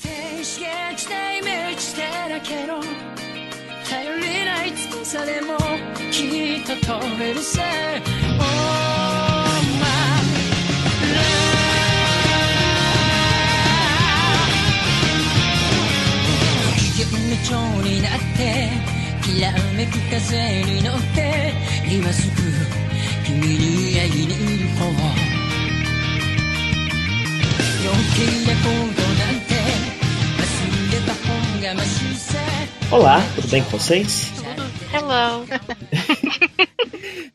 静止で満ちてだけど頼りない翼でもきっと飛べるぜ。Oh my love 機嫌の蝶になってきらめく風に乗って今すぐ君に会いに行こう。余計なこ Olá, tudo bem com vocês? Hello.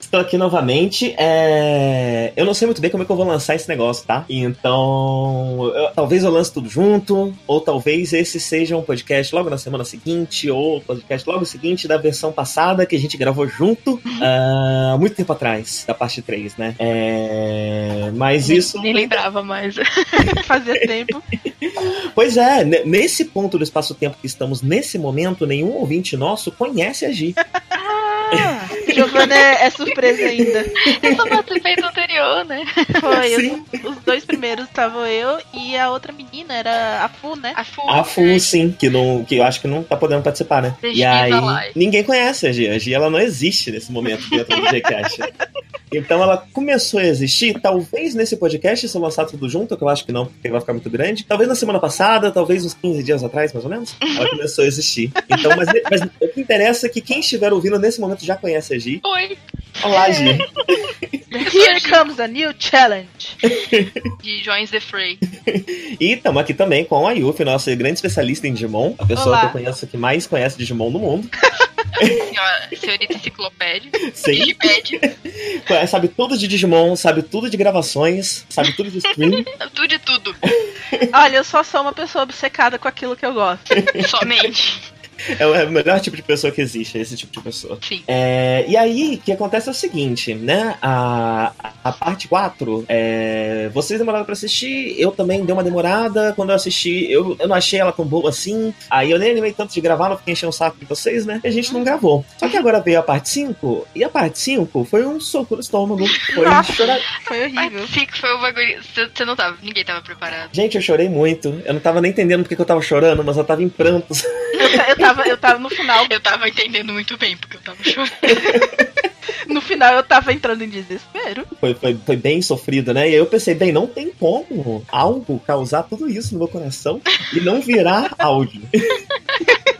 Estou aqui novamente. É... Eu não sei muito bem como é que eu vou lançar esse negócio, tá? Então, eu- talvez eu lance tudo junto, ou talvez esse seja um podcast logo na semana seguinte, ou podcast logo seguinte da versão passada que a gente gravou junto há muito tempo atrás, da parte 3, né? É... Mas isso. Nem lembrava mais. Fazia tempo. Pois é, ne- nesse ponto do espaço-tempo que estamos nesse momento, nenhum ouvinte nosso conhece a Gi. Ah, Giovana é, é surpresa ainda. Eu só participei do anterior, né? Foi. Os, os dois primeiros estavam eu e a outra menina, era a Fu, né? A Fu. A Fu, sim, que, não, que eu acho que não tá podendo participar, né? Desde E aí, ninguém conhece a Gi. A Gi, ela não existe nesse momento dentro do Gcast. Então ela começou a existir, talvez nesse podcast, se eu lançar tudo junto, que eu acho que não, porque vai ficar muito grande. Talvez na semana passada, talvez uns 15 dias atrás, mais ou menos. Ela começou a existir. Então, mas, mas o que interessa é que quem estiver ouvindo nesse momento já conhece a Gi. Oi, Olá, Gi. Here comes a new challenge. de Joins the Fray. E estamos aqui também com a Yuffie, nossa grande especialista em Digimon. A pessoa Olá. que eu conheço que mais conhece Digimon no mundo. Senhora, senhorita enciclopédia. Sim. Digipédia. Sabe tudo de Digimon, sabe tudo de gravações, sabe tudo de stream. Tudo de tudo. Olha, eu só sou uma pessoa obcecada com aquilo que eu gosto. Somente. É o é o melhor tipo de pessoa que existe, é esse tipo de pessoa. Sim. É, e aí, o que acontece é o seguinte, né? A, a parte 4, é, vocês demoraram pra assistir, eu também dei uma demorada. Quando eu assisti, eu, eu não achei ela tão boa assim. Aí eu nem animei tanto de gravar, não fiquei enchendo o saco de vocês, né? E a gente não gravou. Só que agora veio a parte 5, e a parte 5 foi um soco no estômago. Foi um Nossa. chorar. Foi horrível. Mas fica, foi o bagulho. Você não tava, ninguém tava preparado. Gente, eu chorei muito. Eu não tava nem entendendo porque que eu tava chorando, mas eu tava em prantos. Eu tava, eu tava no final. Eu tava entendendo muito bem, porque eu tava chorando. No final eu tava entrando em desespero. Foi, foi, foi bem sofrido, né? E aí eu pensei, bem, não tem como algo causar tudo isso no meu coração e não virar áudio.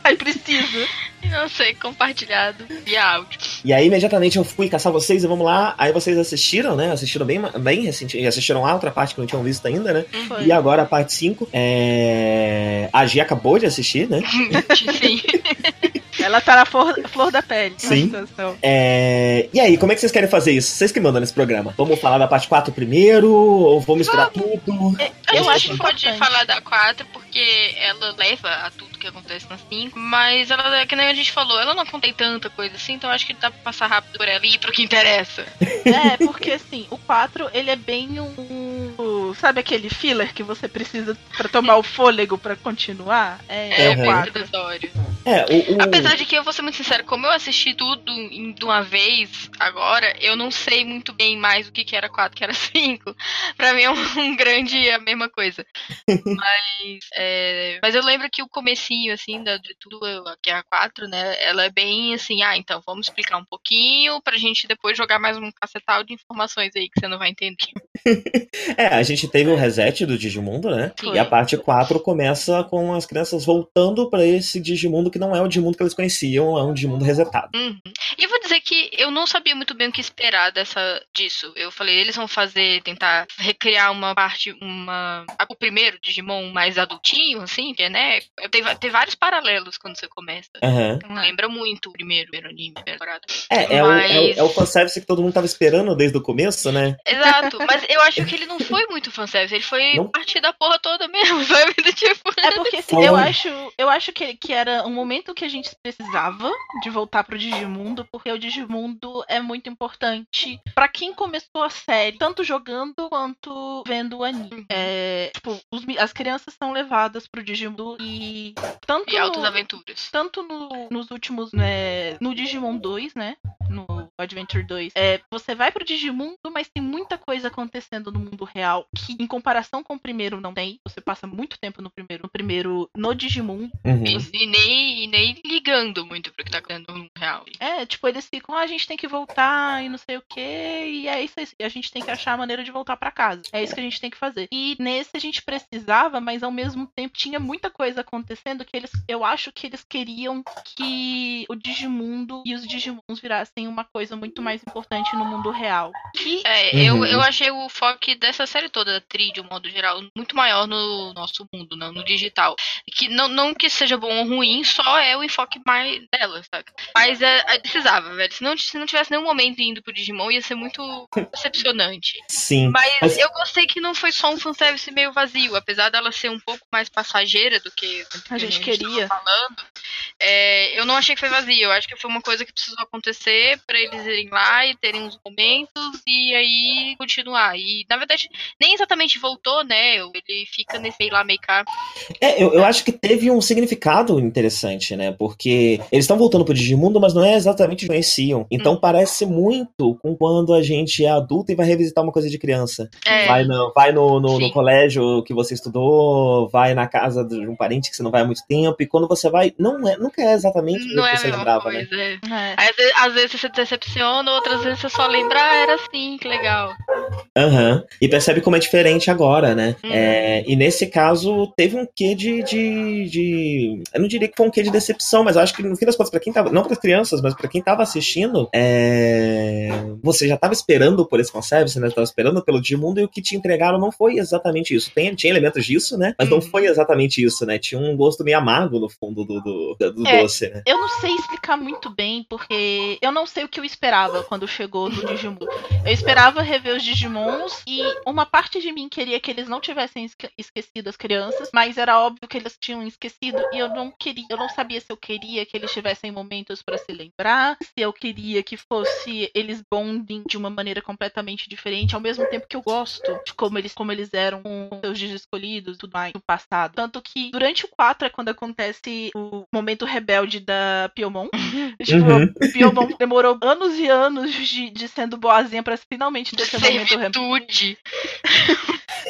Aí preciso. Não sei, compartilhado via áudio. E aí, imediatamente, eu fui caçar vocês e vamos lá. Aí vocês assistiram, né? Assistiram bem, bem recente. Assistiram a outra parte que não tinham visto ainda, né? Foi. E agora a parte 5. É... A Gi acabou de assistir, né? Sim. Ela tá na flor, flor da pele. na Sim. situação. É... E aí, como é que vocês querem fazer isso? Vocês que mandam nesse programa. Vamos falar da parte 4 primeiro? Ou vamos misturar tudo? A Eu gente acho pode importante. falar da 4 porque ela leva a tudo que acontece na 5, mas ela, que nem a gente falou, ela não contém tanta coisa assim, então acho que dá pra passar rápido por ela e ir pro que interessa. É, porque assim, o 4, ele é bem um. O- Sabe aquele filler que você precisa pra tomar o fôlego pra continuar? É, é Uhum. o 4. introdutório. É, o. o... Apesar de que eu vou ser muito sincera, como eu assisti tudo em- de uma vez agora, eu não sei muito bem mais o que, que era 4, que era 5. Pra mim é um, um grande a mesma coisa. mas, é, mas eu lembro que o comecinho, assim, da, de tudo que é a 4, né? Ela é bem assim, ah, então vamos explicar um pouquinho pra gente depois jogar mais um cacetal de informações aí que você não vai entender. É, a gente teve o reset do Digimundo, né? Sim. E a parte 4 começa com as crianças voltando pra esse Digimundo que não é o Digimundo que eles conheciam, é um Digimundo resetado. Uhum. E dizer que eu não sabia muito bem o que esperar dessa disso. Eu falei, eles vão fazer, tentar recriar uma parte, uma. O primeiro Digimon mais adultinho, assim, que é, né? Tem, tem vários paralelos quando você começa. Aham. Então, lembra muito o primeiro, primeiro anime, temporada. É, é, o, é, o, Mas- é o fanservice que todo mundo tava esperando desde o começo, né? Exato, mas eu acho que ele não foi muito fanservice, ele foi Não? parte da porra toda mesmo, sabe? Do Tipo, É porque assim, eu acho, eu acho que, que era um momento que a gente precisava de voltar pro Digimundo, porque o Digimundo é muito importante pra quem começou a série, tanto jogando quanto vendo o anime. É, tipo, os as crianças são levadas pro Digimundo e tanto e altas no- aventuras. tanto no- nos últimos, né, no Digimon 2, né, no Adventure 2. É, você vai pro Digimundo, mas tem muita coisa acontecendo no mundo real que, em comparação com o primeiro, não tem. Você passa muito tempo no primeiro, no primeiro, no Digimundo. Uhum. E, e nem, e nem ligando muito pro que tá acontecendo no mundo real. É, tipo, eles ficam, ah, a gente tem que voltar e não sei o que, e é isso aí. A gente tem que achar a maneira de voltar pra casa. É isso que a gente tem que fazer. E nesse a gente precisava, mas ao mesmo tempo tinha muita coisa acontecendo que eles, eu acho que eles queriam que o Digimundo e os Digimons virassem uma coisa muito mais importante no mundo real. E É, Uhum. eu, eu achei o foco dessa série toda, da Tri, de um modo geral, muito maior no nosso mundo, não no digital. Que não, não que seja bom ou ruim, só é o enfoque mais dela, sabe? Mas é, é, precisava, velho. Se não, se não tivesse nenhum momento indo pro Digimon, ia ser muito decepcionante. Sim. Mas, Mas- eu gostei que não foi só um fanservice meio vazio, apesar dela ser um pouco mais passageira do que a gente tava queria. falando. é, eu não achei que foi vazio, eu acho que foi uma coisa que precisou acontecer pra eles irem lá e terem uns momentos e aí continuar. E na verdade, nem exatamente voltou, né? Ele fica nesse meio lá, meio cá. É, eu, eu acho que teve um significado interessante, né? Porque eles estão voltando pro Digimundo, mas não é exatamente o que conheciam. Então Hum. parece muito com quando a gente é adulto e vai revisitar uma coisa de criança. É, Vai, no, vai no, no, no colégio que você estudou, vai na casa de um parente que você não vai há muito tempo, e quando você vai, não é, nunca é exatamente o que é você lembrava, né? coisa. é. É. Às, vezes, às vezes você se decepciona, outras vezes você só lembra, ah, era assim, que legal. Aham. E percebe como é diferente agora, né? Uhum. É, e nesse caso, teve um quê de, de, de- Eu não diria que foi um quê de decepção, mas eu acho que no fim das contas, pra quem tava. Não para crianças, mas pra quem tava assistindo, é, você já tava esperando por esse conceito, né? Tava esperando pelo Digimundo e o que te entregaram não foi exatamente isso. Tem, tinha elementos disso, né? Mas não Uhum. foi exatamente isso, né? Tinha um gosto meio amargo no fundo do, do, do É. doce, né? Eu não sei explicar muito bem, porque eu não sei o que eu esperava quando chegou no Digimundo. Eu esperava rever os Digimons e uma parte de mim queria que eles não tivessem esque- esquecido as crianças, mas era óbvio que eles tinham esquecido e eu não queria, eu não sabia se eu queria que eles tivessem momentos pra se lembrar, se eu queria que fosse eles bonding de uma maneira completamente diferente, ao mesmo tempo que eu gosto de como eles como eles eram com seus dias escolhidos e tudo mais no passado. Tanto que durante o 4 é quando acontece o momento rebelde da Piomon. tipo, Uhum. Piomon demorou anos e anos de, de sendo boazinha pra finalmente ter seu momento, re- Servitude.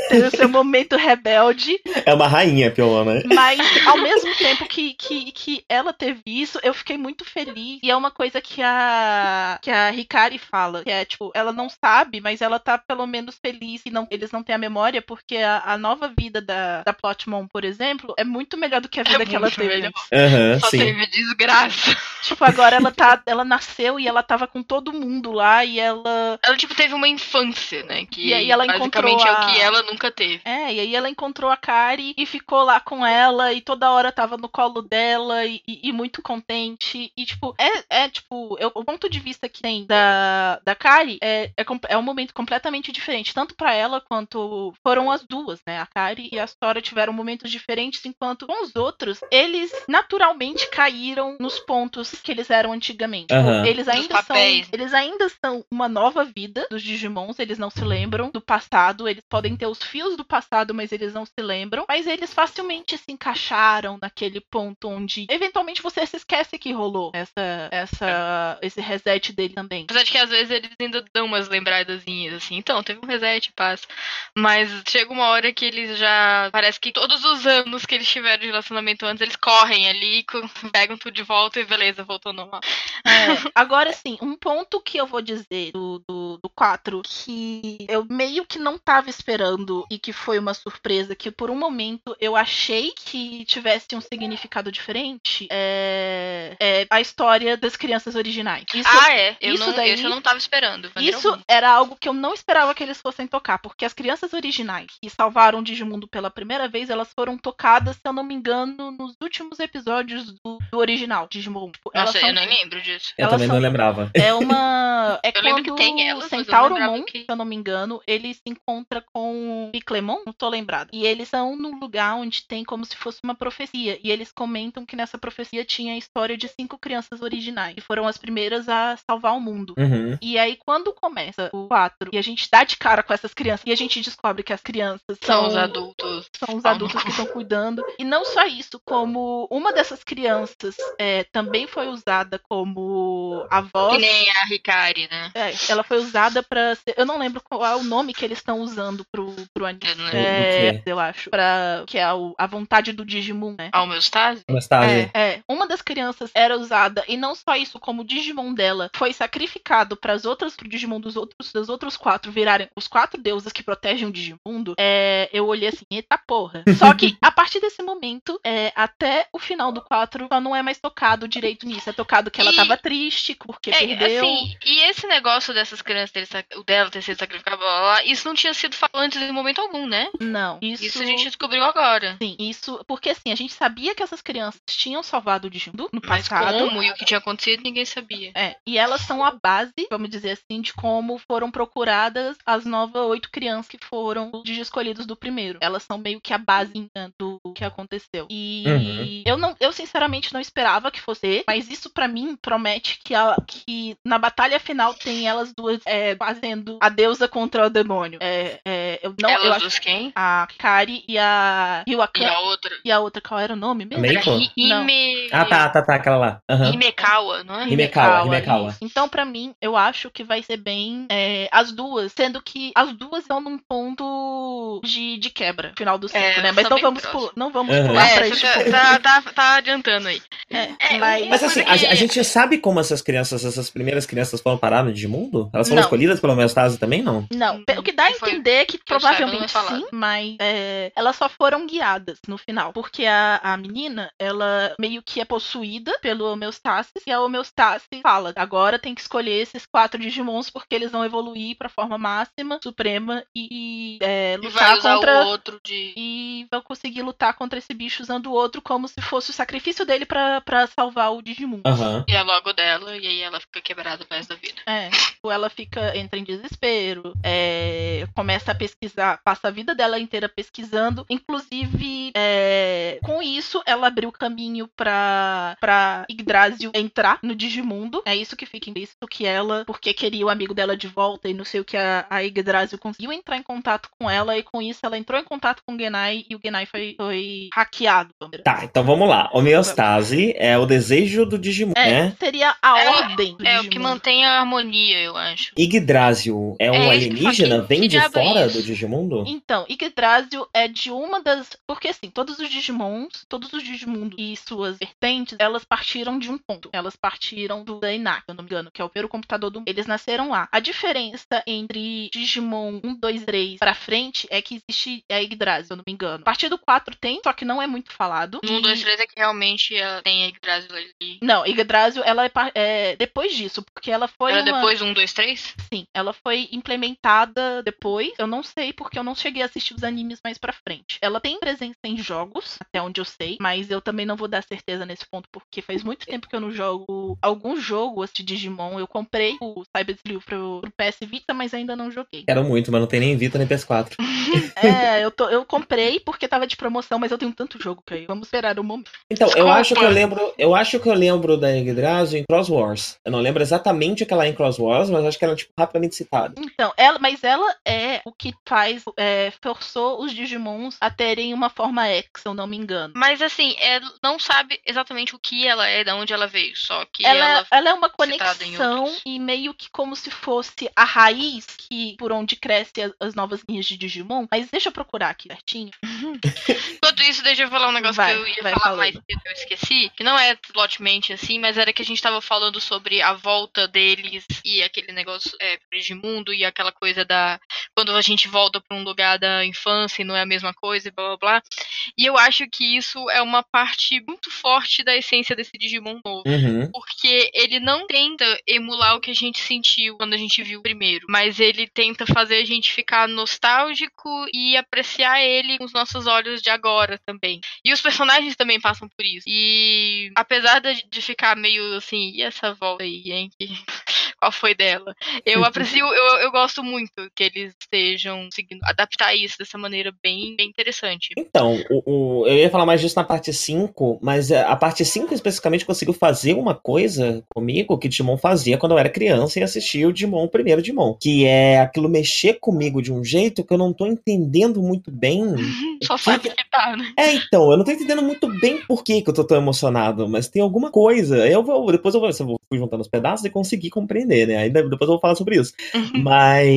ter o seu momento rebelde. É uma rainha, Piolão, né? Mas ao mesmo tempo que, que, que ela teve isso, eu fiquei muito feliz. E é uma coisa que a que a Hikari fala, que é tipo, ela não sabe, mas ela tá pelo menos feliz que não, eles não têm a memória, porque a, a nova vida da, da Plotmon, por exemplo, é muito melhor do que a vida que ela teve. Aham, Só sim. teve desgraça. Tipo, agora ela tá, ela nasceu e ela tava com todo mundo lá e ela Ela, tipo, teve uma infância, né? Que E aí ela basicamente encontrou é a- o que ela nunca teve. É, e aí ela encontrou a Kari e ficou lá com ela e toda hora tava no colo dela e, e- e muito contente. E, tipo, é, é tipo, eu- o ponto de vista que tem da, da Kari é, é, é um momento completamente diferente, tanto pra ela quanto foram as duas, né? A Kari e a Sora tiveram momentos diferentes, enquanto com os outros, eles naturalmente caíram nos pontos que eles eram antigamente. Tipo, Aham. Eles Dos são. Eles ainda são uma nova vida dos Digimons, eles não se lembram do passado, eles podem ter os fios do passado, mas eles não se lembram. Mas eles facilmente se encaixaram naquele ponto onde eventualmente você se esquece que rolou essa, essa, esse reset dele também. Apesar de que às vezes eles ainda dão umas lembradazinhas assim. Então, teve um reset, passa. Mas chega uma hora que eles já. Parece que todos os anos que eles tiveram de relacionamento antes, eles correm ali, pegam tudo de volta e beleza, voltou normal. É, agora sim, um ponto que eu vou dizer do, do, do 4 que eu meio que não tava esperando e que foi uma surpresa, que por um momento eu achei que tivesse um significado diferente, é, é a história das crianças originais. Isso, ah, é. Eu isso não, daí- eu não tava esperando. isso alguma. era algo que eu não esperava que eles fossem tocar, porque as crianças originais que salvaram o Digimundo pela primeira vez, elas foram tocadas, se eu não me engano, nos últimos episódios do, do original Digimon. Tipo, elas Nossa, são eu nem lembro disso. Eu Elas também são- não lembrava. É uma. É Eu lembro quando que tem elas. mas eu Centauro Moon, que- se eu não me engano, ele se encontra com Piclemon, não tô lembrado. E eles são num lugar onde tem como se fosse uma profecia. E eles comentam que nessa profecia tinha a história de cinco crianças originais, que foram as primeiras a salvar o mundo. Uhum. E aí, quando começa o 4 e a gente dá de cara com essas crianças e a gente descobre que as crianças São são, os adultos. são os adultos que estão cuidando. E não só isso, como uma dessas crianças é, também foi usada como a Que nem a Ricari, né? É, ela foi usada pra ser. Eu não lembro qual é o nome que eles estão usando pro, pro anime. Eu. É, quê? eu acho. Pra, que é o- a vontade do Digimon, né? A homeostase? Anastásia. É, é, uma das crianças era usada e não só isso, como o Digimon dela foi sacrificado para as outras, pro Digimon dos outros, dos outros quatro virarem os quatro deuses que protegem o Digimundo. É, eu olhei assim, eita porra. Só que a partir desse momento, é, até o final do 4, só não é mais tocado direito nisso. É tocado que ela E- tava triste porque É, perdeu. assim, e esse negócio dessas crianças, o dela ter sido sacrificado, blá, blá, blá, isso não tinha sido falado antes em momento algum, né? Não, isso. Isso a gente descobriu agora. Sim, isso. Porque assim, a gente sabia que essas crianças tinham salvado o Digimundo no Mas passado. como e o que tinha acontecido, ninguém sabia. É, e elas são a base, vamos dizer assim, de como foram procuradas as novas oito crianças que foram os escolhidos do primeiro. Elas são meio que a base né, do que aconteceu. E Uhum. eu não, eu sinceramente não esperava que fosse, mas isso pra mim promete que, a, que na batalha final tem elas duas é, fazendo a deusa contra o demônio. É, é, eu não, Elas eu acho duas quem? a Kari e a E Ryuakan. a outra. E a outra, qual era o nome mesmo? Meiko? Ime... Ah, tá, tá, tá, aquela lá. Aham. Imekawa, não é? Himekawa, Himekawa. isso. Então, pra mim, eu acho que vai ser bem é, as duas, sendo que as duas estão num ponto de, de quebra, final do ciclo, É, né? Mas não vamos, não vamos Uhum. pular É, pra tipo, tá, tá, tá, tá adiantando aí. é, É, mas, Mas assim, a, a gente sabe como essas crianças, essas primeiras crianças foram parar no Digimundo? Elas foram Não. escolhidas pela homeostase também, não? Não, o que dá a entender é que saiba, provavelmente sim, mas é, elas só foram guiadas no final. Porque a, a menina, ela meio que é possuída pelo homeostasis e a homeostasis fala: agora tem que escolher esses quatro Digimons porque eles vão evoluir pra forma máxima, suprema e é, E lutar usar contra. o outro de. E vão conseguir lutar contra esse bicho usando o outro como se fosse o sacrifício dele pra pra salvar o Digimundo. Aham. E é logo dela, e aí ela fica quebrada o resto da vida. É, tipo, ela fica, entra em desespero, é, começa a pesquisar, passa a vida dela inteira pesquisando, inclusive é, com isso ela abriu caminho pra, pra Yggdrasil entrar no Digimundo, é isso que fica implícito que ela, porque queria o amigo dela de volta e não sei o que a, a Yggdrasil conseguiu entrar em contato com ela e com isso ela entrou em contato com o Genai e o Genai foi, foi hackeado. Tá, então vamos lá. Homeostase é o desejo do Digimon, É, né? seria a ordem É o que mantém a harmonia, eu acho. Yggdrasil é um É que eu alienígena? que- Vem que de é fora isso? do Digimundo? Então, Yggdrasil é de uma das. Porque assim, todos os Digimons, todos os Digimundos e suas vertentes, elas partiram de um ponto. Elas partiram do Dainak, se eu não me engano, que é o primeiro computador do mundo. Eles nasceram lá. A diferença entre Digimon 1, 2, 3 pra frente é que existe a Yggdrasil, se eu não me engano. A partir do 4 tem, só que não é muito falado. No 1, E- 2, 3 é que realmente ela tem a Yggdrasil ali. Não, Yggdrasil, ela é, é depois disso, porque ela foi Era uma... depois do 1, 2, 3? Sim, ela foi implementada depois. Eu não sei porque eu não cheguei a assistir os animes mais pra frente. Ela tem presença em jogos, até onde eu sei, mas eu também não vou dar certeza nesse ponto porque faz muito tempo que eu não jogo algum jogo assim, de Digimon. Eu comprei o Cyber Slew pro, pro PS Vita, mas ainda não joguei. Quero muito, mas não tem nem Vita nem PS4. É, eu, tô, eu comprei porque tava de promoção, mas eu tenho tanto jogo que aí vamos esperar o momento. Então, eu Desculpa. acho que eu lembro. Eu acho que eu lembro da Yggdrasil em Cross Wars. Eu não lembro exatamente o que ela é em Cross Wars, mas acho que ela é tipo, rapidamente citada. Então, ela, mas ela é o que faz, é, forçou os Digimons a terem uma forma X, se eu não me engano. Mas assim, ela não sabe exatamente o que ela é, de onde ela veio. Só que ela, ela. ela é uma conexão e meio que como se fosse a raiz que por onde cresce as, as novas linhas de Digimon. Mas deixa eu procurar aqui certinho. Enquanto isso, deixa eu falar um negócio Vai, que eu ia falar falando. mais cedo que eu esqueci. Que não é plotmente assim, mas era que a gente tava falando sobre a volta deles e aquele negócio é, de mundo e aquela coisa da. Quando a gente volta pra um lugar da infância e não é a mesma coisa e blá blá blá. E eu acho que isso é uma parte muito forte da essência desse Digimon novo. Uhum. Porque ele não tenta emular o que a gente sentiu quando a gente viu o primeiro, mas ele tenta fazer a gente ficar nostálgico e apreciar ele com os nossos olhos de agora também. E os personagens também passam por isso. E apesar de, de ficar meio assim, e essa volta aí, Yankee. Qual foi dela. Eu aprecio, eu, eu gosto muito que eles estejam conseguindo adaptar isso dessa maneira bem, bem interessante. Então, o, o- eu ia falar mais disso na parte 5, mas a parte 5 especificamente conseguiu fazer uma coisa comigo que Digimon fazia quando eu era criança e assistia o Digimon, o primeiro Digimon. Que é aquilo mexer comigo de um jeito que eu não tô entendendo muito bem. Só sabe que tá, né? É, então, eu não tô entendendo muito bem por que, que eu tô tão emocionado, mas tem alguma coisa. Eu vou, depois eu vou, eu vou fui juntando os pedaços e consegui compreender, né? Aí de- depois eu vou falar sobre isso. Uhum. Mas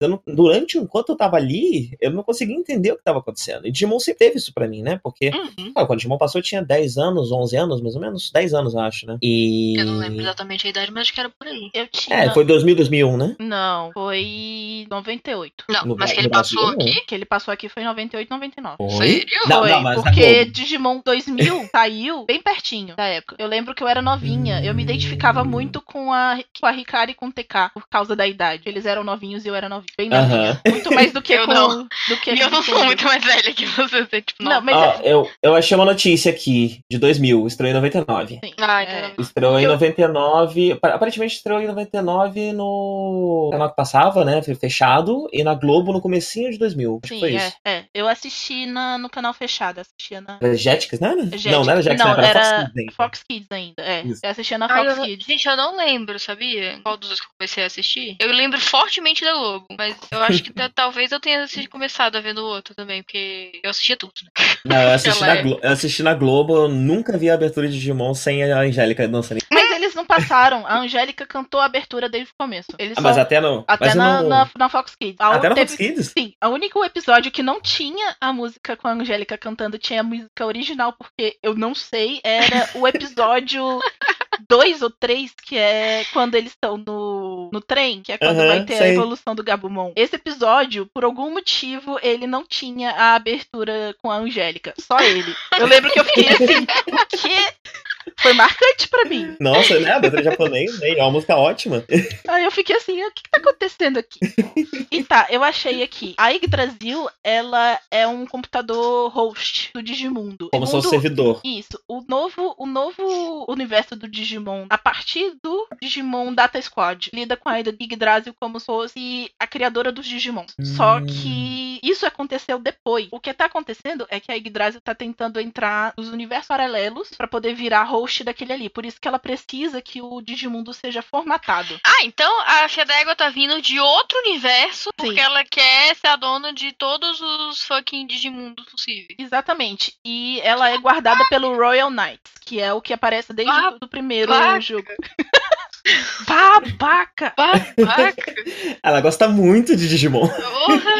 não- durante enquanto eu tava ali, eu não conseguia entender o que tava acontecendo. E Digimon sempre teve isso pra mim, né? Porque Uhum. ah, quando Digimon passou, eu tinha 10 anos, 11 anos, mais ou menos. 10 anos, eu acho, né? E. Eu não lembro exatamente a idade, mas acho que era por aí. Eu tinha. É, foi 2000, 2001, né? Não, foi 98. Não, No mas que ele Brasil, passou não. aqui. Que ele passou aqui foi 98, 99. Sério? Não, foi, não, mas porque. Digimon 2000 saiu bem pertinho da época. Eu lembro que eu era novinha, eu me identificava muito com a, com a Hikari e com o TK por causa da idade. Eles eram novinhos e eu era novinha, bem novinha. Aham. Muito mais do que Eu com, não. do que E eu não com- sou muito mais velha que você, você, tipo, Não, não. mas Ó, eu, eu achei uma notícia aqui, de 2000, estreou em 99. Sim, Ah, é. então- Estreou em Eu- 99. apa- Aparentemente estreou em 99 no canal que passava, né? Fechado. E na Globo no comecinho de 2000. Acho que Sim, foi é, isso. é. Eu assisti na, no canal fechado, assistia na. Era Jetix, não era? Jetix. Não, não era Jetix, Não, era, era Fox Kids ainda. Fox Kids ainda. É, Isso. eu assistia na Ai, Fox eu- Kids. gente, eu não lembro, sabia? Qual dos dois que eu comecei a assistir? Eu lembro fortemente da Globo, mas eu acho que ta- talvez eu tenha começado a ver no outro também, porque eu assistia tudo, né? Não, eu assisti, na. Glo- eu assisti na Globo, eu nunca vi a abertura de Digimon sem a Angélica dançando. Mas eles não passaram. A Angélica cantou a abertura desde o começo. Eles Ah, só... mas até no. Até mas na, no- na, na Fox Kids. A Até na teve- Fox Kids? Sim, o único episódio que não tinha a música com a Angélica cantando tinha a música original, porque eu não sei, era o episódio 2 ou 3, que é quando eles estão no, no trem, que é quando Aham, vai ter a sei. evolução do Gabumon. Esse episódio, por algum motivo, ele não tinha a abertura com a Angélica. Só ele. Eu lembro que eu fiquei assim, o quê? Foi marcante pra mim. Nossa, né? A abertura japonês, né? É uma música ótima. Aí eu fiquei assim, o que, que tá acontecendo aqui? e tá, eu achei aqui. A Yggdrasil, ela é um computador host do Digimundo. Como se fosse Segundo- servidor. Isso. O novo, o novo universo do Digimon, a partir do Digimon Data Squad, lida com a Yggdrasil como se fosse a criadora dos Digimon. Só Hum. que isso aconteceu depois. O que tá acontecendo é que a Yggdrasil tá tentando entrar nos universos paralelos pra poder virar host daquele ali. Por isso que ela precisa que o Digimundo seja formatado. Ah, então a Fia d'Égua tá vindo de outro universo porque Sim. ela quer ser a dona de todos os fucking Digimundos possíveis. Exatamente. E ela é guardada pelo Royal Knights, que é o que aparece desde Babaca. o primeiro Babaca. jogo. Babaca! Babaca! Ela gosta muito de Digimon.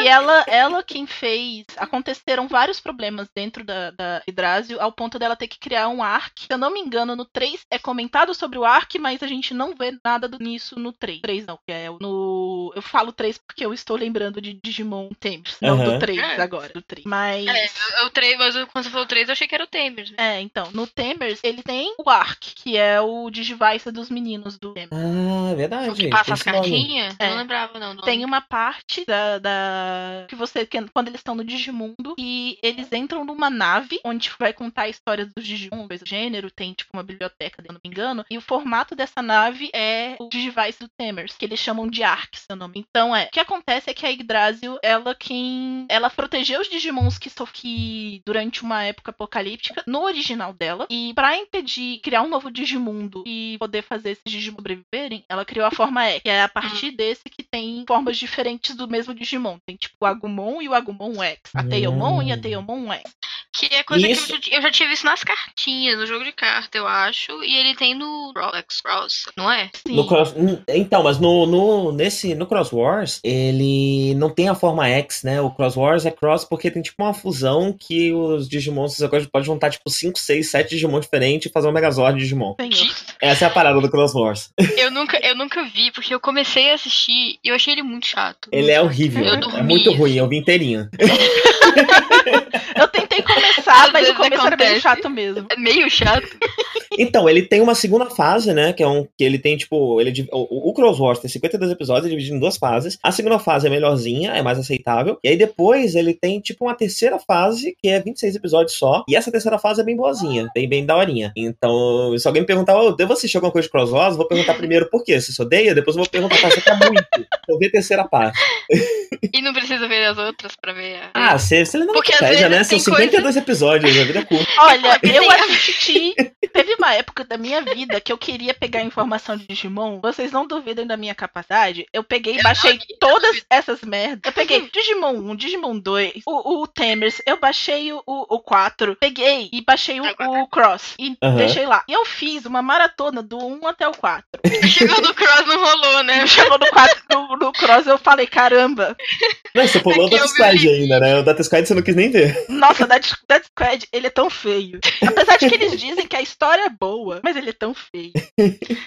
E ela, ela quem fez. Aconteceram vários problemas dentro da, da Hidrásio, ao ponto dela ter que criar um arc. Se eu não me engano, no 3 é comentado sobre o arc, mas a gente não vê nada do- nisso no 3. 3 não, que é o- no. Eu falo 3 porque eu estou lembrando de Digimon Tempos, não Aham. do 3 É. agora, do 3. Mas. É, o 3, mas eu- quando você falou 3, eu achei que era o Tamers, né? É, então, no Tamers, ele tem o Arc, que é o Digivice dos meninos do Ah, O verdade. que passa tem as cartinhas? É. Não lembrava, não. do Tem uma parte da, da- que você que- quando eles estão no Digimundo e eles entram numa nave onde vai contar a história dos Digimon, coisa do gênero, tem tipo uma biblioteca, se eu não me engano, e o formato dessa nave é o Digivice do Tamers, que eles chamam de Ark, seu nome. Então é, o que acontece é que a Yggdrasil, ela quem ela protegeu os Digimons que que durante uma época apocalíptica no original dela e pra impedir criar um novo Digimundo e poder fazer esses Digimon sobreviverem, ela criou a forma E, que é a partir desse que tem formas diferentes do mesmo Digimon. Tem tipo o Agumon e o Agumon X. A. Tailmon e a Tailmon X. Que é coisa Isso. que eu já, eu já tive isso nas cartinhas, no jogo de carta, eu acho. E ele tem no Rolex Cross, não é? Sim. No cross... Então, mas no, no, nesse, no Cross Wars, ele não tem a forma X, né? O Cross Wars é Cross porque tem tipo uma fusão que os Digimons agora pode juntar tipo 5, 6, 7 Digimon diferentes e fazer um Megazord de Digimon. Senhor. Essa é a parada do Cross Wars. Eu nunca, eu nunca vi, porque eu comecei a assistir e eu achei ele muito chato. Ele é horrível. É muito ruim, eu vi inteirinho. Eu tentei começava e no começo era meio chato mesmo. É meio chato. Então, ele tem uma segunda fase, né? Que é um. Que ele tem, tipo. Ele, o, o tem 52 episódios, é dividido em duas fases. A segunda fase é melhorzinha, é mais aceitável. E aí depois ele tem, tipo, uma terceira fase, que é 26 episódios só. E essa terceira fase é bem boazinha, bem, bem daorinha. Então, se alguém me perguntar, oh, eu devo assistir alguma coisa de Crosswatch, vou perguntar primeiro por quê? Você se odeia? Depois eu vou perguntar, pra você tá muito. Eu ver a terceira parte. E não precisa ver as outras pra ver. A... Ah, você, ele não Porque pede, né? São 52 dois episódios, a vida é curta. Olha, eu assisti. Teve uma época da minha vida que eu queria pegar informação de Digimon. Vocês não duvidam da minha capacidade. Eu peguei e baixei não, todas essas merdas. Eu peguei Digimon 1, Digimon 2, o, o Tamers. Eu baixei o, o 4. Peguei e baixei o, o Cross. E deixei lá. E eu fiz uma maratona do 1 até o 4. Chegou no Cross, não rolou, né? Chegou no 4 no, no Cross, eu falei, caramba. Não, você pulou é o Data ainda, né? O Data você não quis nem ver. Nossa, Data Dead Squad, ele é tão feio. Apesar de que eles dizem que a história é boa, mas ele é tão feio.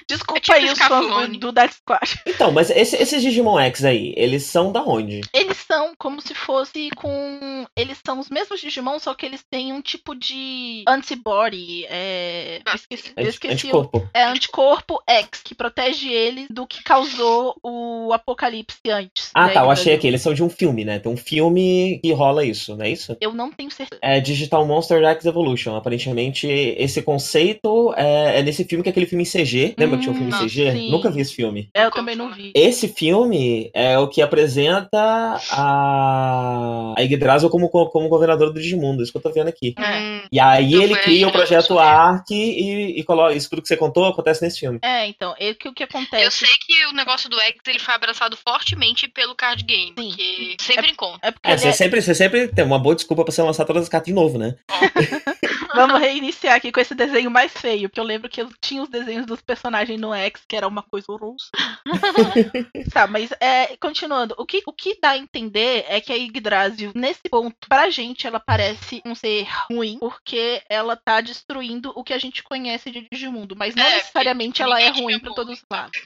Desculpa É tipo aí os fãs do, do Dead Squad. Então, mas esse- esses Digimon X aí, eles são da onde? Eles são como se fosse com. Eles são os mesmos Digimon, só que eles têm um tipo de antibody. É. Eu esqueci, eu esqueci o- Anticorpo. É anticorpo X, que protege eles do que causou o apocalipse antes. Ah, né, tá, eu achei aqui. Eles são de um filme, né? Tem um filme que rola isso, não é isso? Eu não tenho certeza. É Digital Monster X Evolution. Aparentemente, esse conceito é, é nesse filme que é aquele filme em CG. Lembra que tinha um filme em Hum, CG? sim. Nunca vi esse filme. É, eu também não vi. Esse filme é o que apresenta a, a Yggdrasil como, como governadora do Digimundo. Isso que eu tô vendo aqui. É. Hum, E aí Então ele cria o que projeto. Ark e, e coloca. Isso tudo que você contou acontece nesse filme. É, então, é que o que acontece. Eu sei que o negócio do X ele foi abraçado fortemente pelo card game, Sim. que sempre encontra. É porque É, ele você é- sempre, você sempre tem uma boa desculpa pra você lançar todas as cartas de novo, né? Vamos reiniciar aqui com esse desenho mais feio, porque eu lembro que eu tinha os desenhos dos personagens no X, que era uma coisa horrorosa. tá, mas é, continuando, o que, o que dá a entender é que a Yggdrasil, nesse ponto, pra gente, ela parece um ser ruim, porque ela tá destruindo o que a gente conhece de Digimundo, mas não É, necessariamente ela é ruim bom, todos os lados.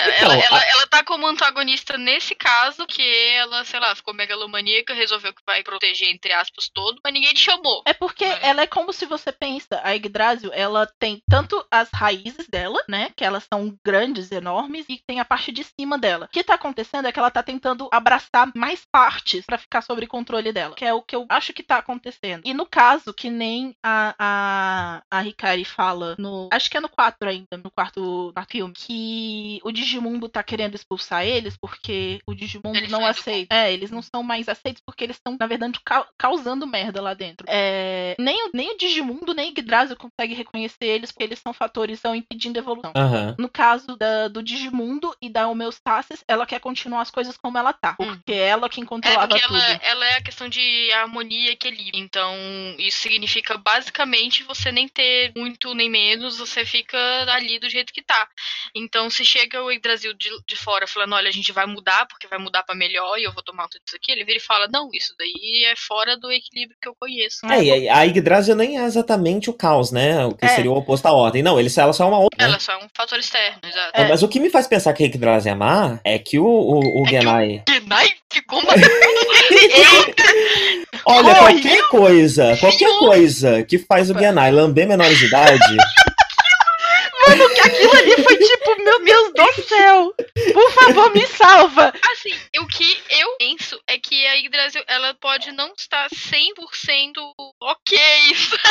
Então, ela, a- ela tá como antagonista nesse caso, que ela, sei lá, ficou megalomaníaca, resolveu que vai proteger, entre aspas, todo, mas ninguém te chamou. É porque É. ela é como se você pensa, a Yggdrasil, ela tem tanto as raízes dela, né, que elas são grandes, enormes, e tem a parte de cima dela. O que tá acontecendo é que ela tá tentando abraçar mais partes pra ficar sobre controle dela, que é o que eu acho que tá acontecendo. E no caso, que nem a, a, a Hikari fala no, acho que é no 4 ainda, no quarto, quarto filme, que o Digimundo tá querendo expulsar eles porque o Digimundo Eles não aceita. É, eles não são mais aceitos porque eles estão, na verdade, cau- causando merda lá dentro. É, nem, o- nem o Digimundo, nem o Yggdrasil consegue reconhecer eles porque eles são fatores que estão impedindo a evolução. Aham. No caso da- do Digimundo e da Homeostasis, ela quer continuar as coisas como ela tá. Porque é ela quem É controlava porque tudo. ela, ela é a questão de harmonia e equilíbrio. Então, isso significa basicamente você nem ter muito nem menos, você fica ali do jeito que tá. Então, se chega o Brasil de, de fora falando, olha, a gente vai mudar, porque vai mudar pra melhor e eu vou tomar tudo isso aqui, ele vira e fala, não, isso daí é fora do equilíbrio que eu conheço. É, e a Yggdrasil nem é exatamente o caos, né? O que É. seria o oposto à ordem. Não, ele, ela só é uma outra. Ela Né? só é um fator externo, exato. É. Mas o que me faz pensar que a Yggdrasil é má é que o, o, o É que o- Genai. Genai ficou uma. Olha, Corre! qualquer coisa, qualquer coisa que faz o Genai lamber menores de idade. Aquilo ali foi tipo, meu Deus do céu! Por favor, me salva! Assim, o que eu penso é que a Yggdrasil, ela pode não estar 100% ok,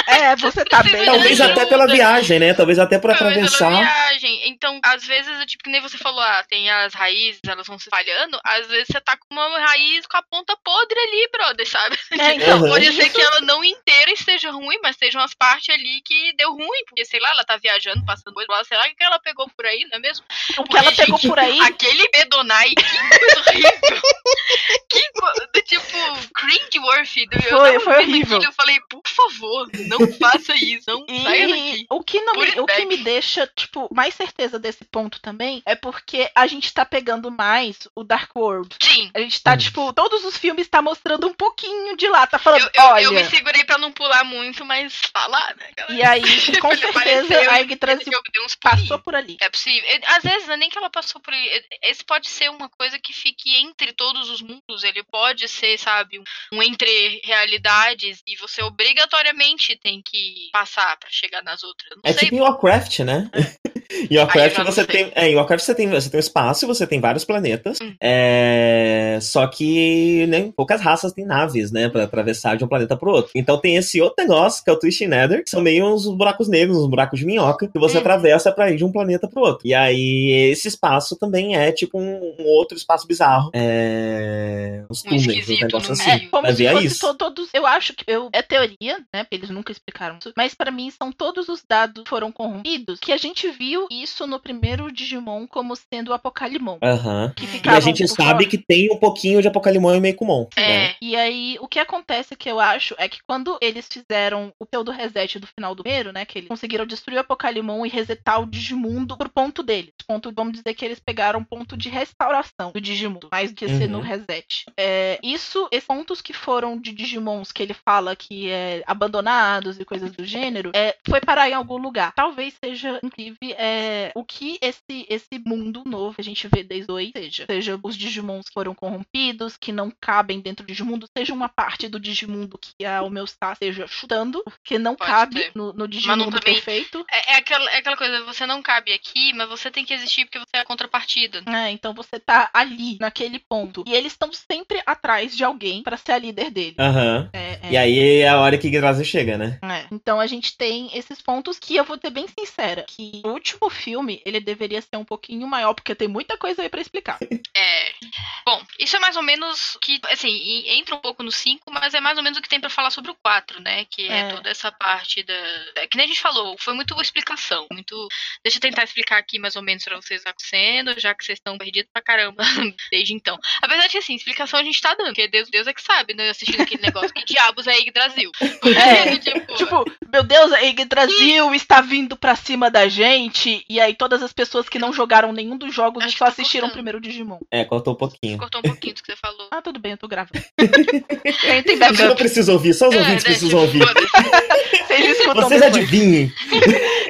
É, você tá bem. Talvez ajuda. até pela viagem, né? Talvez até por Talvez atravessar. viagem. Então, às vezes, é tipo que nem você falou, ah, tem as raízes, elas vão se falhando. Às vezes você tá com uma raiz com a ponta podre ali, brother, sabe? É, então, Uhum. Pode ser que ela não inteira esteja ruim, mas estejam as partes ali que deu ruim. Porque, sei lá, ela tá viajando, passando coisa lá, sei lá o que ela pegou por aí, não é mesmo? o que ela pegou gente, por aí. Aquele Bedonai, que horrível. que coisa, tipo, cringe-worthy. Eu Foi- foi horrível. aquilo, Eu falei, por favor, não faça isso, não saia E daqui. o que, não me, o que me deixa, tipo, mais certeza desse ponto também é porque a gente tá pegando mais o Dark World. Sim. A gente tá, Hum. tipo, todos os filmes tá mostrando um pouquinho de lá, tá falando, Eu, eu, olha. eu me segurei pra não pular muito, mas falar, né, galera? E aí, com certeza, a aí. Passou por ali. É possível. Às vezes, é nem que ela passou por ele. Esse pode ser uma coisa que fique entre todos os mundos. Ele pode ser, sabe, um, um entre realidades e você obrigatoriamente tem que passar pra chegar nas outras. Não É sei. tipo Warcraft, né? Em Warcraft você sei. tem. É, em Warcraft você tem, você tem um espaço, você tem vários planetas. Hum. É, só que né, poucas raças têm naves, né? Pra atravessar de um planeta pro outro. Então tem esse outro negócio, que é o Twisted Nether, que são meio uns buracos negros, uns buracos de minhoca, que você Hum. atravessa pra ir de um planeta pro outro. E aí, esse espaço também é tipo um, um outro espaço bizarro. É. Os Um túneis, negócios no assim. meio. Como se ver, é fosse isso. to- todos. Eu acho que eu, é teoria, né? Porque eles nunca explicaram isso. Mas pra mim são todos os dados que foram corrompidos. Que a gente viu isso no primeiro Digimon como sendo o Apocalimon. Aham. Que E a gente sabe que tem um pouquinho de Apocalimon e Meikumon. né? É. E aí, o que acontece que eu acho é que quando eles fizeram o pseudo reset do final do primeiro, né? Que eles conseguiram destruir o Apocalimon e resetar o Digimundo pro ponto deles. Ponto, vamos dizer que eles pegaram ponto de restauração do Digimundo, mais do que ser Uhum. no reset. É, isso, esses pontos que foram de Digimons que ele fala que é abandonados e coisas do gênero, é, foi parar em algum lugar. Talvez seja, inclusive, é, o que esse, esse mundo novo que a gente vê desde hoje seja. Seja os Digimons que foram corrompidos, que não cabem dentro do Digimundo, seja uma parte do Digimundo que a Homeostar esteja chutando, que não Pode cabe ser. no, no Digimundo também- perfeito. É, é aquela, é aquela coisa, você não cabe aqui, mas você tem que existir porque você é a contrapartida. É, então você tá ali, naquele ponto. E eles estão sempre atrás de alguém pra ser a líder dele. Aham. É, é. E aí é a hora que Yggdrasil chega, né? É. Então a gente tem esses pontos que eu vou ser bem sincera, que o último filme ele deveria ser um pouquinho maior porque tem muita coisa aí pra explicar. É. Bom, isso é mais ou menos o que, assim, entra um pouco no 5, mas é mais ou menos o que tem pra falar sobre o 4, né? Que é, É. toda essa parte da. é, que nem a gente falou, foi muito explicação. Muito. Deixa eu tentar explicar aqui mais ou menos pra vocês acontecendo, já que vocês estão perdidos pra caramba desde então. Apesar de que, assim, explicação a gente tá dando, porque Deus, Deus é que sabe, né? Assistindo aquele negócio. Que diabos é Yggdrasil? É, tipo, Tipo, meu Deus, a Yggdrasil está vindo pra cima da gente. E aí todas as pessoas que não jogaram nenhum dos jogos Acho e que só tá assistiram o primeiro Digimon. É, cortou um pouquinho. cortou um pouquinho do que você falou. Ah, tudo bem, eu tô gravando. tem, tem Você não precisa ouvir, só os É, ouvintes né, precisam tipo, ouvir. Vocês escutam Vocês depois. adivinhem.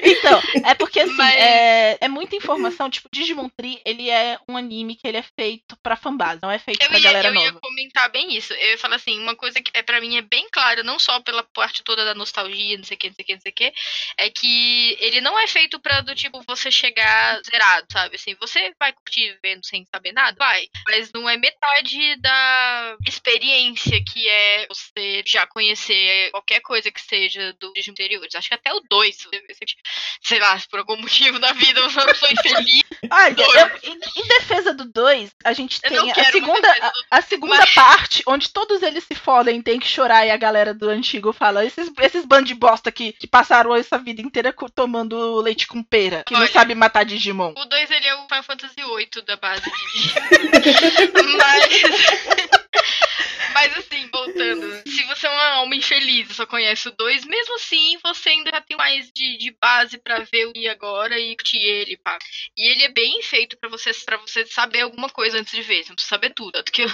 Então, é porque assim, Mas- é, é muita informação. Tipo, Digimon Tree, ele é um anime que ele é feito pra fanbase, não é feito Eu pra ia, galera eu ia nova. comentar bem isso. Eu ia falar assim, uma coisa que é para mim é bem clara, não só pela parte toda da nostalgia, não sei o que, não sei o que, não sei o que, é que ele não é feito pra do tipo você chegar zerado, sabe? Assim, você vai curtir vendo sem saber nada? Vai. Mas não é metade da experiência que é você já conhecer qualquer coisa que seja do Digimon anteriores. Acho que até o 2, se você- sei lá, se por algum motivo da vida você uma pessoa infeliz. Olha, eu- em, em defesa do 2, a gente Eu tem não a segunda, a, a segunda mas- parte, onde todos eles se fodem, tem que chorar, e a galera do antigo fala: esses, esses bandos de bosta que, que passaram essa vida inteira tomando leite com pera, que não Olha. sabe matar Digimon. O 2 ele é o Final Fantasy VIII da base de Mas. Mas assim, voltando. Se você é uma alma infeliz e só conhece o 2, mesmo assim você ainda já tem mais de, de base pra ver o que agora e curtir ele, pá. E ele é bem feito pra você, pra você saber alguma coisa antes de ver. Você não precisa saber tudo. Tanto que eu,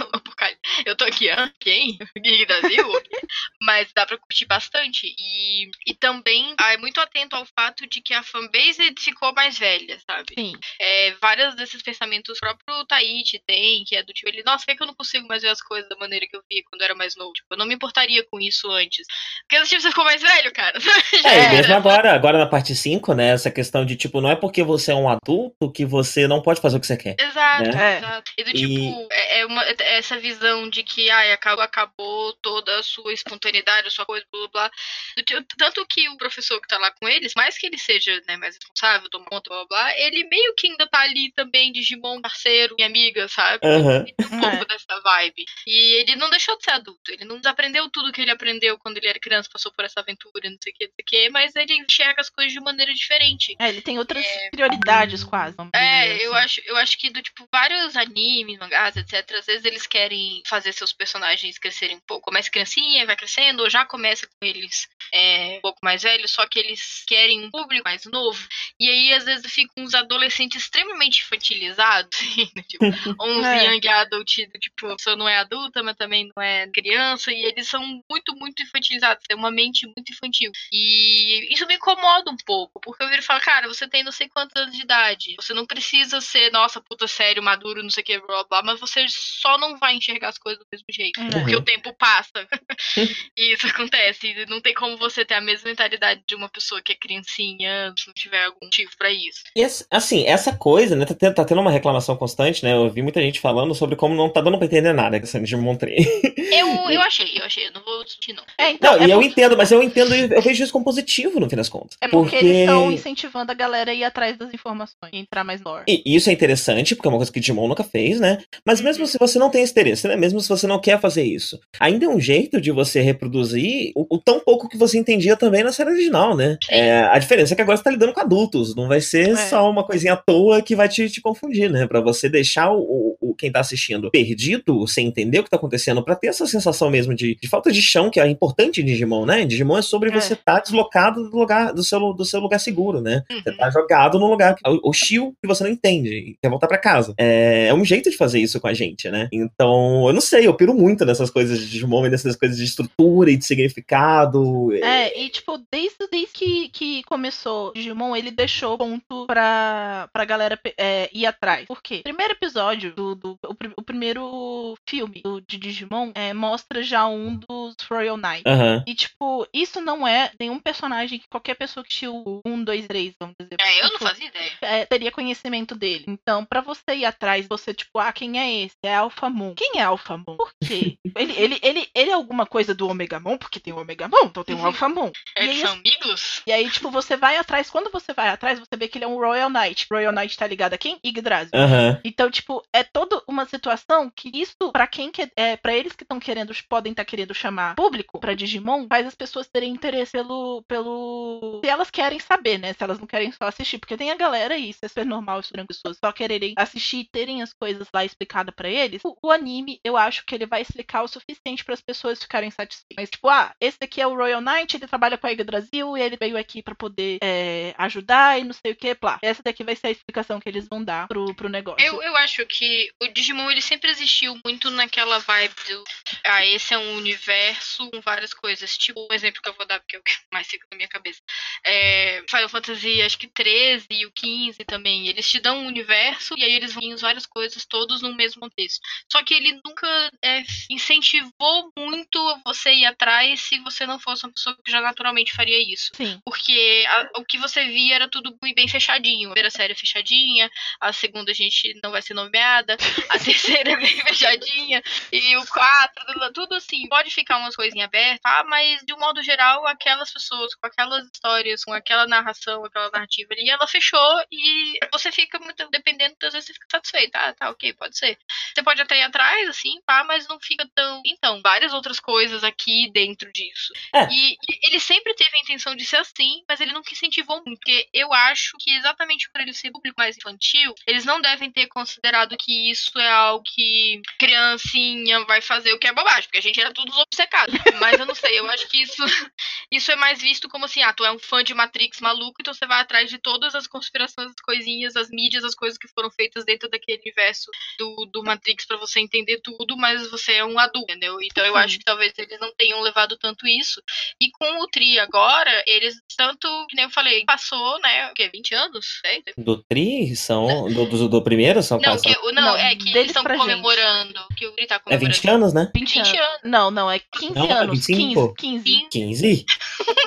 eu tô aqui, ah, quem? Gui Brasil? Mas dá pra curtir bastante. E, e também ah, é muito atento ao fato de que a fanbase ficou mais velha, sabe? Sim. É, vários desses pensamentos o próprio Taichi tem, que é do tipo, ele, nossa, por que que eu não consigo mais ver as coisas da maneira que eu via quando eu era mais novo? Tipo, eu não me importaria com isso antes. Porque tipo, você ficou mais velho, cara. É, e mesmo agora, agora na parte 5, né? Essa questão de, tipo, não é porque você é um adulto que você não pode fazer o que você quer. Exato, né? exato. E do E- tipo, é, é uma, é essa visão de que ai, acabou, acabou toda a sua espontaneidade, a sua coisa, blá blá blá. Do tanto que o professor que tá lá com eles, mais que ele seja né, mais responsável, toma conta, blá blá ele meio que ainda tá ali também, Digimon, parceiro e amiga, sabe? Ele tem um pouco dessa vibe. E ele não deixou de ser adulto. Ele não desaprendeu tudo que ele aprendeu quando ele era criança, passou por essa aventura, não sei o que, não sei o que, mas ele enxerga as coisas de maneira diferente. É, ele tem outras prioridades quase. É, assim. eu acho, eu acho que do tipo, vários animes, mangás, etc., às vezes eles querem fazer seus personagens crescerem um pouco mais criancinha, vai crescendo, ou já começa com eles é, um pouco mais velhos, só que eles querem um público mais novo. E aí, às vezes, ficam uns adolescentes extremamente infantilizados, assim, né, tipo, uns É. young adult, tipo, a pessoa não é adulta, mas também não é criança, e eles são muito, muito infantilizados, têm uma mente muito infantil. E isso me incomoda um pouco, porque eu viro e falo, cara, você tem não sei quantos anos de idade. Você não precisa ser, nossa, puta sério, maduro, não sei o que, blá blá, mas você só não vai enxergar as coisas do mesmo jeito. Uhum. Porque o tempo passa. e isso acontece. Não tem como você ter a mesma mentalidade de uma pessoa que é criancinha, se não tiver algum motivo pra isso. E esse- assim, essa coisa, né, tá tendo, tá tendo uma reclamação constante, né? Eu vi muita gente falando sobre como não tá dando pra entender nada essa Digimon 3. Eu, eu achei, eu achei, eu não vou discutir, não. É, então, Não, é e eu entendo, mas eu entendo e eu vejo isso como positivo no fim das contas. É porque, eles estão incentivando a galera a ir atrás das informações e entrar mais lore. E isso é interessante, porque é uma coisa que Digimon nunca fez, né? Mas mesmo se você não tem esse interesse, né? Mesmo se você não quer fazer isso, ainda é um jeito de você reproduzir o, o tão pouco que você entendia também na série original, né? É, a diferença é que agora você tá lidando com adultos, não vai ser É. só uma coisinha à toa que vai te, te confundir, né? Pra você deixar o, o- o- quem tá assistindo perdido, sem entender o que tá acontecendo, pra ter essa sensação mesmo de, de falta de chão, que é importante em Digimon, né? Em Digimon é sobre É. você estar deslocado do lugar do seu, do seu lugar seguro, né? Você Uhum. tá jogado num lugar hostil que você não entende e quer voltar pra casa. É, é um jeito de fazer isso com a gente, né? Então, eu não sei, eu piro muito nessas coisas de Digimon, e nessas coisas de estrutura e de significado. É, e tipo, desde, desde que, que começou Digimon, ele deixou ponto pra, pra galera é, ir atrás. Por quê? Primeiro episódio do. do o, o primeiro filme do, de Digimon é, mostra já um dos Royal Knights. Aham. E, tipo, isso não é nenhum personagem que qualquer pessoa que assistiu um, dois, três, vamos dizer. É, eu não Tipo, fazia ideia. é, teria conhecimento dele. Então, pra você ir atrás, você, tipo, ah, quem é esse? É Alpha Moon. Quem é Alpha Moon? Por quê? ele, ele, ele, ele é alguma coisa do Omega Moon, porque tem o Omega Moon, então tem um Alpha Moon. E Eles aí, são amigos? e aí, tipo, você vai atrás. Quando você vai atrás, você vê que ele é um Royal Knight. Royal Knight tá ligado a quem? Yggdrasil. Aham. Então, tipo, é toda uma situação que isso, pra quem quer, é, para eles que estão querendo, podem estar querendo chamar público pra Digimon, faz as pessoas terem interesse pelo, pelo. Se elas querem saber, né? Se elas não querem só assistir. Porque tem a galera, e isso é super normal, isso as pessoas só quererem assistir e terem as coisas lá explicadas pra eles. O, o anime, eu acho que ele vai explicar o suficiente para as pessoas ficarem satisfeitas. Mas, tipo, ah, esse daqui é o Royal Knight, ele trabalha com a Yggdrasil e ele veio aqui pra poder é, ajudar e não sei o que, plá. Essa daqui vai ser a explicação que eles vão dar pro, pro negócio. Eu, eu acho que o Digimon ele sempre existiu muito naquela vibe do. Ah, esse é um universo com várias coisas. Tipo, um exemplo que eu vou dar, porque é o que mais fica na minha cabeça. É, Final Fantasy, acho que 13 e o 15 também. Eles te dão um universo e aí eles vão em várias coisas, todos no mesmo contexto. Só que ele nunca é, incentivou muito você ir atrás se você não fosse uma pessoa que já naturalmente faria isso. Sim. Porque a- o que você via era tudo muito bem fechadinho. A primeira série é fechadinha, a segunda a gente não vai ser nomeada, a terceira é bem fechadinha, e o quatro, tudo- tudo assim. Pode ficar umas coisinhas abertas, tá? mas de um modo geral, aquelas pessoas com aquelas histórias, com aquela narração, aquela narrativa ali, ela fechou e você fica muito, dependendo, às vezes você fica satisfeito. Ah, tá, ok, pode ser. Você pode até ir atrás, assim, pá, mas não fica tão. Então, várias outras coisas aqui dentro disso. É. E, e ele sempre teve a intenção de ser assim, mas ele nunca incentivou muito. Porque eu acho que exatamente por ele ser público mais infantil, eles não devem ter considerado que isso é algo que criancinha vai fazer o que é bobagem, porque a gente era todos obcecados. Mas eu não sei, eu acho que isso, isso é mais visto como assim, ah, tu é um fã de Matrix maluco, então você vai atrás de todas as conspirações, as coisinhas, as mídias, as coisas que foram feitas dentro daquele universo do, do Matrix pra você entender tudo, mas você é um adulto, entendeu? Então eu Sim. acho que talvez eles não tenham levado tanto isso. E com o Tri agora, eles tanto, que nem eu falei, passou, né, o quê, 20 anos? É, Do Tri são. Do, do, do primeiro são não, que, não, Não, é que eles estão comemorando. Que o Tri tá É comemorando. 20 anos, anos, né? 20 anos. Não, não, é 15 não, é anos. 25? 15. 15? 15?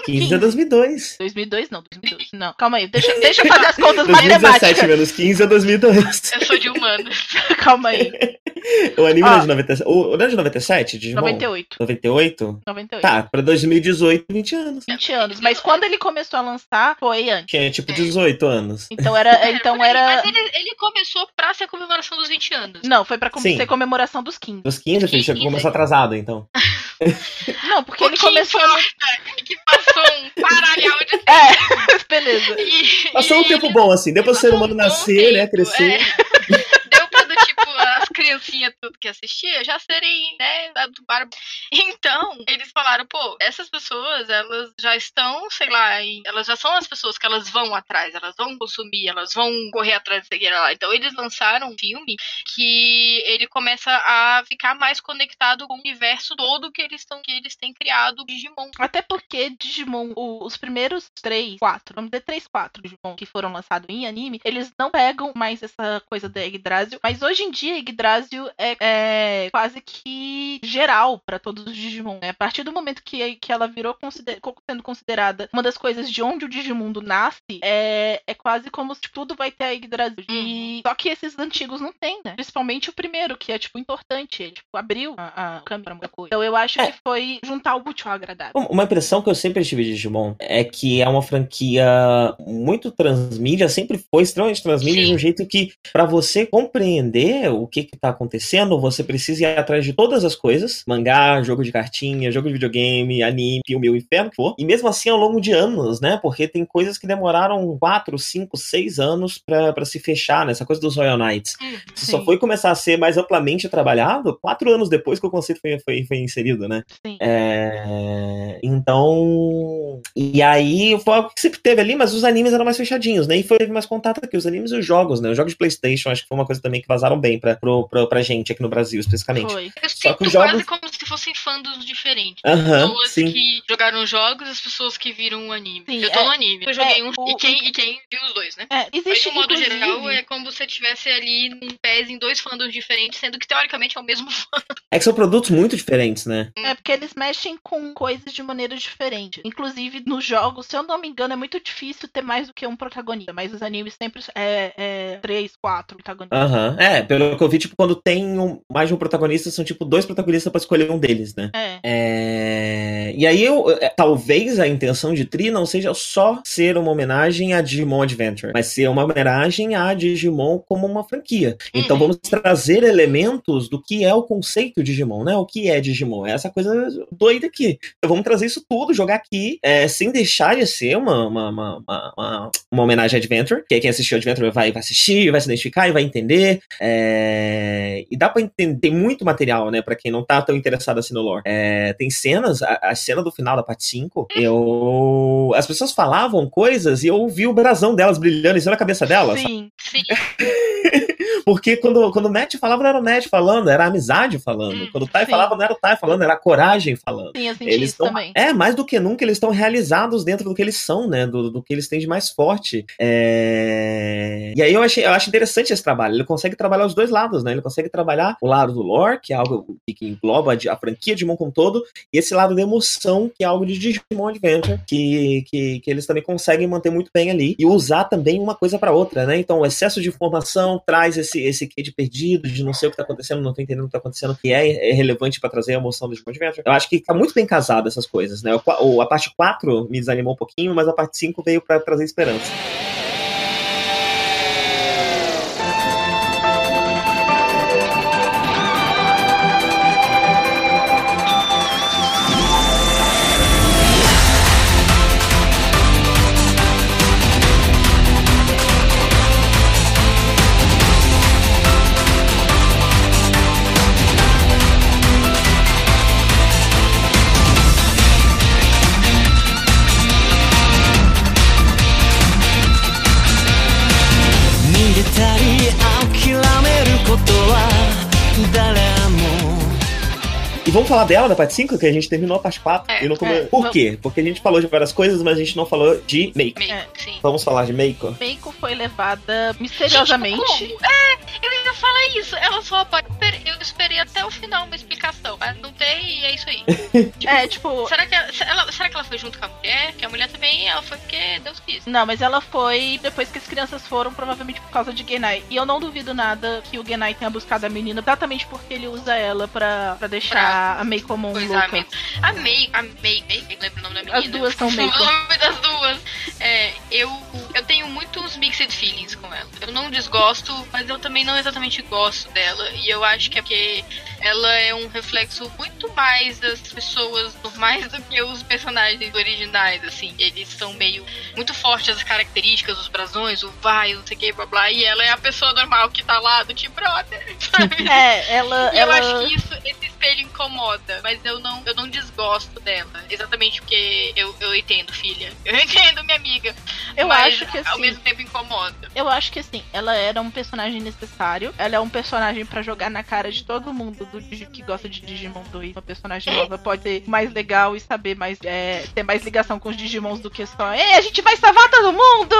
15 é 2002. 2002 não, 2002. Não, calma aí. Deixa, deixa eu fazer as contas 2017 matemáticas. 2017 menos 15 é 2002. Eu sou de humanos. calma aí. O anime não é ah. de 97. O, não é de 97? Digimon? 98. 98? 98. Tá, pra 2018, 20 anos. 20 anos. Mas quando ele começou a lançar, foi antes. Que é tipo 18 é. anos. Então era. É, então era... Mas ele, ele, começou pra ser a comemoração dos 20 anos. Não, foi pra ser comemoração dos 15. Dos 15, 15 bicho começou atrasado, então. Não, porque o ele começou. É que passou um paralhão de é, tempo. É, beleza. E, passou e... um tempo bom, assim. depois o ser humano nascer, né, tempo, né? Crescer. É. Criancinhas tudo que assistia já serem, né, do bar. Então, eles falaram, pô, essas pessoas, elas já estão, sei lá, elas já são as pessoas que elas vão atrás, elas vão consumir, elas vão correr atrás da lá. Então, eles lançaram um filme que ele começa a ficar mais conectado com o universo todo que eles estão que eles têm criado Digimon. Até porque Digimon, o, os primeiros três, quatro, vamos dizer três, quatro Digimon que foram lançados em anime, eles não pegam mais essa coisa da Yggdrasil, mas hoje em dia Yggdrasil é, é quase que geral para todos os Digimon. Né? A partir do momento que, que ela virou consider, sendo considerada uma das coisas de onde o Digimundo nasce, é, é quase como se tudo vai ter a Yggdrasil. E, só que esses antigos não tem, né? Principalmente o primeiro, que é, tipo, importante. Ele, tipo, abriu a, a câmera muita coisa. Então eu acho é. que foi juntar o útil ao agradável. Uma impressão que eu sempre tive de Digimon é que é uma franquia muito transmídia, sempre foi extremamente transmídia de um jeito que, para você compreender o que que tá acontecendo, você precisa ir atrás de todas as coisas. Mangá, jogo de cartinha, jogo de videogame, anime, filme, o inferno que for. E mesmo assim ao longo de anos, né? Porque tem coisas que demoraram 4, 5, 6 anos para se fechar, né? Essa coisa dos Royal Knights. Hum, só foi começar a ser mais amplamente trabalhado quatro anos depois que o conceito foi, foi, foi inserido, né? Sim. É, então. E aí foi algo que sempre teve ali, mas os animes eram mais fechadinhos, né? E foi mais contato aqui, os animes e os jogos, né? Os jogos de Playstation, acho que foi uma coisa também que vazaram bem pra, pro, pro, pra gente aqui no Brasil, especificamente. Foi. Eu Só que os jogos... quase como se fossem fandoms diferentes. Aham, pessoas sim. que jogaram jogos as pessoas que viram o anime. Sim, eu tô é, no anime. Eu joguei é, um. O, e, quem, e quem viu os dois, né? É, existe, Mas, de um modo inclusive... geral, é como se você tivesse ali um pés em dois fandoms diferentes, sendo que teoricamente é o mesmo fandom. É que são produtos muito diferentes, né? É porque eles mexem com coisas de maneira diferente. Inclusive, nos jogos, se eu não me engano, é muito difícil ter mais do que um protagonista. Mas os animes sempre é, é três, quatro protagonistas. Aham. É, pelo que eu vi, tipo, quando tem um, mais de um protagonista, são tipo dois protagonistas para escolher um deles, né? É. é... E aí, eu, é, talvez a intenção de Tri não seja só ser uma homenagem a Digimon Adventure, mas ser uma homenagem a Digimon como uma franquia. Então, uhum. vamos trazer elementos do que é o conceito Digimon, né? O que é Digimon? É essa coisa doida aqui. Então, vamos trazer isso tudo, jogar aqui, é, sem deixar de ser uma, uma, uma, uma, uma homenagem a Adventure, que quem assistiu Adventure vai, vai assistir, vai se identificar e vai entender. É... E dá pra entender, tem muito material, né, pra quem não tá tão interessado assim no lore. É... Tem cenas, a, a, cena do final da parte 5, eu. As pessoas falavam coisas e eu ouvi o brasão delas brilhando em cima da cabeça delas. Sim, sim. Porque quando, quando o Matt falava, não era o Matt falando, era a amizade falando. Hum, quando o Tai sim. falava, não era o Tai falando, era a coragem falando. Sim, eu senti eles isso tão, também. É, mais do que nunca, eles estão realizados dentro do que eles são, né? Do, do que eles têm de mais forte. É... E aí eu, achei, eu acho interessante esse trabalho. Ele consegue trabalhar os dois lados, né? Ele consegue trabalhar o lado do lore, que é algo que engloba a franquia de Digimon como um todo, e esse lado da emoção, que é algo de Digimon Adventure, que, que, que eles também conseguem manter muito bem ali. E usar também uma coisa para outra, né? Então, o excesso de informação traz esse, esse quê de perdido, de não sei o que tá acontecendo, não tô entendendo o que tá acontecendo, que é, é relevante para trazer a emoção do Digimon Adventure. Eu acho que tá muito bem casado essas coisas, né? O, a parte 4 me desanimou um pouquinho, mas a parte 5 veio para trazer esperança. Falar dela, da parte 5, que a gente terminou a parte 4. É, e não come... é, Por quê? Porque a gente falou de várias coisas, mas a gente não falou de Meiko. É. Vamos falar de Meiko? Meiko foi levada misteriosamente. Gente, é, eu ia falar isso. Ela só pode. Eu esperei até o final uma explicação, mas não tem e é isso aí. tipo, é, tipo. Será que, ela, será que ela foi junto com a mulher? Que a mulher também ela foi porque Deus quis. Não, mas ela foi depois que as crianças foram, provavelmente por causa de Genai. E eu não duvido nada que o Genai tenha buscado a menina, exatamente porque ele usa ela pra, pra deixar pra a May como um pois louca. A May, a May, May, lembro o nome da menina. As duas são May. O nome das duas. É, eu, eu tenho muitos mixed feelings com ela. Eu não desgosto, mas eu também não exatamente gosto dela. E eu acho que é porque ela é um reflexo muito mais das pessoas normais do que os personagens originais, assim. Eles são meio muito fortes as características, os brasões, o vai, não sei o que, blá blá. E ela é a pessoa normal que tá lá do tipo, brother, sabe? É, ela. E ela... eu acho que isso, esse espelho incomoda, mas eu não, eu não desgosto dela. Exatamente porque eu, eu entendo, filha. Eu entendo, minha amiga. Eu acho que Ao assim. mesmo tempo incomoda. Eu acho que assim, ela era um personagem necessário. Ela é um personagem pra jogar na cara de todo mundo do que gosta de Digimon 2. Uma personagem nova pode ser mais legal e saber mais. é, ter mais ligação com os Digimons do que só. Ei, a gente vai salvar todo mundo!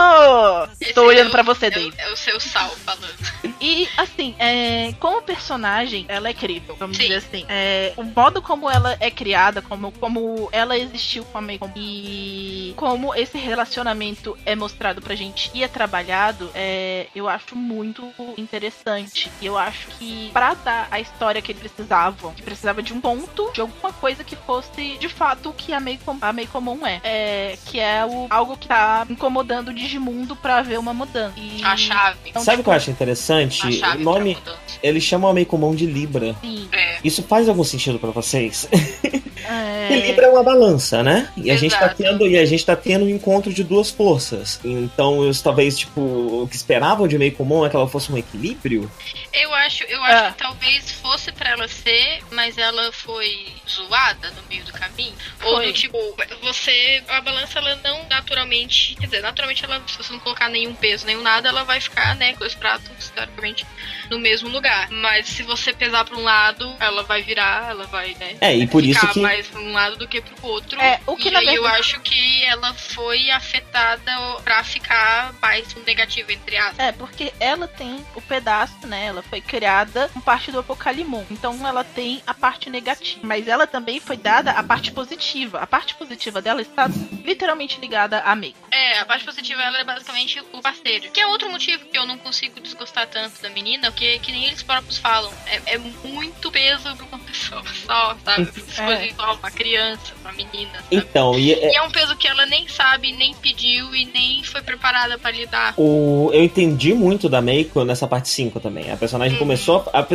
Estou Esse olhando é o- pra você, é Dave. É o seu sal falando. E assim, é, como personagem, ela é incrível, vamos Sim. dizer assim. É, o modo como ela é criada, como, como ela existiu com a Meiko e como esse relacionamento é mostrado pra gente e é trabalhado, é, eu acho muito interessante. E eu acho que pra dar a história que eles precisavam, que precisava de um ponto, de alguma coisa que fosse de fato o que a Meiko, a Meikomon é, é. Que é o, algo que tá incomodando o Digimundo pra ver uma mudança. E, A chave. Então, Sabe o tipo, que eu acho interessante? A O nome, eles chamam a Meikomon de Libra. Sim. É. Isso faz algum sentido pra vocês? É... Porque Libra é uma balança, né? E a gente tá Exato. tendo e a gente tá tendo um encontro de duas forças. Então, eles talvez tipo o que esperavam de Meikomon é que ela fosse um equilíbrio. Eu acho, eu acho Ah. que talvez fosse pra ela ser, mas ela foi zoada no meio do caminho. Ou Foi. do tipo, você. A balança ela não naturalmente. Quer dizer, naturalmente ela, se você não colocar nenhum peso, nenhum nada, ela vai ficar, né, com os pratos, teoricamente, no mesmo lugar. Mas se você pesar pra um lado, ela vai virar, ela vai, né? É, e por isso ficar que mais pra um lado do que pro outro. É, o que e aí eu verdade- acho que ela foi afetada pra ficar mais negativa, entre aspas. É, porque ela tem o pedaço, né? Ela foi criada com parte do Apocalimon. Então ela tem a parte negativa. Mas ela também foi dada a parte positiva. A parte positiva dela está literalmente ligada a Meiko. É, a parte positiva ela é basicamente o parceiro. Que é outro motivo que eu não consigo desgostar tanto da menina, porque que nem eles próprios falam, é, é muito peso pra uma pessoa só, sabe? Se É. fosse igual uma criança, uma menina, sabe? então, e é- E é um peso que ela nem sabe, nem pediu e nem foi preparada pra lidar. O, eu entendi muito da Meiko nessa parte 5 também. A personagem Uhum. começou. A,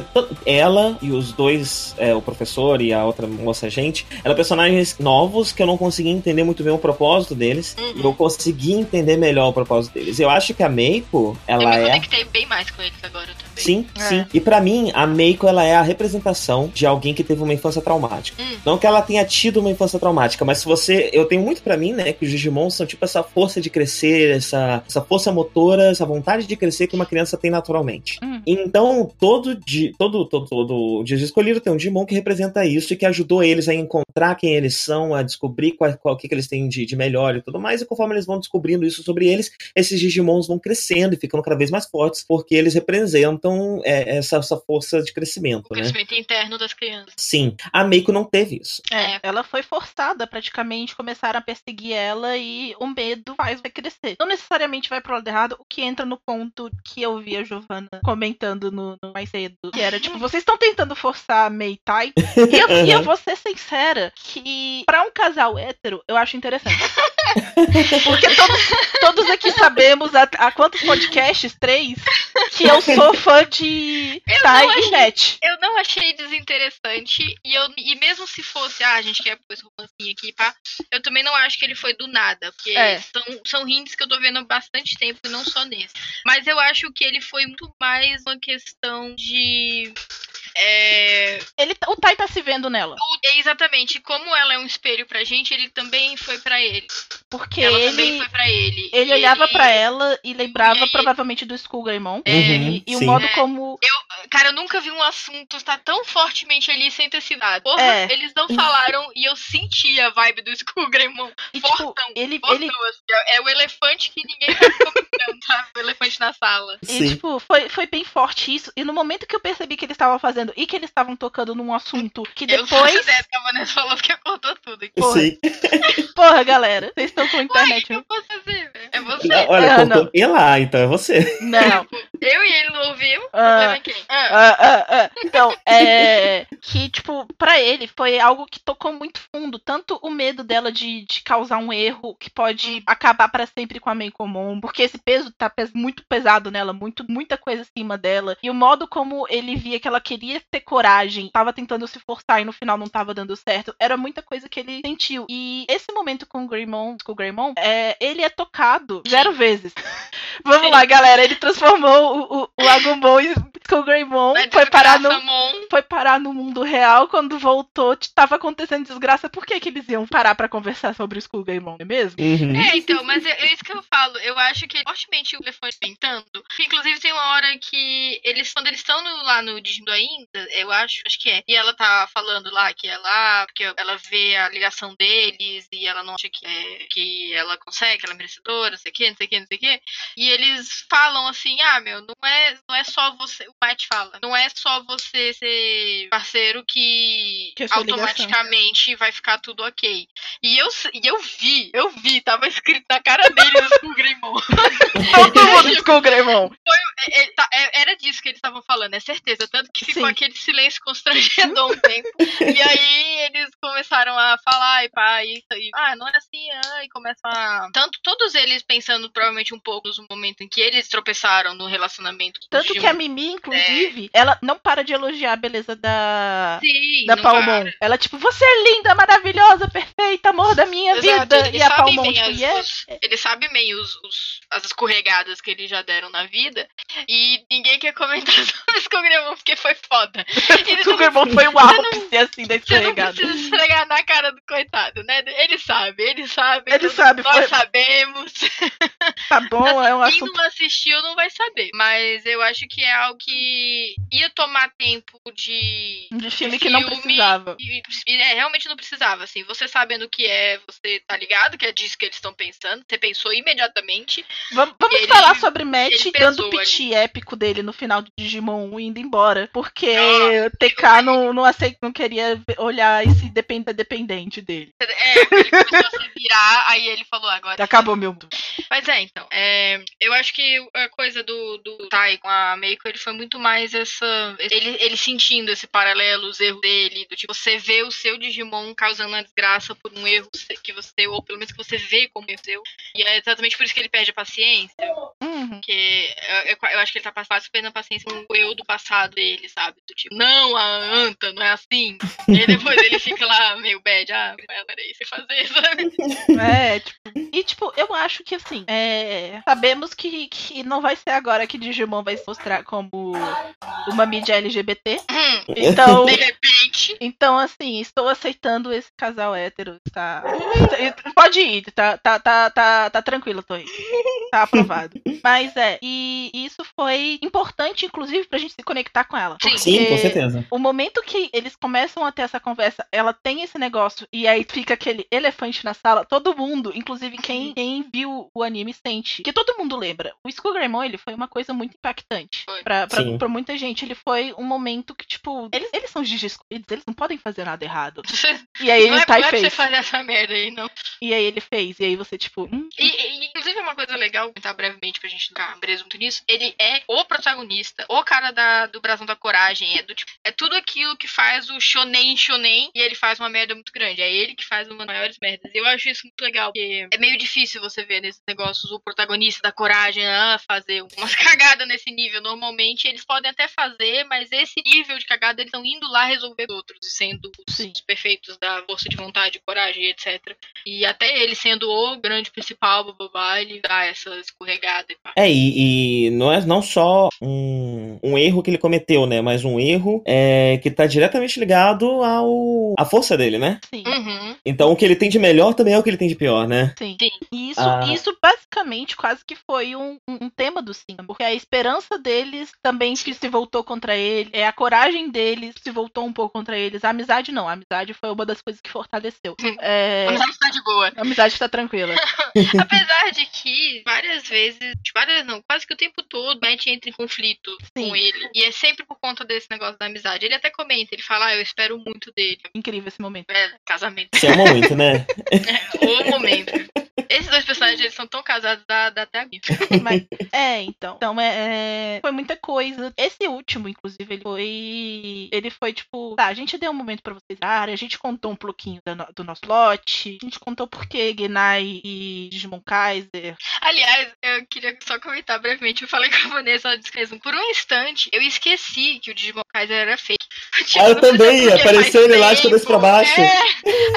ela e os dois, é, o professor e a outra moça gente, eram personagens novos que eu não conseguia entender muito bem o propósito deles. Uhum. E eu consegui entender melhor o propósito deles. Eu acho que a Meiko, eu ela me é. conectei bem mais com eles agora também. Sim, É. sim. E pra mim, a Meiko ela é a representação de alguém que teve uma infância traumática. Hum. Não que ela tenha tido uma infância traumática, mas se você. Eu tenho muito pra mim, né, que os Digimon são tipo essa força de crescer, essa, essa força motora, essa vontade de crescer que uma criança tem naturalmente. Hum. Então, todo, di, todo, todo, todo Digimon escolhido tem um Digimon que representa isso e que ajudou eles a encontrar quem eles são, a descobrir qual, qual, o que, que eles têm de, de melhor e tudo mais. E conforme eles vão descobrindo isso sobre eles, esses Digimons vão crescendo e ficando cada vez mais fortes, porque eles representam é, essa, essa força de crescimento, O né? crescimento interno das crianças. Sim. A Meiko não teve isso. É. Ela foi forçada praticamente, começaram a perseguir ela e o medo faz vai crescer. Não necessariamente vai pro lado errado, o que entra no ponto que eu vi a Giovanna comentando no, no mais cedo. Que era tipo, vocês estão tentando forçar a Mei Tai. E eu, e eu vou ser sincera que pra um casal hétero, eu acho interessante. Porque todos, todos aqui sabemos há, há quantos podcasts? Três? Que eu sou fã de Eu e achei- Net. Eu não achei desinteressante e eu e mesmo se fosse, ah, a gente quer pôr esse romancinho aqui, pá, eu também não acho que ele foi do nada, porque É. são, são hints que eu tô vendo há bastante tempo e não só nesse. Mas eu acho que ele foi muito mais uma questão de é, Ele, o Tai tá se vendo nela. o- é exatamente como ela é um espelho pra gente, ele também foi pra ele. Porque ela também ele. foi pra ele. Ele E olhava pra ela e lembrava e aí- provavelmente do Skullgreymon. É, Uhum, E o modo É. como. Cara, eu nunca vi um assunto estar tão fortemente ali sem ter sido dado. Porra, É. eles não falaram e eu senti a vibe do Skullgreymon. E, tipo, Fortão, ele, Fortão, ele, assim, é é o elefante que ninguém tá sabe? O elefante na sala. e, Sim. tipo, foi, foi bem forte isso. E no momento que eu percebi que eles estavam fazendo e que eles estavam tocando num assunto que Eu não faço depois. ideia que a Vanessa falou porque cortou tudo aqui. Porra. Sim. Porra, galera, vocês estão com a Ué, o internet. que eu posso fazer, velho? É você você. Olha, Ana. cortou bem lá, então é você. Não. Eu e ele não ouvimos. O Ah. é quem? Ah, Ah, ah, ah. Então, é. Que, tipo, pra ele foi algo que tocou muito fundo. Tanto o medo dela de, de causar um erro que pode acabar pra sempre com a Mei comum. Porque esse peso tá pes- muito pesado nela, muito, muita coisa acima dela. E o modo como ele via que ela queria ter coragem, tava tentando se forçar e no final não tava dando certo. Era muita coisa que ele sentiu. E esse momento com o Greymon, com o Greymon, é, ele é tocado zero vezes. Vamos lá, galera. Ele transformou o, o, o Agumon em Skullgreymon, vai foi parar no Mon. foi parar no mundo real, quando voltou, tava acontecendo desgraça, por que, que eles iam parar pra conversar sobre o Skullgreymon, não é mesmo? Uhum. É, então, mas é, é isso que eu falo. Eu acho que fortemente o elefante tentando. Que, inclusive tem uma hora que eles, quando eles estão no- lá no Digimon ainda, eu acho, acho que é. E ela tá falando lá que ela, porque ela vê a ligação deles e ela não acha que, é, que ela consegue, que ela é merecedora, não sei o que, não sei o que, não sei o que. E eles falam assim, ah, meu, não é, não é só você. O Might fala, não é só você ser parceiro que, Que é automaticamente vai ficar tudo ok. E eu, e eu vi, eu vi, tava escrito na cara deles com o Greymon. Todo mundo Skullgreymon! É, é, tá, é, Era disso que eles estavam falando, é certeza. Tanto que ficou Sim. aquele silêncio constrangedor um tempo. E aí começaram a falar, e pá, isso aí. Ah, não é assim, ah, e começam a. Tanto todos eles pensando provavelmente um pouco no momento em que eles tropeçaram no relacionamento. o Tanto que a Mimi, inclusive, ela não para de elogiar a beleza da. Sim, Da Palmon. para. Ela, tipo, você é linda, maravilhosa, perfeita, amor da minha Exato, vida. ele E a Palmon, tipo, as- yeah. os- ele sabe bem os, os- as escorregadas que eles já deram na vida. E ninguém quer comentar sobre o Gremon, porque foi foda. E Skullgreymon foi um ápice, assim, da Você não escorregada. precisa esfregar na cara do coitado, né? Ele sabe, ele sabe. Ele sabe, Nós foi- sabemos. Tá bom, é um Quem assunto. não assistiu não vai saber. Mas eu acho que é algo que ia tomar tempo de. De filme que não precisava. E, e, é, realmente não precisava, assim. Você sabendo o que é, você tá ligado que é disso que eles estão pensando. Você pensou imediatamente. Vamos, vamos Ele- falar sobre Matt ele dando o piti épico dele no final do Digimon 1 indo embora. Porque o TK não, não, aceita, não queria olhar esse dependa dependente dele. É, ele começou a se virar, aí ele falou agora. Acabou meu mundo. Mas é, então. é, eu acho que a coisa do, do Tai com a Meiko, ele foi muito mais essa. Ele, ele sentindo esse paralelo, os erros dele, do tipo, você vê o seu Digimon causando uma desgraça por um erro que você, ou pelo menos que você vê como erro seu. E é exatamente por isso que ele perde a paciência. Uhum. Porque eu, eu- eu acho que ele tá quase perdendo a paciência com o eu do passado dele, sabe? Do tipo, não, a Anta, não é assim. E aí depois ele fica lá meio bad, ah, ela era isso e fazer, sabe? É, tipo. E, tipo, eu acho que assim, é, sabemos que, que não vai ser agora que Digimon vai se mostrar como uma mídia LGBT. Hum, Então. de repente. Então, assim, estou aceitando esse casal hétero. Tá. Pode ir, tá, tá, tá, tá, tá tranquilo, tô aí. Tá aprovado. Mas é, e isso foi importante, inclusive, pra gente se conectar com ela. Sim. Sim, com certeza. O momento que eles começam a ter essa conversa, ela tem esse negócio, e aí fica aquele elefante na sala, todo mundo, inclusive quem, quem viu o anime, sente. Que todo mundo lembra. O Skullgreymon, ele foi uma coisa muito impactante pra, pra, pra muita gente. Ele foi um momento que, tipo, eles, eles são gigi excluídos, eles não podem fazer nada errado. E aí não ele é, tá não e é pra você fez. fazer essa merda aí, não. E aí ele fez. E aí você, tipo, hum, E, e, inclusive, uma coisa legal, comentar brevemente pra gente ficar preso muito nisso. Ele é o protagonista, o cara da, do Brasão da Coragem. É, do, tipo, é tudo aquilo que faz o shonen shonen e ele faz uma merda muito grande. É ele que faz uma das maiores merdas. E eu acho isso muito legal, porque é meio difícil você ver nesses negócios o protagonista da coragem ah, fazer umas cagadas nesse nível. Normalmente eles podem até fazer, mas esse nível de cagada eles estão indo lá resolver outros, sendo os, os perfeitos da força de vontade, coragem, etc. E até ele sendo o grande principal, bababá, ele dá essa escorregada e pá. É, e, e não é não só um, um erro que ele cometeu, né? Mas um erro é, que tá diretamente ligado ao à força dele, né? sim. Uhum. Então o que ele tem de melhor também é o que ele tem de pior, né? Sim. Sim. E isso, Ah. isso basicamente quase que foi um, um- tema do cinema. Porque a esperança deles também que se voltou contra ele, é a coragem deles se voltou um pouco contra eles. A amizade não, a amizade foi uma das coisas que fortaleceu. É, A amizade tá de boa. a amizade tá tranquila. Apesar de que várias vezes, várias não, quase que o tempo todo, o Matt entra em conflito Sim. com ele. E é sempre por conta desse negócio da amizade. Ele até comenta, ele fala, ah, eu espero muito dele. Incrível esse momento. É, casamento. Se ama muito, né? o momento. Esses dois personagens, eles são tão casados, dá, dá até amigo. Mas- é, então. Então, é, é, foi muita coisa. Esse último, inclusive, ele foi. Ele foi tipo. Tá, a gente deu um momento pra vocês. Ah, a gente contou um pouquinho da no- do nosso lote. A gente contou por que Genai e Digimon Kaiser. Aliás, eu queria só comentar brevemente. Eu falei com a Vanessa na descrição. Por um instante, eu esqueci que o Digimon Kaiser era fake. Tipo, Ah, eu também, apareceu ele lá de cabeça pra baixo. É,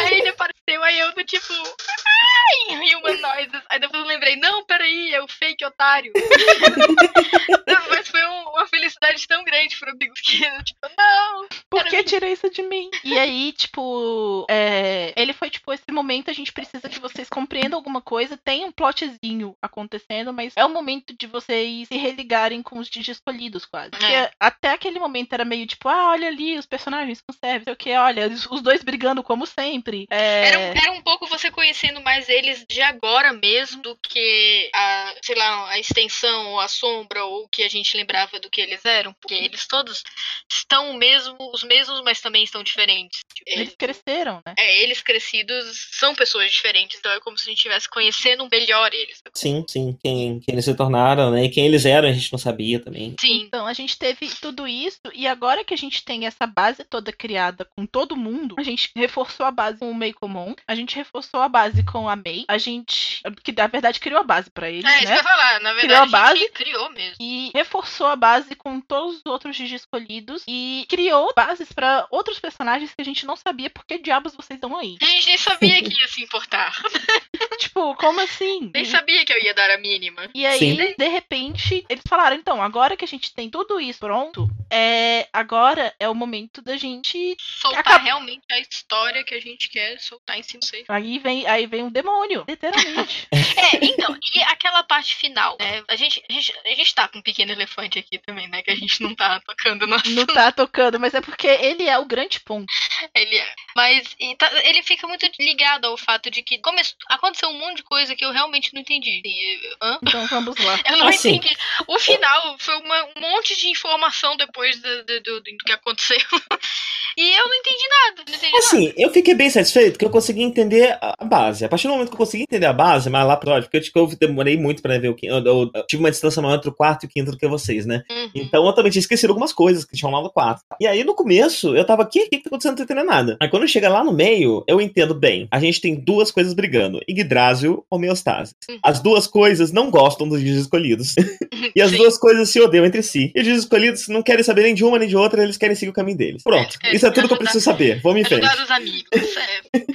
aí ele apareceu, aí eu do tipo. Ai, humanoides. Aí depois eu lembrei, não, peraí, é o fake otário. Mas foi um- uma felicidade tão grande pro amigos que eu, tipo, não. Por que tirei isso de mim? E aí, tipo, é, ele foi tipo, esse momento a gente precisa que vocês compreendam alguma coisa, tem um plotzinho acontecendo, mas é o momento de vocês se religarem com os Digi escolhidos, quase. Porque É. até aquele momento era meio tipo, ah, olha ali, os personagens com serve, sei o que, olha, os os dois brigando como sempre. É, Era, um- era um pouco você conhecendo mais eles de agora mesmo do que a, sei lá, a extensão ou a sombra ou o que a gente lembrava do que eles eram. Porque eles todos estão mesmo, os mesmos, mas também estão diferentes. Eles Eles, cresceram, né? é, eles crescidos são pessoas diferentes, então é como se a gente estivesse conhecendo melhor eles. Sim, sim. Quem, quem eles se tornaram, né? E quem eles eram, a gente não sabia também. Sim, Então, a gente teve tudo isso, e agora que a gente tem essa base toda criada com todo mundo, a gente reforçou a base com o Meikomon, a gente reforçou a base com a Mei, a gente, que na verdade criou a base pra eles, é isso que eu né? ia falar. Na verdade, Criou a a, base. gente criou mesmo. E reforçou a base com todos os outros Gigi escolhidos e criou bases pra outros personagens que a gente não sabia por que diabos vocês estão aí. A gente nem sabia que ia se importar. tipo, como assim? Nem sabia que eu ia dar a mínima. E aí, Sim. de repente, eles falaram, então, agora que a gente tem tudo isso pronto, é agora é o momento da gente. Soltar realmente a história que a gente quer soltar em cima safe. Aí vem, aí vem um demônio, literalmente. É, então, e aquela parte final, né? A gente, a gente, a gente tá com um pequeno elefante aqui também, né? Que a gente não tá tocando no não tá tocando, mas é porque ele é o grande ponto. Ele é. Mas e tá- ele fica muito ligado ao fato de que come- aconteceu um monte de coisa que eu realmente não entendi. E, hã? Então vamos lá. Eu não Assim. entendi. O final foi uma- um monte de informação depois do, do- do- do que aconteceu. e eu não entendi nada. Não entendi nada. Assim, eu fiquei bem satisfeito que eu consegui entender a base. A partir do momento que eu consegui entender a base, mas lá pro porque eu, tipo, eu demorei muito pra ver o quinto. Eu, eu- eu tive uma distância maior entre o quarto e o quinto do que vocês, né? Uhum. Então eu também tinha esquecido algumas coisas que tinham lá no quarto. E aí no começo eu tava, o que, o que tá acontecendo? Não tô entendendo nada. Aí quando chega lá no meio, eu entendo bem. A gente tem duas coisas brigando: Yggdrasil, homeostase. As duas coisas não gostam dos dias escolhidos. e as Sim. duas coisas se odeiam entre si. E os dias escolhidos não querem saber nem de uma nem de outra, eles querem seguir o caminho deles. Pronto. Eles querem Isso é tudo que eu ajudar- preciso saber. Vamos em frente. Ajudar os amigos. É.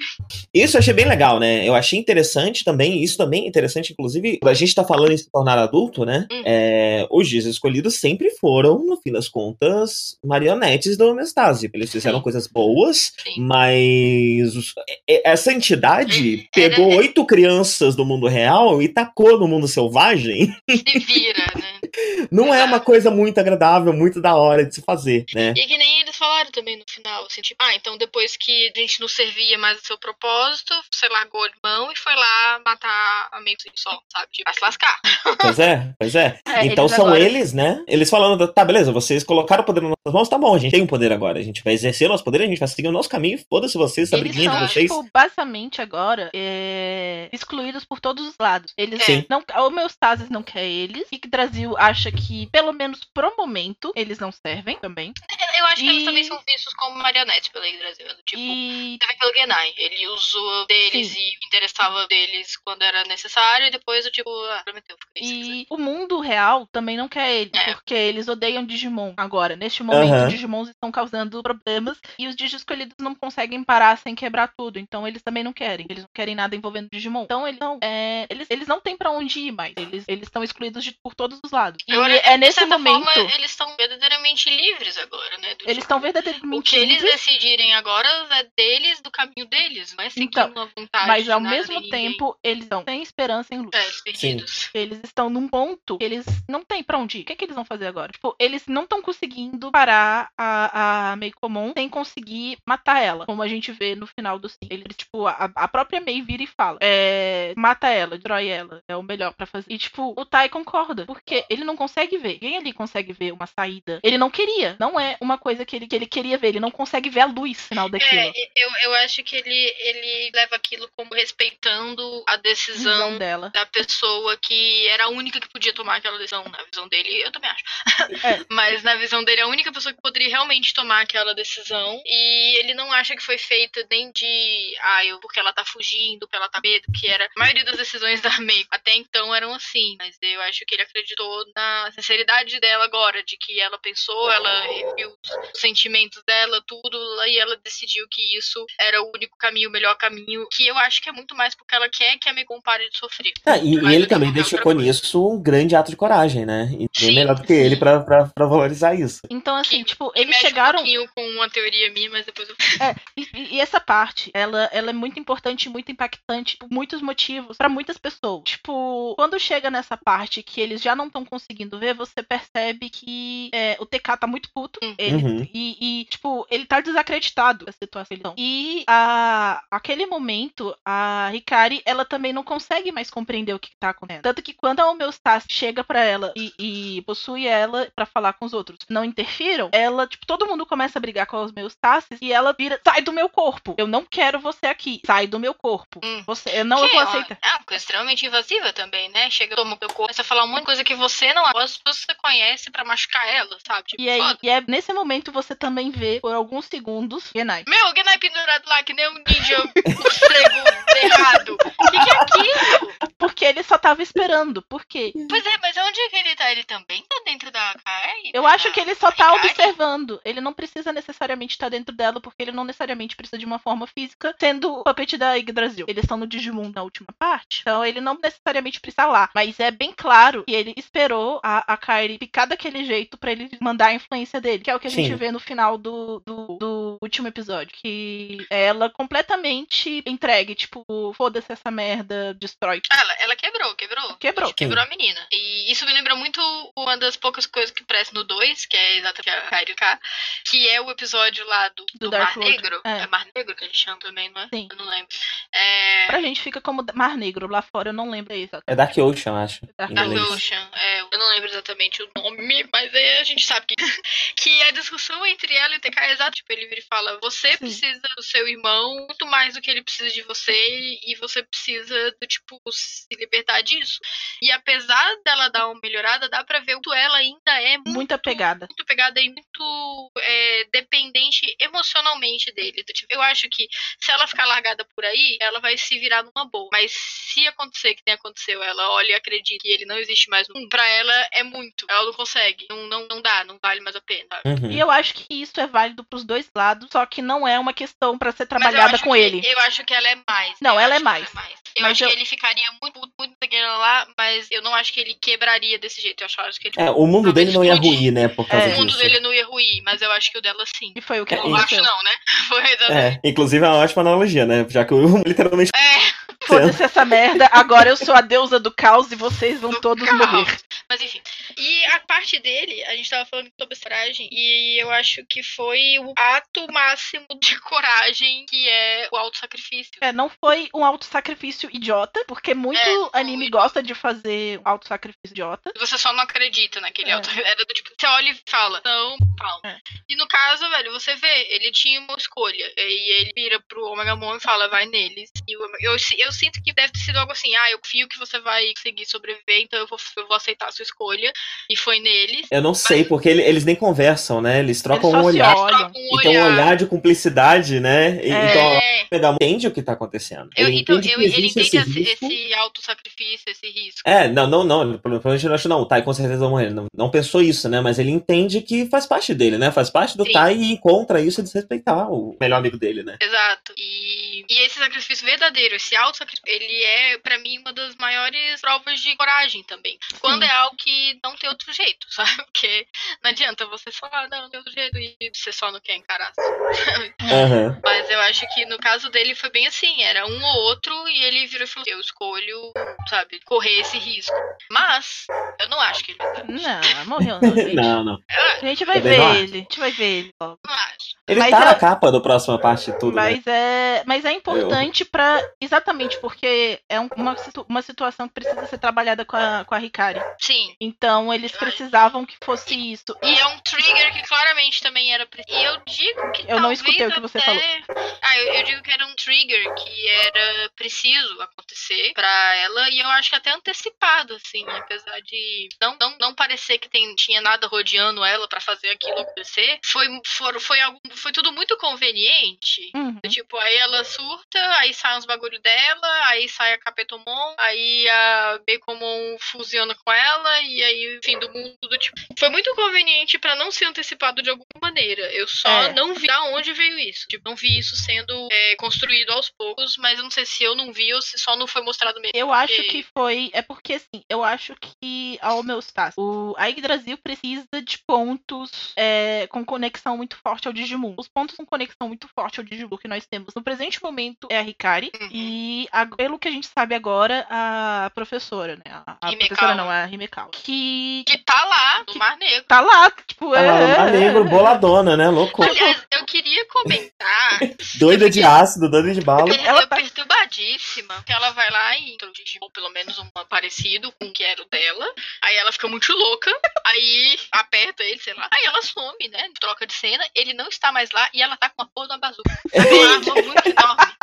Isso eu achei bem legal, né? Eu achei interessante também, isso também é interessante, inclusive, a gente tá falando em se tornar adulto, né? Hum. É, os dias escolhidos sempre foram, no fim das contas, marionetes da homeostase. Eles fizeram Sim. coisas boas, Sim. mas os- é- essa entidade Era- pegou oito crianças do mundo real e tacou no mundo selvagem. Se vira, né? Não é uma coisa muito agradável, muito da hora de se fazer, né? E que nem eles falaram também no final, assim, tipo, ah, então depois que a gente não servia mais o seu propósito, você largou de mão e foi lá matar a meio só, sabe? Tipo, vai se lascar. Pois é, pois é. É, então eles são agora- eles, né? Eles falando, tá, beleza, vocês colocaram o poder nas nossas mãos, tá bom, a gente tem um poder agora. A gente vai exercer o nosso poder, a gente vai seguir o nosso caminho, foda-se vocês, Eles briguinha de são, vocês. tipo, basicamente agora é, excluídos por todos os lados. Eles Sim. não. A homeostasis não quer eles. E que Brasil acha que, pelo menos pro momento, eles não servem também. Eu acho que eles E- também são vistos como marionetes pela Brasil. Tipo, E Teve pelo Genai. Ele usou deles Sim. e interessava deles quando era necessário, e depois eu, tipo, ah, prometeu. E o mundo real também não quer ele, É. porque eles odeiam Digimon agora. Neste momento, os Digimons estão causando problemas e os Digi escolhidos não conseguem parar sem quebrar tudo. Então eles também não querem. Eles não querem nada envolvendo Digimon. Então eles não, é, eles, eles não têm pra onde ir mais. Eles eles estão excluídos de- por todos os lados. E Agora, é de nesse certa momento. Forma, eles estão verdadeiramente livres agora, né? Do Eles tipo, estão O verdadeiramente que eles decidirem agora é deles, do caminho deles. Não é seguindo Então, a vontade mas ao nada mesmo tempo eles estão sem esperança em luz. É, eles perdidos. Eles estão num ponto que eles não têm pra onde ir. O que, é que eles vão fazer agora? Tipo, eles não estão conseguindo parar a, a Mei Comum sem conseguir matar ela. Como a gente vê no final do sim. Ele, tipo, a, a própria Mei vira e fala: é, mata ela, destrói ela. É o melhor pra fazer. E, tipo, o Tai concorda. Porque ele não consegue ver. Ninguém ali consegue ver uma saída. Ele não queria. Não é uma coisa que ele, que ele queria ver. Ele não consegue ver a luz final daquilo. É, eu, eu acho que ele, ele leva aquilo como respeitando a decisão Visão dela. da pessoa que era a única que podia tomar aquela decisão. Na visão dele, eu também acho. É. Mas na visão dele, a única pessoa que poderia realmente tomar aquela decisão. E ele não acha que foi feita nem de. Ah, eu, porque ela tá fugindo, porque ela tá medo, que era. A maioria das decisões da May até então eram assim. Mas eu acho que ele acreditou na sinceridade dela agora, de que ela pensou, ela viu os sentimentos dela, tudo, e ela decidiu que isso era o único caminho, o melhor caminho. Que eu acho que é muito mais porque ela quer que a Megan pare de sofrer. Ah, e, e ele também outra coisa. nisso um grande ato de coragem, né? E bem Sim, melhor do que sim. ele pra, pra, pra valorizar isso. Então, assim, tipo, Que eles mexe chegaram. um pouquinho com uma teoria minha, mas depois eu. E, e essa parte, ela, ela é muito importante e muito impactante por muitos motivos pra muitas pessoas. Tipo, quando chega nessa parte que eles já não estão conseguindo ver, você percebe que é, o TK tá muito puto. Hum. Ele, Uhum. e, e, tipo, ele tá desacreditado da situação. E a, aquele momento, a Hikari, ela também não consegue mais compreender o que tá acontecendo. Tanto que quando a homeostase chega pra ela e, e possui ela pra falar com os outros, não interfiram, ela, tipo, todo mundo começa a brigar com as homeostases e ela vira, sai do meu corpo. Eu não quero você aqui. Sai do meu corpo. Hum. Você, eu não Que eu vou é uma- aceitar. É uma coisa extremamente invasiva também, né? Chega, toma o teu corpo, começa a falar um monte de coisa que você não gosta, que você conhece pra machucar ela, sabe? Tipo, E aí, foda. e é nesse momento você também vê, por alguns segundos, Genai. Meu, Genai pendurado lá que nem um ninja morcego errado. O que, que é aquilo? Porque ele só tava esperando. Por quê? Pois é, mas onde é que ele tá? Ele também tá dentro da Kai? Eu acho que ele só tá Hikari? observando. Ele não precisa necessariamente estar dentro dela, porque ele não necessariamente precisa de uma forma física, sendo o puppet da Yggdrasil. Eles estão no Digimon na última parte, então ele não necessariamente precisa lá. Mas é bem claro que ele esperou a, a Kairi ficar daquele jeito pra ele mandar a influência dele, que é o que a gente Sim. vê no final do, do, do último episódio. Que é ela completamente entregue, tipo, foda-se essa merda, destrói. Ela, ela quebrou, quebrou. Quebrou. Quebrou a menina. E isso me lembra muito uma das poucas coisas que presta no 2, que é exatamente a Kairi K, que é o episódio lá do, Do do Mar. Negro. É. É. Mar Negro que a gente chama também, não é? Sim. Eu não lembro. É. Pra gente fica como Mar Negro. Lá fora eu não lembro isso. É Dark Ocean, acho. Dark Dark. Ocean, é, eu não lembro exatamente o nome, mas aí a gente sabe que, que a discussão entre ela e o TK é exato. Tipo, ele vira e fala: Você Sim. precisa do seu irmão muito mais do que ele precisa de você, e você precisa do tipo se libertar disso. E apesar dela dar uma melhorada, dá pra ver o quanto ela ainda é muito, Muita pegada. muito pegada e muito é, dependente emocionalmente dele. Do tipo, eu acho que se ela ficar largada por aí, ela vai se virar numa boa. Mas se acontecer que nem aconteceu, ela olha e acredita que ele não existe mais no mundo, pra ela é muito. Ela não consegue. Não, não, não dá, não vale mais a pena. sabe? Uhum. E eu acho que isso é válido pros dois lados, só que não é uma questão pra ser trabalhada com que- ele. Eu acho que ela é mais. Não, Eu ela é acho que mais. Eu Mas acho eu- que ele ficaria muito, muito, muito daquela lá, mas eu não acho que ele quebraria desse jeito. Eu acho, acho que ele. É, o mundo dele não ia ruir, né, por causa É. O mundo disso. dele não ia ruir, mas eu acho que o dela sim. E foi o que É, Eu acho não, né? Foi exatamente. É, inclusive é uma ótima analogia, né? Já que o literalmente É, Foda-se essa merda, agora eu sou a deusa do caos e vocês vão Do todos caos. morrer. Mas enfim. E a parte dele, a gente tava falando sobre coragem, e eu acho que foi o ato máximo de coragem que é o auto-sacrifício. É, não foi um auto-sacrifício idiota, porque muito É, anime foi. gosta de fazer auto-sacrifício idiota. Você só não acredita naquele É. auto. Era do tipo, você olha e fala, não, pau. É. E no caso, velho, você vê, ele tinha uma escolha. E ele vira pro Omegamon e fala, vai neles. E o Omega- eu, eu sinto que deve ter sido algo assim, ah, eu confio que você vai conseguir sobreviver, então eu vou, eu vou aceitar a sua escolha. E foi neles. Eu não sei, porque ele- eles nem conversam, né? Eles trocam Eles um olhar. olham. Troca um E tem um olhar de cumplicidade, né? E- É. Então, Megamon entende o que tá acontecendo. Eu, ele então, entende eu, ele entende esse esse, risco. esse auto-sacrifício, esse risco. É, não, não, não. Provavelmente eu acho não. O Tai com certeza vai morrer. Não, não pensou isso, né? Mas ele entende que faz parte dele, né? Faz parte do Sim. Tai e contra isso desrespeitar o melhor amigo dele, né? Exato. E, e esse sacrifício verdadeiro, esse ele é, pra mim, uma das maiores provas de coragem também. Quando é algo que não tem outro jeito, sabe? Porque não adianta você falar, não, tem outro jeito e você só não quer encarar. Aham. Mas eu acho que no caso dele foi bem assim, era um ou outro e ele virou e falou, eu escolho, sabe, correr esse risco. Mas, eu não acho que ele. Não, morreu não, gente. Não, não. Eu A gente vai Também ver não ele. A gente vai ver ele logo. não acho. Ele Mas tá eu- na capa do próxima parte de tudo, né? Mas é, mas é importante pra. Exatamente, porque é um- uma, uma situação que precisa ser trabalhada com a, com a Ricari. Sim. Então eles precisavam que fosse isso. E é um trigger que claramente também era preciso. E eu digo que Eu não escutei o que você até- falou. Ah, eu, eu digo que era um trigger que era preciso acontecer pra ela. E eu acho que até antecipado, assim. Apesar de não, não, não parecer que tem, tinha nada rodeando ela pra fazer aquilo acontecer. Foi, for, foi, algo, foi tudo muito conveniente. Uhum. Tipo, aí ela surta, aí sai uns bagulho dela, aí sai a Capetomon, aí a Baconmon fusiona com ela, e aí o fim do mundo, do tipo. Foi muito conveniente pra não ser antecipado de alguma maneira. Eu só É. não vi da onde veio isso. Tipo, não vi isso sendo é, construído aos poucos, mas eu não sei se eu não vi ou se só não foi mostrado mesmo. Eu acho porque- que foi. É porque assim, eu acho que a homeostase. O, a Yggdrasil precisa de pontos é, com conexão muito forte ao Digimon. Os pontos com conexão muito forte ao Digimon que nós temos no presente momento é a Ricari. Uhum. E pelo que a gente sabe agora, a professora, né? A, a professora não, a Himekawa. Que Que tá lá, no Mar Negro. tá lá, tipo, Ela é, tá negro, boladona, né? Louco. Aliás, eu queria comentar Doida de ácido, doida de bala. Ela, é tá- perturbadíssima. Que ela vai lá e introduz, ou pelo menos um parecido com o que era o dela. Aí ela fica muito louca. Aí aperta ele, sei lá. Aí ela some, né? Troca de cena. Ele não está mais lá e ela tá com a porra de uma bazuca. Uma arma muito enorme.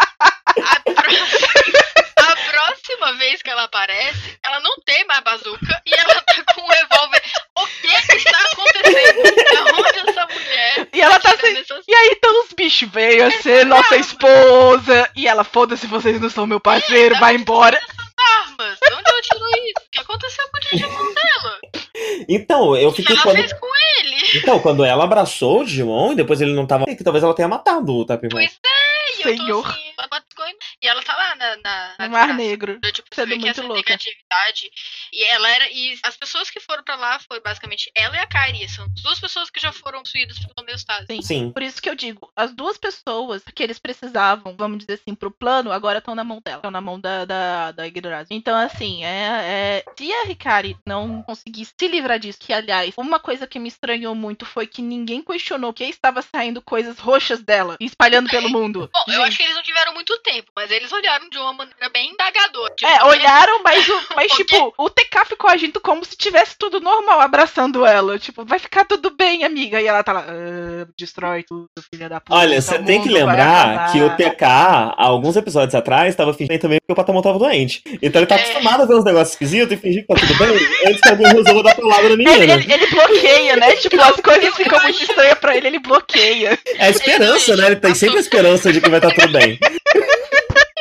A, pró- a próxima vez que ela aparece, ela não tem mais bazuca e ela tá com um revólver. O que que está acontecendo? Da onde essa mulher? E ela tá tirando sem- essas E aí bichos veio a ser nossa esposa. E ela, foda-se, vocês não são meu parceiro, vai embora. armas? De onde ela tirou isso? O que aconteceu com o Digimon dela? Então, eu O que fiquei ela quando. fez com ele? Então, quando ela abraçou o Digimon e depois ele não tava. Que talvez ela tenha matado o Tapimon. Pois é, eu Senhor. tô assim, E ela tá lá na, na, na No Mar. Negro. Tipo, Sendo muito essa louca. negatividade. E ela era. E as pessoas que foram pra lá foi basicamente ela e a Kairi. São as duas pessoas que já foram possuídas pelo homeostase. Sim. Sim. Por isso que eu digo, as duas pessoas que eles precisavam, vamos dizer assim, pro plano, agora estão na mão dela. Estão na mão da, da, da Yggdrasil. Então, assim, é, é, se a Hikari não conseguisse se livrar disso, que, aliás, uma coisa que me estranhou muito foi que ninguém questionou que estava saindo coisas roxas dela e espalhando pelo mundo. Bom, eu acho que eles não tiveram muito tempo, mas eles olharam de uma maneira bem indagadora. Tipo, É, olharam, mas, o, mas tipo, o TK ficou agindo como se tivesse tudo normal, abraçando ela. Tipo, vai ficar tudo bem, amiga. E ela tá lá, "Ah, destrói tudo, filha da puta. Olha, o você tem que lembrar acabar." que o TK, há alguns episódios atrás, tava fingindo também porque o Patamon tava doente. Então ele tá É. acostumado a ver uns negócios esquisitos e fingir que tá tudo bem antes que alguém resolva dar palavra na menina. Ele, ele- ele bloqueia, né? Tipo, as coisas ficam muito estranhas pra ele, ele bloqueia. É a esperança, né? Ele tem sempre a esperança de que vai estar tudo bem.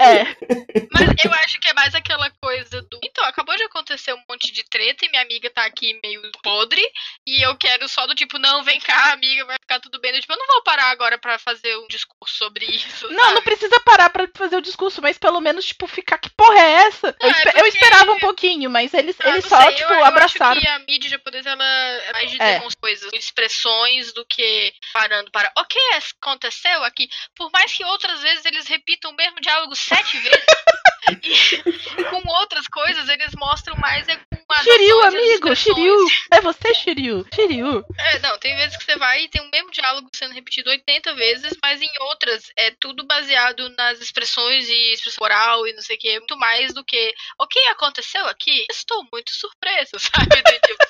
É, Mas eu acho que é mais aquela coisa do. Então, acabou de acontecer um monte de treta e minha amiga tá aqui meio podre. E eu quero só do tipo, não, vem cá, amiga, vai ficar tudo bem. Eu, tipo, eu não vou parar agora pra fazer um discurso sobre isso. não, não sabe? precisa parar pra fazer o discurso, mas pelo menos, tipo, ficar que porra é essa? Eu, Não, é espe- eu porque- esperava um pouquinho, mas eles, Ah, eles não só, sei, tipo, eu, eu abraçaram. Acho que a mídia japonesa ela é mais de É. coisas, expressões do que parando para o que aconteceu aqui. Por mais que outras vezes eles repitam o mesmo diálogo sete vezes. e com outras coisas eles mostram mais é com as Shiryu, amigo. Shiryu. É você, Shiryu. Shiryu. É, não, tem vezes que você vai e tem o mesmo diálogo sendo repetido 80 vezes, mas em outras é tudo baseado nas expressões e expressão oral e não sei o que, muito mais do que o que aconteceu aqui? Estou muito surpreso, sabe? Do tipo,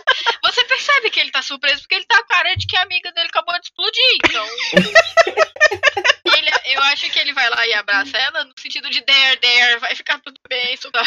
você percebe que ele tá surpreso porque ele tá com a cara de que a amiga dele acabou de explodir, então. Ele- eu acho que ele vai lá e abraça ela no sentido de there, there, vai ficar tudo bem, sabe?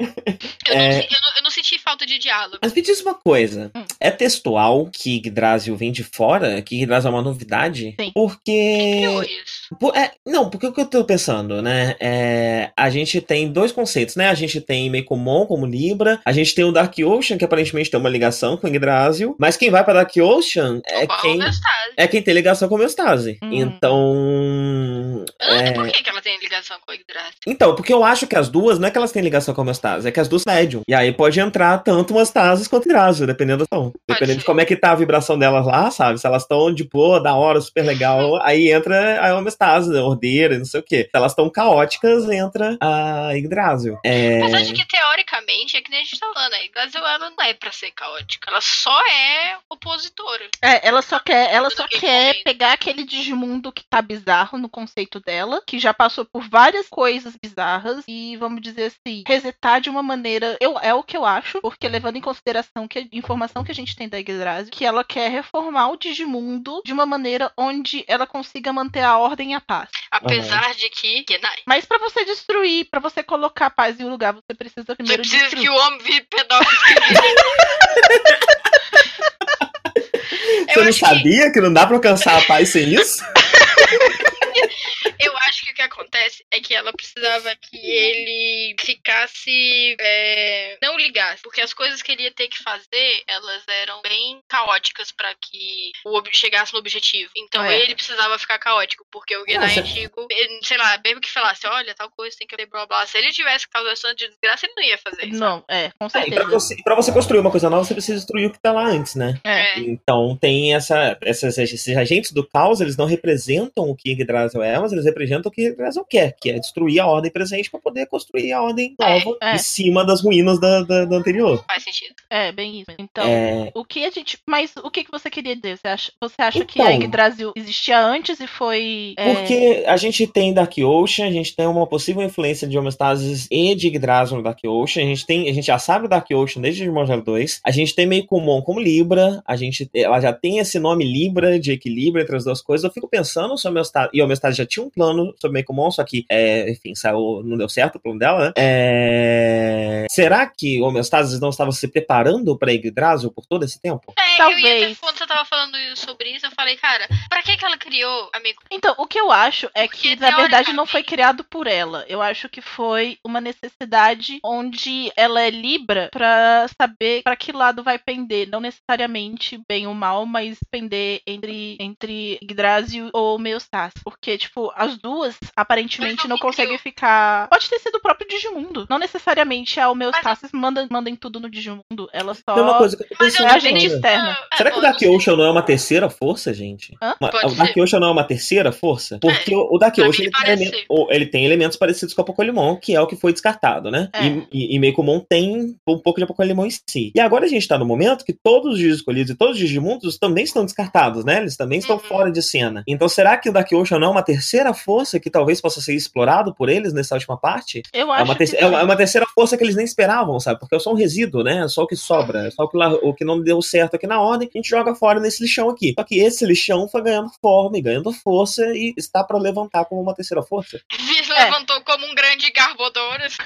Eu, não, É. eu não- eu não senti falta de diálogo. Mas me diz uma coisa: Hum. é textual que Yggdrasil vem de fora? Que Yggdrasil é uma novidade? Sim. Porque. Criou isso. Por- é, não, porque o que eu tô pensando, né? É, a gente tem dois conceitos, né? A gente tem Mekomon como Libra, a gente tem o Dark Ocean, que aparentemente tem uma ligação com Yggdrasil, mas quem vai pra Dark Ocean é quem. É quem tem ligação com a homeostase. Hum. Então. É... Por que, que ela tem ligação com a Yggdrasil? Então, porque eu acho que as duas, não é que elas têm ligação com a homeostase, é que as duas médium. E aí pode entrar tanto homeostase quanto Yggdrasil, dependendo da. Dependendo de ser. como é que tá a vibração delas lá, sabe? Se elas estão de boa, da hora, super legal, aí entra a homeostase, a ordeira, não sei o quê. Se elas estão caóticas, entra a Yggdrasil. É... Apesar de que, teoricamente, é que nem a gente tá falando, a Yggdrasil ela não é pra ser caótica. Ela só é opositora. É, ela só quer, ela Tudo só que quer pegar aquele Digimundo que tá bizarro no conceito dela, que já passou por várias coisas bizarras e vamos dizer assim, resetar de uma maneira, eu é o que eu acho, porque levando em consideração que a informação que a gente tem da Yggdrasil, que ela quer reformar o Digimundo de uma maneira onde ela consiga manter a ordem e a paz. Apesar de que. Mas pra você destruir, pra você colocar a paz em um lugar, você precisa Você primeiro precisa destruir. que o homem vire pedófilo. Você não sabia que... não dá pra alcançar a paz sem isso? Eu acho que o que acontece é que ela precisava que ele ficasse. é, não ligasse. Porque as coisas que ele ia ter que fazer, elas eram bem caóticas pra que o chegasse no objetivo. Então É. ele precisava ficar caótico. Porque o Genai Nossa. antigo, ele, sei lá, mesmo que falasse, olha, tal coisa tem que ter blá blá. Se ele tivesse causado de desgraça, ele não ia fazer isso. Não, é, com É, e pra certeza. você, pra você construir uma coisa nova, você precisa destruir o que tá lá antes, né? É. É. Então tem essa, essas, esses agentes do caos, eles não representam o que Yggdrasil é, mas eles representam o que Yggdrasil quer, que é destruir a ordem presente para poder construir a ordem nova É, é. em cima das ruínas da, da, da anterior. Faz sentido. É, bem isso. Então, É, O que a gente. Mas o que, que você queria dizer? Você acha, você acha que Então. a Yggdrasil existia antes e foi. é, porque a gente tem Dark Ocean, a gente tem uma possível influência de homeostasis e de Yggdrasil no Dark Ocean, a gente, tem, a gente já sabe o Dark Ocean desde Digimon 2, a gente tem meio comum como Libra, a gente, ela já tem esse nome Libra, de equilíbrio entre as duas coisas, eu fico pensando se a homeostase, e a homeostase já tinha um plano sobre meio comum, só que, é, enfim, saiu, não deu certo o plano dela, né? É, será que o homeostasis não estava se preparando para Yggdrasil por todo esse tempo? É, eu ia Talvez. ter, quando você tava falando sobre isso, eu falei, cara, pra que que ela criou amigo? Então, o que eu acho é Porque, que, na verdade, não foi criado por ela. Eu acho que foi uma necessidade onde ela é Libra pra saber pra que lado vai pender. Não necessariamente bem ou mal, mas pender entre, entre Yggdrasil ou Meostas. Porque, tipo, as duas aparentemente não conseguem criou. ficar. Pode ter sido o próprio Digimundo. Não necessariamente a Homeostasis manda, manda em tudo no Digimundo. Ela só. Tem uma coisa que eu tô pensando é externa. Ah, Será que o Dark não Ocean não é uma terceira força, gente? Hã? Uma- o Dark ser. Ocean não é uma terceira força? Porque É. o, o Dark Ocean ele tem, parece elemen- ser. o- ele tem elementos parecidos com o Apocolimon, que é o que foi descartado, né? É. E, e, e Meicoumon tem um pouco de Apocolimon em si. E agora a gente tá no momento que todos os escolhidos e todos os Digimundos também estão descartados, né? Eles também estão Uhum. fora de cena. Então será que o Dark Ocean não é uma terceira força que talvez possa ser explorado por eles nessa última parte? Eu É acho uma, que terceira, é uma- é uma terceira força que eles nem esperavam, sabe? Porque é só um resíduo, né? É só o que sobra. É só o que, lá- o que não deu certo aqui na ordem, a gente joga fora nesse lixão aqui. Só que esse lixão foi ganhando forma e ganhando força e está pra levantar como uma terceira força. Vi- É. levantou como um grande Garbodorus.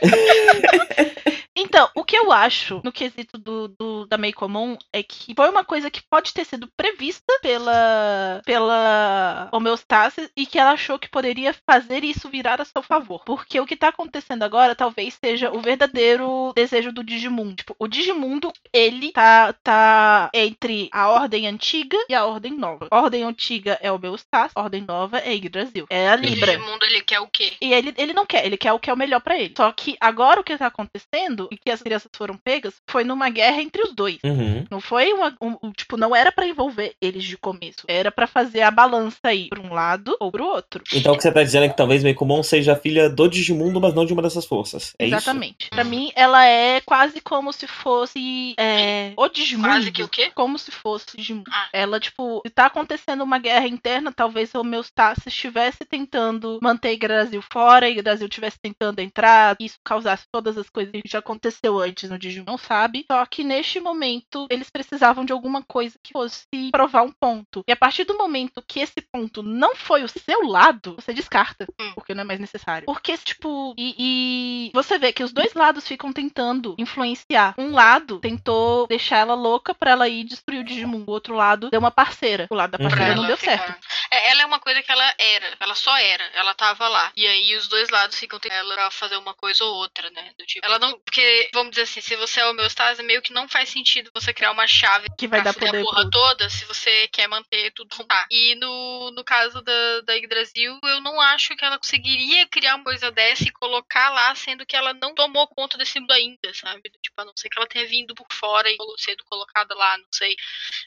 Então, o que eu acho no quesito do, do- da Mei Comum é que foi uma coisa que pode ter sido prevista pela, pela homeostase e que ela achou que poderia fazer isso virar a seu favor. Porque o que tá acontecendo agora talvez seja o verdadeiro desejo do Digimundo. Tipo, o Digimundo, ele tá, tá entre a ordem antiga e a ordem nova. A ordem antiga é o homeostase, a ordem nova é Yggdrasil. É a O Libra. Digimundo, ele quer o quê? E ele, ele não quer, ele quer o que é o melhor pra ele. Só que agora o que tá acontecendo, que as crianças foram pegas, foi numa guerra entre os dois. Uhum. Não foi uma. Um, um- tipo, não era pra envolver eles de começo. Era pra fazer a balança aí pra um lado ou pro outro. Então o que você tá dizendo é que talvez Meicoumon seja filha do Digimundo, mas não de uma dessas forças. É Exatamente. Pra mim, ela é quase como se fosse. É, o Digimundo. Quase que o quê? Como se fosse Digimundo. Ah. Ela, tipo, se tá acontecendo uma guerra interna, talvez o Homeostasis estivesse tentando manter o Brasil fora e o Brasil estivesse tentando entrar, e isso causasse todas as coisas que já aconteceu antes no Digimon, não sabe. Só que neste momento, eles precisavam de alguma coisa que fosse provar um ponto. E a partir do momento que esse ponto não foi o seu lado, você descarta, Hum. porque não é mais necessário. Porque, tipo, e, e você vê que os dois lados ficam tentando influenciar. Um lado tentou deixar ela louca pra ela ir destruir o Digimon. O outro lado deu uma parceira. O lado da Uhum. parceira não deu ficar- certo. É, ela é uma coisa que ela era. Ela só era. Ela tava lá. E aí os dois lados ficam tentando ela fazer uma coisa ou outra, né? Do tipo. Ela não. Porque, vamos dizer assim, se você é homeostase, meio que não faz sentido você criar uma chave Que vai dar poder a porra pro... toda se você quer manter tudo como tá. E no, no caso da, da Yggdrasil, eu não acho que ela conseguiria criar uma coisa dessa e colocar lá, sendo que ela não tomou conta desse mundo ainda, sabe? Tipo, a não ser que ela tenha vindo por fora e sido colocada lá, não sei.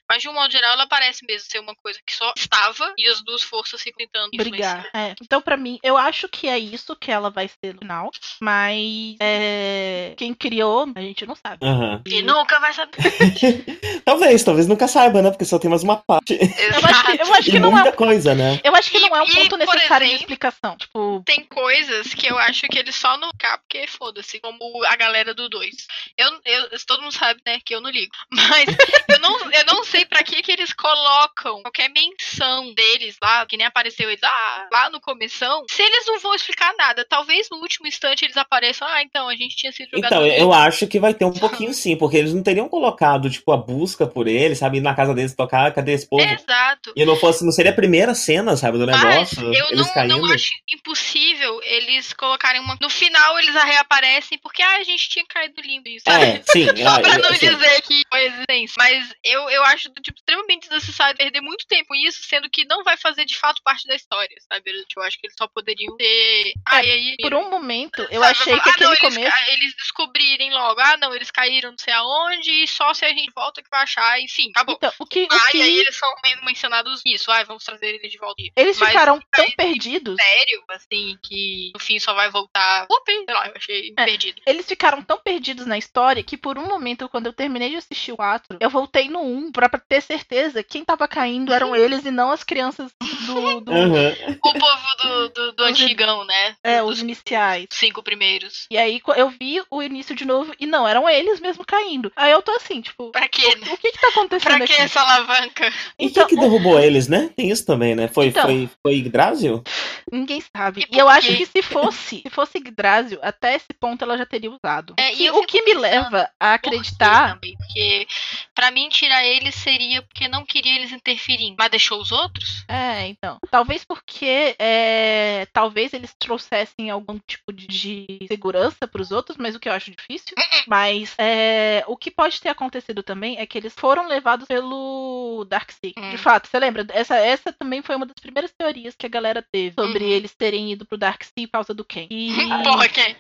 Mas de um modo geral, ela parece mesmo ser uma coisa que só estava e as duas forças se tentando brigar. É. Então, pra mim, eu acho que é isso que ela vai ser no final. Mas é, quem criou, a gente não sabe. Aham. E nunca vai saber. Talvez, talvez nunca saiba, né? Porque só tem mais uma parte. Eu acho que, eu acho E que não é. muita coisa, né? Eu acho que não é um E- ponto e, por necessário de exemplo- explicação. Tipo, Tem coisas que eu acho que eles só não cá porque foda-se, como a galera do 2. Eu, eu, todo mundo sabe, né, que eu não ligo. Mas eu não, eu não sei pra que que eles colocam qualquer menção deles lá, que nem apareceu eles ah, lá no começão, se eles não vão explicar nada. Talvez no último instante eles apareçam, ah, então a gente tinha sido jogado. Então, eu acho que vai ter um pouquinho sim, porque eles não teriam colocado, tipo, a busca por ele, sabe? Ir na casa deles tocar, cadê esse povo? Exato. E não fosse, não seria a primeira cena, sabe, do Mas negócio? eu eles não, caindo. não acho impossível eles colocarem uma. No final eles reaparecem porque ah, a gente tinha caído do limbo. Isso, sabe? É, sim. Só pra eu- não dizer que foi existência. Mas eu, eu acho do tipo extremamente desnecessário perder muito tempo nisso, sendo que não vai fazer de fato parte da história, sabe? Eu acho que eles só poderiam ter. Ah, e aí. por um momento, eu sabe, achei que ah, aquele não, eles, começo. ah, eles descobrirem logo, ah, não, eles caíram não sei aonde, e só se a gente volta que vai achar, enfim, acabou. Então, o que, o Ah, que e aí eles são mesmo mencionados isso, ah, vamos trazer eles de volta. eles Mas ficaram tão aí- perdidos. Sério, assim, que no fim só vai voltar. Upi, sei lá, eu achei É. perdido. Eles ficaram tão perdidos na história que por um momento, quando eu terminei de assistir o 4, eu voltei no 1 pra, ter certeza que quem tava caindo eram eles e não as crianças do. do- aham. O povo do, do, do Os- antigão, né? É, Dos os iniciais. cinco primeiros. E aí eu vi o início de novo e não, eram eles mesmo caindo. Aí eu tô assim, tipo, Pra quê, né? o que que tá acontecendo Pra que aqui? essa alavanca? E Então, quem que derrubou eles, né? Tem isso também, né? Foi, Então. foi, foi Yggdrasil? Ninguém sabe. E E, por eu acho que se fosse, se fosse Yggdrasil, até esse ponto ela já teria usado. É, O e o que me leva a Por acreditar. também? Porque pra mim tirar eles seria porque não queria eles interferindo. Mas deixou os outros? É, então. Talvez porque é, talvez eles trouxessem algum tipo de, de segurança pros outros, mas o que eu acho difícil. Mas é, o que pode ter acontecido também é que eles foram levados pelo Darkseid. Hum. De fato, você lembra? Essa, essa também foi uma das primeiras teorias que a galera teve sobre Uhum. eles terem ido pro Darkseid por causa do Ken. E, Porra, quem?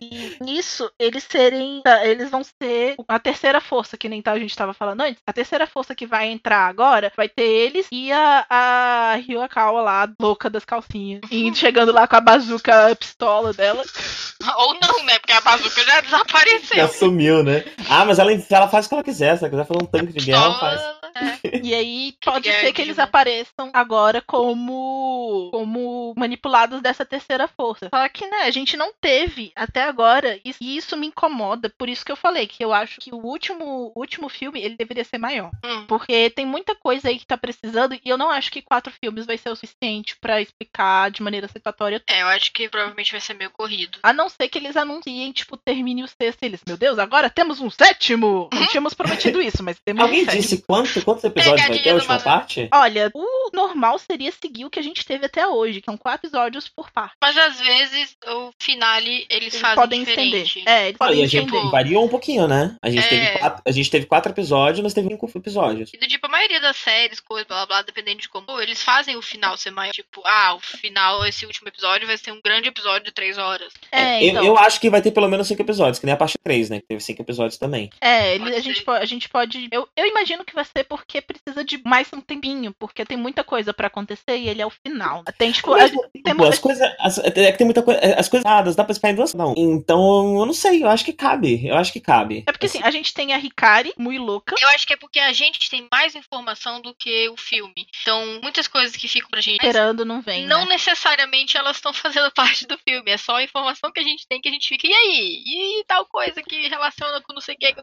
e nisso, eles serem. tá, Eles vão ser a terceira força, que nem tá, a gente tava falando antes. A terceira força que vai entrar agora vai ter eles e a, a Ryuakawa lá, louca das calcinhas. E chegando lá com a bazuca a pistola dela. Ou não, né? Porque a bazuca já desapareceu. Já sumiu, né? Ah, mas ela, ela faz o que ela quiser. Se ela quiser fazer um tanque de guerra, ela faz. É. E aí pode ser que eles apareçam agora como como manipulados dessa terceira força. Só que, né, a gente não teve até agora e isso me incomoda. Por isso que eu falei que eu acho que o último o último filme ele deveria ser maior. Hum. Porque tem muita coisa aí que tá precisando e eu não acho que quatro filmes vai ser o suficiente pra explicar de maneira satisfatória. É, eu acho que provavelmente vai ser meio corrido. A não ser que eles anunciem, tipo, termine o sexto e eles. Meu Deus, agora temos um sétimo! Não tínhamos prometido isso, mas temos Alguém um sétimo. disse quanto, quantos episódios vai ter a última parte? Olha, o normal seria seguir o que a gente teve até hoje, que são quatro episódios por parte. Mas às vezes o finale eles, Eles fazem podem diferente. estender. É, eles Ah, podem e a gente estender. variou um pouquinho, né? A gente, É. teve quatro, a gente teve quatro episódios, nós teve cinco episódios. E do tipo, a maioria das séries, coisa, blá blá dependendo de como, eles fazem o final ser maior. Tipo, ah, o final, esse último episódio vai ser um grande episódio de três horas. É, Eu- então. eu, acho que vai ter pelo menos cinco episódios, que nem a parte 3, né? Que teve cinco episódios também. É, ele- a, gente a gente pode. Eu, eu imagino que vai ser porque precisa de mais um tempinho, porque tem muita coisa pra acontecer e ele é o final. Tem, tipo, a- tem Pô, as coisas. As, é que tem muita coisa. As coisas erradas, dá pra explicar em duas. Não. Então, eu não sei, eu acho que cabe. Eu acho que cabe. É porque assim, a gente tem a Hikari, muito louca. Eu acho que é porque a gente tem mais informação do que o filme. Então, muitas coisas que ficam pra gente. Esperando não vem. não né? necessariamente elas estão fazendo parte do filme. É só a informação que a gente tem que a gente fica. E aí? E tal coisa que relaciona com não sei o que,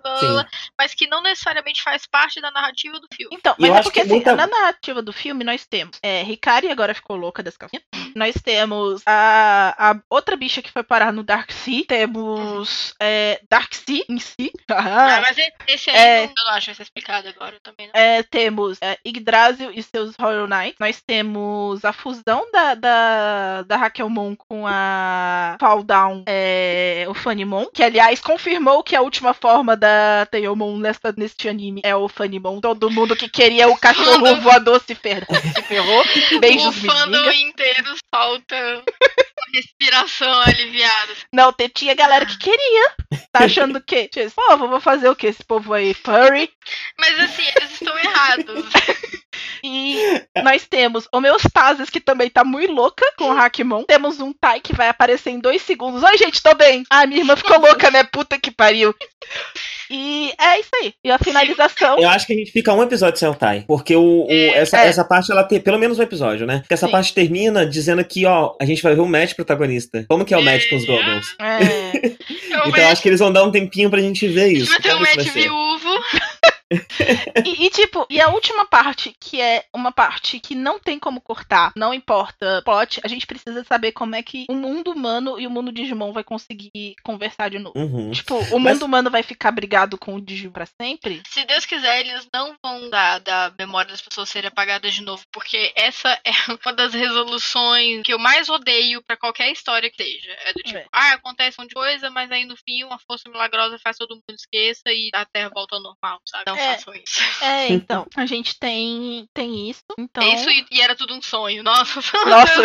mas que não necessariamente faz parte da narrativa do filme. Então, mas eu é porque que assim, muita- na narrativa do filme nós temos é, Hikari agora ficou louca das calcinhas. Nós temos a, a outra bicha que foi parar no Dark Sea. Temos é, Dark Sea em si. Ah, mas esse aí É. não, eu não acho que vai ser explicado agora também. Não. É, temos é, Yggdrasil e seus Royal Knights. Nós temos a fusão da, da, da Raquel Mon com a Fall Down, é, o Fanimon. Que, aliás, confirmou que a última forma da Teomon nesta, neste anime é o Fanimon. Todo mundo que queria o cachorro Todo- voador se, fer se ferrou. Beijos, o fandom inteiro solta respiração aliviada. Não, tinha galera que queria. Tá achando que? Povo, vou fazer o quê? Esse povo aí, furry. Mas assim, eles estão errados. E nós temos Homeostasis, que também tá muito louca com o Hakmon. Temos um Tai que vai aparecer em dois segundos. Oi, gente, tô bem. Ah, minha irmã ficou louca, né? Puta que pariu. E é isso aí. E a finalização. Eu acho que a gente fica um episódio sem o Tai. Porque o, o- É. essa, É. essa parte, ela tem pelo menos um episódio, né? Porque essa Sim. parte termina dizendo que, ó, a gente vai ver o match protagonista. Como que é o match com os Goggles? É, Eu Então eu acho que eles vão dar um tempinho pra gente ver isso. vai ter um match viúvo. E, e, tipo, e a última parte, que é uma parte que não tem como cortar, não importa plot, a gente precisa saber como é que o mundo humano e o mundo Digimon vai conseguir conversar de novo. Uhum. Tipo, o mundo Mas- humano vai ficar brigado com o Digimon pra sempre? Se Deus quiser, eles não vão dar da memória das pessoas serem apagadas de novo, porque essa é uma das resoluções que eu mais odeio pra qualquer história que seja. É do tipo, É. ah, acontece um monte de coisa, mas aí no fim uma força milagrosa faz todo mundo esqueça e a Terra volta ao normal, sabe? Não É. façam isso. É, então, a gente tem, tem isso. Então, Isso e, e era tudo um sonho. Nossa, nossa,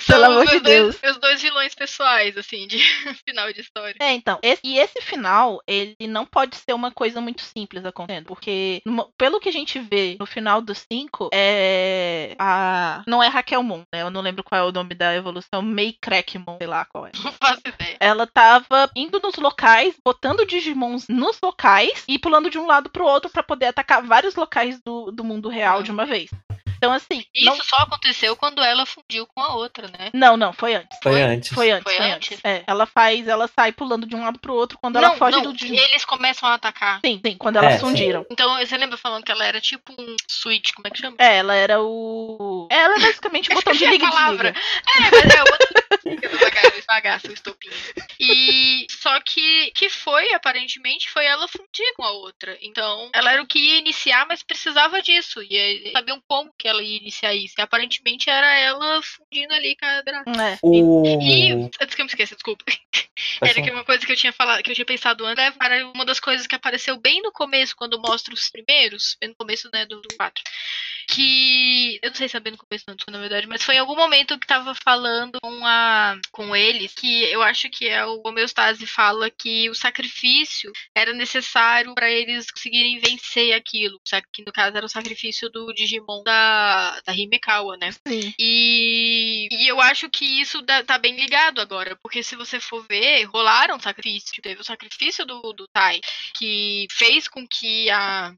são pelo amor meus de dois, Deus. meus dois vilões pessoais, assim, de final de história. É, então, esse- e esse final, ele não pode ser uma coisa muito simples acontecendo, porque numa- pelo que a gente vê no final do 5, é a não é Raquel Moon, né? Eu não lembro qual é o nome da evolução, Mei Crackmon, sei lá qual é. Não faço ideia. Ela tava indo nos locais, botando Digimons nos locais e pulando de um lado pro outro pra poder atacar vários locais do, do mundo real de uma vez. Então, assim, Isso não, só aconteceu quando ela fundiu com a outra, né? não, não, foi antes. Foi Foi? antes. Foi antes, Foi foi, antes? antes. É, ela faz, ela sai pulando de um lado pro outro quando ela não, foge não, do Digimon. eles começam a atacar. Sim, sim, quando elas É, sim. fundiram. Então, você lembra falando que ela era tipo um switch, como é que chama? É, ela era o. Ela é basicamente um botão de liga a e palavra. desliga. É, mas é o botão devagar, devagar, seu estopinho. E só que que foi, aparentemente, foi ela fundir com a outra. Então, ela era o que ia iniciar, mas precisava disso. E sabiam como que ela ia iniciar isso. E aparentemente era ela fundindo ali com a Draco. É. O... E. Antes que eu me esqueça, desculpa. Pode Era que uma coisa que eu tinha falado, que eu tinha pensado antes, é para uma das coisas que apareceu bem no começo, quando mostra os primeiros, bem no começo, né, do, do 4. Que. Eu não sei se é bem no começo, não, na verdade, mas foi em algum momento que tava falando com a. com eles, que eu acho que é o Homeostase fala que o sacrifício era necessário para eles conseguirem vencer aquilo. Que no caso era o sacrifício do Digimon da, da Himekawa, né? Sim. E, e eu acho que isso tá bem ligado agora, porque se você for ver, rolaram sacrifício. Teve o sacrifício do, do Tai, que fez com que a,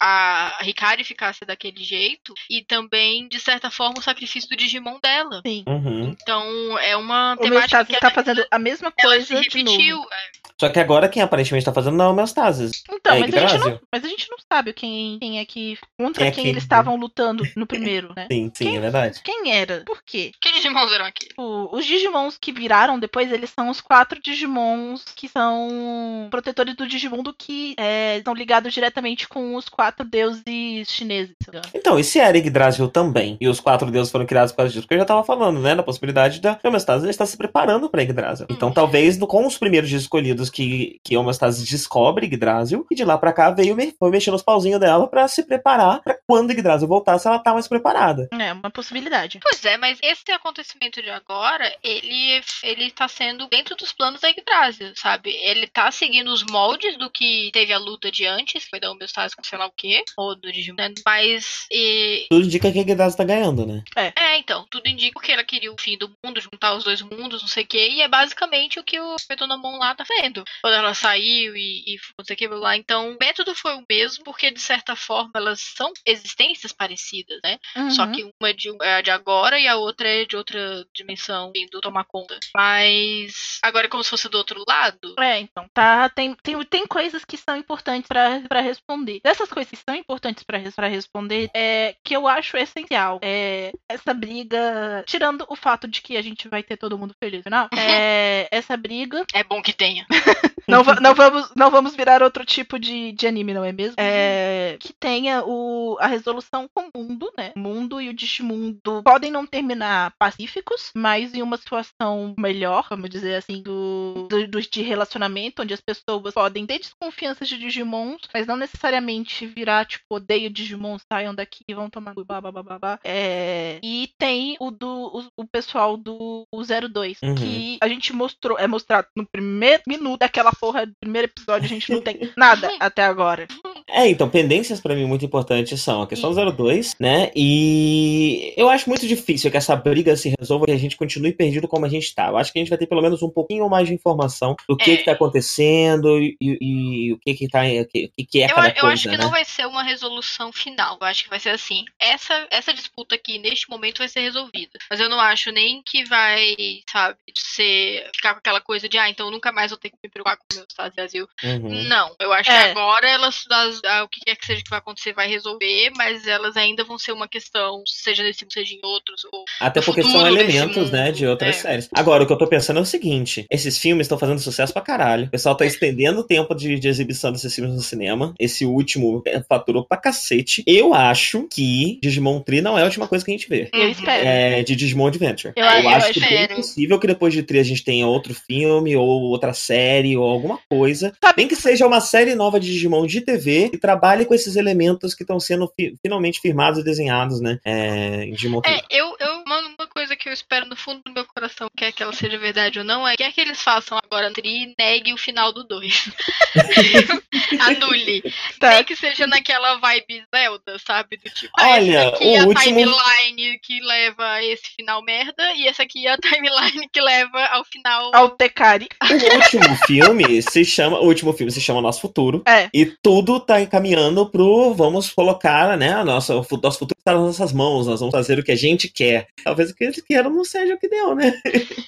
a Hikari ficasse daquele jeito, e também, de certa forma, o sacrifício do Digimon dela. Sim. Uhum. Então, é uma O temática que tá fazendo a mesma coisa se de repetiu. novo. é. Só que agora quem aparentemente tá fazendo não é o Homeostasis. Então, É mas, a gente não, mas a gente não sabe quem, quem é que. Contra Quem é quem que- eles estavam lutando no primeiro, né? Sim, sim, Quem? é verdade. Quem era? Por quê? Que Digimons eram aqui? O- os Digimons que viraram depois, eles são os quatro Digimons que são protetores do Digimundo que é, estão ligados diretamente com os quatro deuses chineses. Então, e se era Yggdrasil também? E os quatro deuses foram criados por causa disso? Porque eu já tava falando, né? Da possibilidade da Homeostasis estar se preparando pra Yggdrasil. Então, talvez no- com os primeiros dias escolhidos que, que a Homeostasis descobre Yggdrasil, e de lá pra cá veio me- foi mexendo os pauzinhos dela pra se preparar pra quando Yggdrasil voltasse, ela tá mais preparada. É, uma possibilidade. Pois é, mas esse acontecimento de agora, ele, ele tá sendo dentro dos planos da Yggdrasil, sabe? Ele tá seguindo os moldes do que teve a luta de antes, foi da Homeostase com o quê, ou do Digimon, né? mas... E, Tudo indica que Yggdrasil tá ganhando, né? é, então, tudo indica que ela queria o fim do mundo, juntar os dois mundos, não sei o quê, e é basicamente o que o Petonamon lá tá vendo. vendo, quando ela saiu e, e não sei o que lá. Então, o método foi o mesmo, porque de certa forma elas são existências parecidas, né? Uhum. Só que uma é de, é de agora e a outra é de outra dimensão, vindo tomar conta. Mas agora é como se fosse do outro lado. É, então, tá. Tem, tem, tem coisas que são importantes pra pra responder. Dessas coisas que são importantes pra responder, é que eu acho essencial. É essa briga. Tirando o fato de que a gente vai ter todo mundo feliz no final. É essa briga. É bom que tenha. Não, não, vamos, não vamos virar outro tipo de, de anime, não é mesmo? É, que tenha o, a resolução com o mundo, né? O mundo e o Digimundo podem não terminar pacíficos, mas em uma situação melhor, vamos dizer assim, do, do, do- de relacionamento, onde as pessoas podem ter desconfiança de Digimons, mas não necessariamente virar, tipo, odeio Digimon, saiam daqui, vão tomar blá blá blá blá blá. É, e tem o do o, o pessoal do 02, Uhum. que a gente mostrou, é mostrado no primeiro minuto daquela porra do primeiro episódio, a gente não tem nada até agora. É, então, pendências pra mim muito importantes são a questão do 02, né? E eu acho muito difícil que essa briga se resolva e a gente continue perdido como a gente tá. Eu acho que a gente vai ter pelo menos um pouquinho mais de informação do que É. que tá acontecendo e, e- e o que que tá, o que, que é Eu, cada eu coisa, acho que né? Vai ser uma resolução final. Eu acho que vai ser assim. Essa, essa disputa aqui, neste momento, vai ser resolvida. Mas eu não acho nem que vai, sabe, ser. ficar com aquela coisa de, ah, então eu nunca mais vou ter que me preocupar com o meu estado de Brasil. Uhum. Não, eu acho É. que agora elas, as- o que quer que seja que vai acontecer, vai resolver, mas elas ainda vão ser uma questão, seja nesse, seja em outros. Ou... Até porque são elementos, né, mundo, de outras é. séries. Agora, o que eu tô pensando é o seguinte: esses filmes estão fazendo sucesso pra caralho. O pessoal tá estendendo o tempo de, de exibição desses filmes no cinema. Esse último é, faturou pra cacete. Eu acho que Digimon Tree não é a última coisa que a gente vê. Eu Uhum. espero. É, de Digimon Adventure. Eu- Eu, eu acho que é espero. possível que depois de Tree a gente tenha outro filme, ou outra série, ou alguma coisa. Sabe- Nem que seja uma série nova de Digimon de TV e trabalhe com esses elementos que estão sendo fi- finalmente firmados e desenhados, né? É, em Digimon Tree. É, eu, eu, uma coisa que eu espero no fundo do meu coração, quer que ela seja verdade ou não, é quer que eles façam agora e negue o final do 2. Anule. Tá. Nem que seja naquela vibe Zelda, sabe? Do tipo, ah, Olha, essa aqui o é a último- timeline que leva a esse final merda, e essa aqui é a timeline que leva ao final. Ao Tecari. O último filme se chama. O último filme se chama Nosso Futuro. É. E tudo tá encaminhando pro vamos colocar, né? A nossa, o nosso futuro tá nas nossas mãos. Nós vamos fazer o que a gente quer. Talvez o que eles queiram não seja o que deu, né?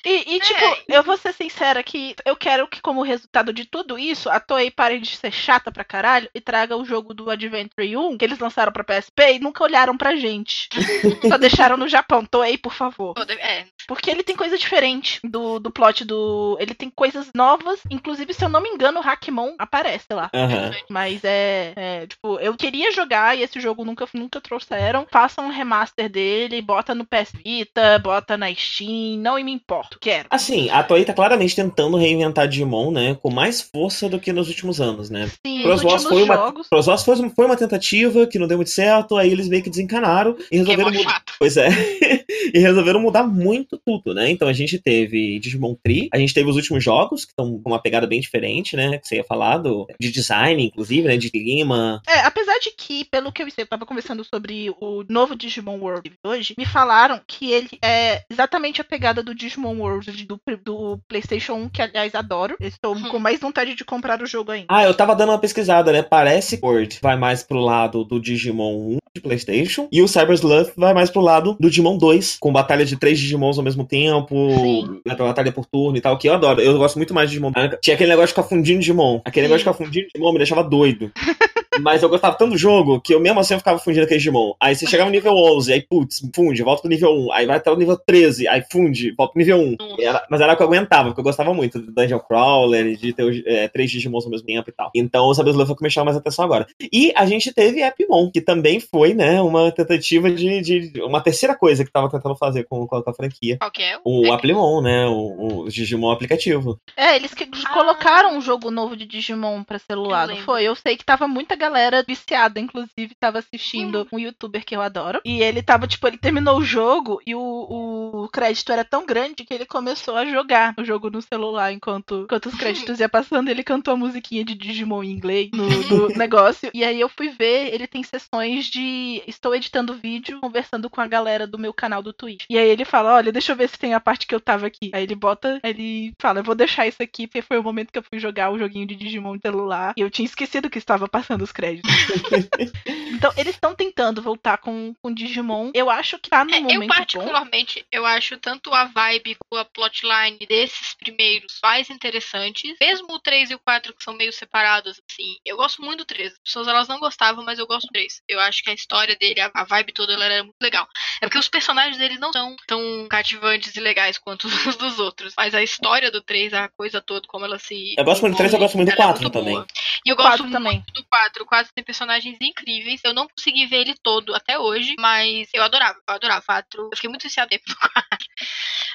E, e, tipo, eu vou ser sincera que eu quero que, como resultado de tudo isso, a Toei pare de ser chata pra caralho e traga o jogo do Adventure 1 que eles lançaram pra PSP e nunca olharam pra gente. Só deixaram no Japão. Toei, por favor. É, Porque ele tem coisa diferente do, do plot do. Ele tem coisas novas. Inclusive, se eu não me engano, o Hackmon aparece lá. Aham. Mas é, é, Tipo, eu queria jogar e esse jogo nunca, nunca trouxeram. Façam um remaster dele, bota no PS Vita, bota na Steam. Não me importo. Quero. Assim, a Toei tá claramente tentando reinventar Digimon, né? Com mais força do que nos últimos anos, né? Sim, Cross os Wars últimos foi uma- jogos. Crossboss foi, foi uma tentativa que não deu muito certo, aí eles meio que desencanaram e resolveram mudar. chato. Pois é. e resolveram mudar muito tudo, né? Então a gente teve Digimon Tree, a gente teve os últimos jogos, que estão com uma pegada bem diferente, né? Que você ia falar do, de design, inclusive, né? De clima. É, apesar de que, pelo que eu sei, eu tava conversando sobre o novo Digimon World hoje, me falaram que ele é exatamente a pegada do Digimon World do, do PlayStation 1, que aliás adoro. Estou Hum. com mais vontade de comprar o jogo ainda. Ah, eu tava dando uma pesquisada, né? Parece que Word vai mais pro lado do Digimon 1 de PlayStation e o Cyber Sleuth vai mais pro lado do Digimon 2, com batalha de três Digimons ao mesmo tempo, Sim. né, batalha por turno e tal, que eu adoro. Eu gosto muito mais de Digimon. Tinha aquele negócio de ficar fundindo Digimon. Aquele Sim. negócio de ficar fundindo Digimon me deixava doido. Mas eu gostava tanto do jogo que eu mesmo assim eu ficava fundindo aquele Digimon. Aí você chegava no nível 11, aí putz, funde, volta pro nível 1. Aí vai até o nível 13, aí funde, volta pro nível 1. Nossa. E era- mas era o que eu aguentava, porque eu gostava muito do Dungeon Crawler, de ter é, três Digimons ao mesmo tempo e tal. Então o Saber foi o que me chamou mais atenção agora. E a gente teve Appmon, que também foi, né, uma tentativa de, de- uma terceira coisa que tava tentando fazer com, com a, com a franquia. Qual que é? O É, Applemon, né, o, o Digimon aplicativo. É, eles que Ah. colocaram um jogo novo de Digimon pra celular, não foi? Eu sei que tava muita galera viciada, inclusive, tava assistindo um youtuber que eu adoro. E ele tava, tipo, ele terminou o jogo e o, o crédito era tão grande que ele começou a jogar o jogo no celular enquanto, enquanto os créditos ia passando. Ele cantou a musiquinha de Digimon em inglês no, no negócio. E aí eu fui ver, ele tem sessões de estou editando vídeo, conversando com a galera do meu canal do Twitch. E aí ele fala: Olha, deixa eu ver se tem a parte que eu tava aqui. Aí ele bota, ele fala: Eu vou deixar isso aqui, porque foi o momento que eu fui jogar o joguinho de Digimon no celular. E eu tinha esquecido que estava passando os créditos. então, eles estão tentando voltar com, com Digimon. Eu acho que tá no É, momento. eu bom. particularmente, eu acho tanto a vibe com a plotline desses primeiros mais interessantes, mesmo o 3 e o 4 que são meio separados, assim. Eu gosto muito do 3. As pessoas elas não gostavam, mas eu gosto do 3. Eu acho que a história dele, a, a vibe toda, ela era muito legal. É porque os personagens dele não são tão cativantes e legais quanto os dos outros. Mas a história do 3, a coisa toda, como ela se. Eu gosto muito do 3, eu gosto muito do ela é 4 muito também. boa. E eu 4 gosto muito também. do 4. O 4 tem personagens incríveis. Eu não consegui ver ele todo até hoje, mas eu adorava. Eu adorava. O 4. Eu fiquei muito viciada no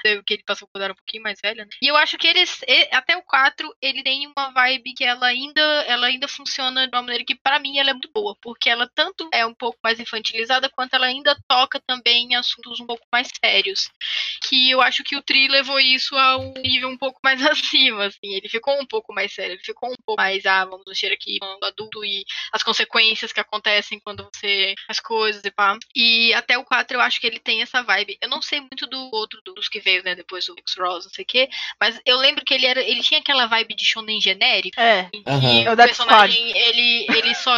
4. Que ele passou quando era um pouquinho mais velha, né? E eu acho que eles. Até o 4, ele tem uma vibe que ela ainda, ela ainda funciona de uma maneira que, pra mim, ela é muito boa. Porque ela tanto é um pouco mais infantilizada, quanto ela ainda toca também em assuntos um pouco mais sérios. Que eu acho que o Tri levou isso a um nível um pouco mais acima, assim. Ele ficou um pouco mais sério, ele ficou um pouco mais, ah, vamos mexer aqui com o adulto e as consequências que acontecem quando você faz coisas e pá. E até o 4 eu acho que ele tem essa vibe. Eu não sei muito do outro, dos que veio, né, depois do X-Rose, não sei o quê, mas eu lembro que ele era, ele tinha aquela vibe de shonen genérico, É. em que É o o Death personagem, ele, ele só